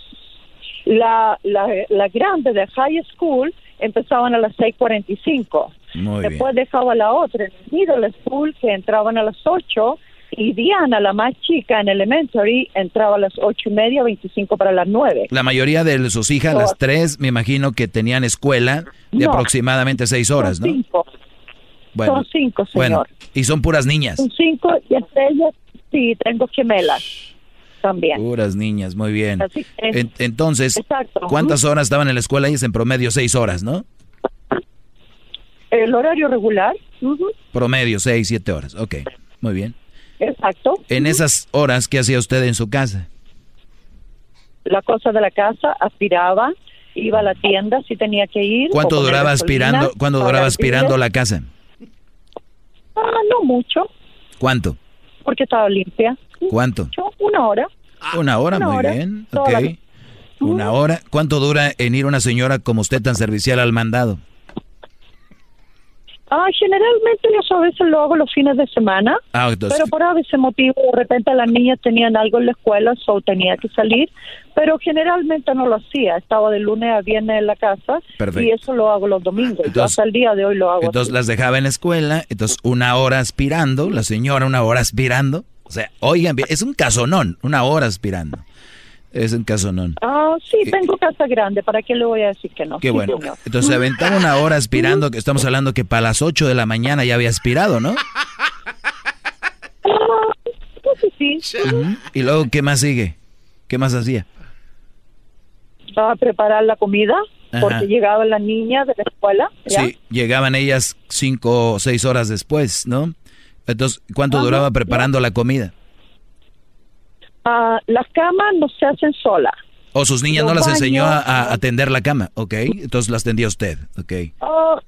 La, la, la grande de high school empezaban a las 6.45. Muy bien. Después dejaba la otra en middle school que entraban a las 8 y Diana, la más chica en elementary, entraba a las ocho y media, 25 para las 9. La mayoría de sus hijas, las tres, me imagino que tenían escuela de No. aproximadamente seis horas, ¿no? Cinco. Bueno, Son cinco, bueno, señor. y son puras niñas. Son cinco y entre ellas, sí, tengo gemelas también. Puras niñas, muy bien. Así es. En- entonces, Exacto. ¿cuántas horas estaban en la escuela ellas? En promedio seis horas, ¿no? El horario regular. Promedio seis, siete horas. Ok, muy bien. Exacto. En esas horas, ¿qué hacía usted en su casa? La cosa de la casa, aspiraba, iba a la tienda si tenía que ir. ¿Cuánto duraba aspirando, cuánto duraba aspirando la casa? Ah, no mucho, ¿Cuánto? Porque estaba limpia. ¿Cuánto? Una hora. Una hora, Una muy hora. bien. Ok. Una hora. ¿Cuánto dura en ir una señora como usted tan servicial al mandado? Ah, generalmente yo a veces lo hago los fines de semana. Ah, entonces, Pero por veces motivo, de repente las niñas tenían algo en la escuela, so tenía que salir, pero generalmente no lo hacía, estaba de lunes a viernes en la casa Perfecto. y eso lo hago los domingos, Entonces- hasta el día de hoy lo hago. entonces así. las dejaba en la escuela, entonces una hora aspirando, la señora una hora aspirando. O sea, oigan, es un casonón, una hora aspirando. Es un casonón. Ah, sí, tengo casa grande, ¿para qué le voy a decir que no? Qué Sí, bueno. señor. Entonces se aventaba una hora aspirando, que estamos hablando que para las 8 de la mañana ya había aspirado, ¿no? Ah, pues sí. Ujú. Y luego, ¿qué más sigue? ¿Qué más hacía? a preparar la comida, Ajá. porque llegaban las niñas de la escuela, ¿ya? Sí, llegaban ellas cinco o seis horas después, ¿no? Entonces, ¿cuánto Ajá, duraba preparando la comida? Ah, las camas no se hacen solas. O sus niñas Los no las enseñó a, baños, a atender la cama, ¿ok? Entonces las tendía usted, ¿ok? Ah,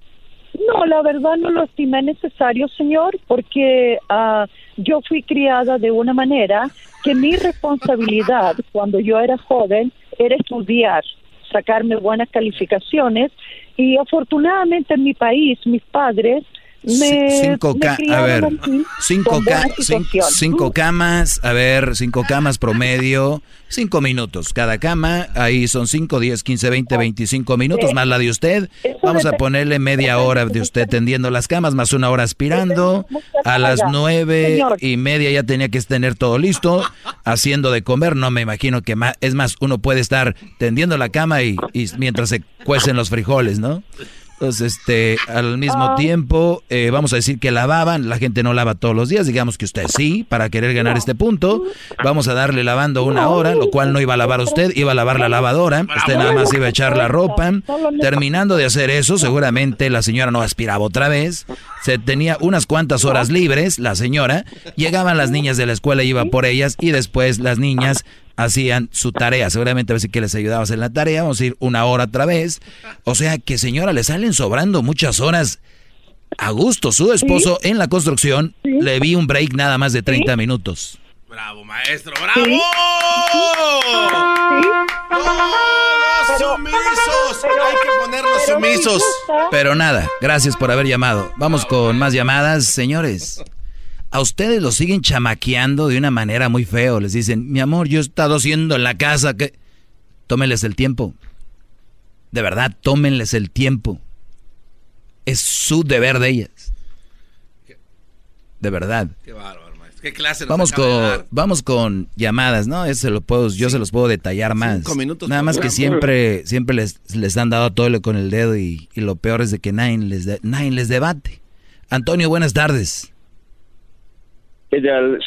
no, la verdad no lo estimé necesario, señor, porque ah, yo fui criada de una manera que mi responsabilidad *laughs* cuando yo era joven era estudiar, sacarme buenas calificaciones y afortunadamente en mi país mis padres me, cinco me ca- a criaron ver, así, cinco, con ca- buena cin- situación. cinco camas, a ver, cinco camas promedio, cinco minutos cada cama, ahí son cinco, diez, quince, veinte, veinticinco minutos, Sí. más la de usted. Vamos a ponerle media hora de usted tendiendo las camas, más una hora aspirando. A las Oiga, nueve señor. y media ya tenía que tener todo listo, haciendo de comer. No me imagino que más, es más, uno puede estar tendiendo la cama y, y mientras se cuecen los frijoles, ¿no? Entonces, este, al mismo Ah. tiempo, eh, vamos a decir que lavaban, la gente no lava todos los días, digamos que usted sí, para querer ganar este punto, vamos a darle lavando una hora, lo cual no iba a lavar usted, iba a lavar la lavadora, usted nada más iba a echar la ropa, terminando de hacer eso, seguramente la señora no aspiraba otra vez, se tenía unas cuantas horas libres, la señora, llegaban las niñas de la escuela, iba por ellas, y después las niñas hacían su tarea. Seguramente a veces que les ayudaba a hacer la tarea. Vamos a ir una hora otra vez. O sea que, señora, le salen sobrando muchas horas a gusto. Su esposo en la construcción le vi un break nada más de 30 minutos. Bravo, maestro, bravo. Todos sumisos. Hay que ponerlos sumisos. Pero nada, gracias por haber llamado. Vamos con más llamadas, señores. A ustedes los siguen chamaqueando de una manera muy feo. Les dicen, mi amor, yo he estado haciendo en la casa que... Tómenles el tiempo. De verdad, tómenles el tiempo. Es su deber de ellas. De verdad. Qué bárbaro, maestro. ¿Qué clase nos Vamos de con, dar? vamos con llamadas, ¿no? Eso lo puedo, yo se los puedo detallar más. Cinco minutos Nada más que siempre, siempre les, les han dado todo con el dedo y, y lo peor es de que nadie les, de- nadie les debate. Antonio, buenas tardes.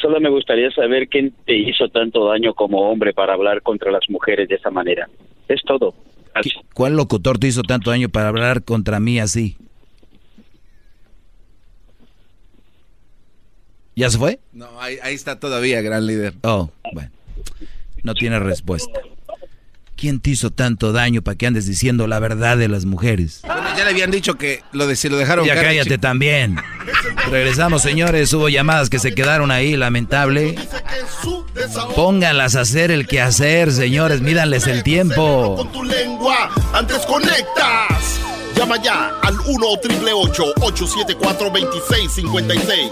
Solo me gustaría saber quién te hizo tanto daño como hombre para hablar contra las mujeres de esa manera. Es todo. Así. ¿Cuál locutor te hizo tanto daño para hablar contra mí así? ¿Ya se fue? No, ahí, ahí está todavía, gran líder. Oh, bueno. No tiene respuesta. ¿Quién te hizo tanto daño para que andes diciendo la verdad de las mujeres? Bueno, ya le habían dicho que lo de si lo dejaron Ya cara, cállate chico. también. Regresamos, señores. Hubo llamadas que se quedaron ahí, lamentable. Pónganlas a hacer el quehacer, señores. Mídanles el tiempo. Con tu lengua, antes conectas. Llama ya al 1 874 2656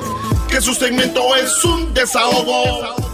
Que su segmento es un desahogo.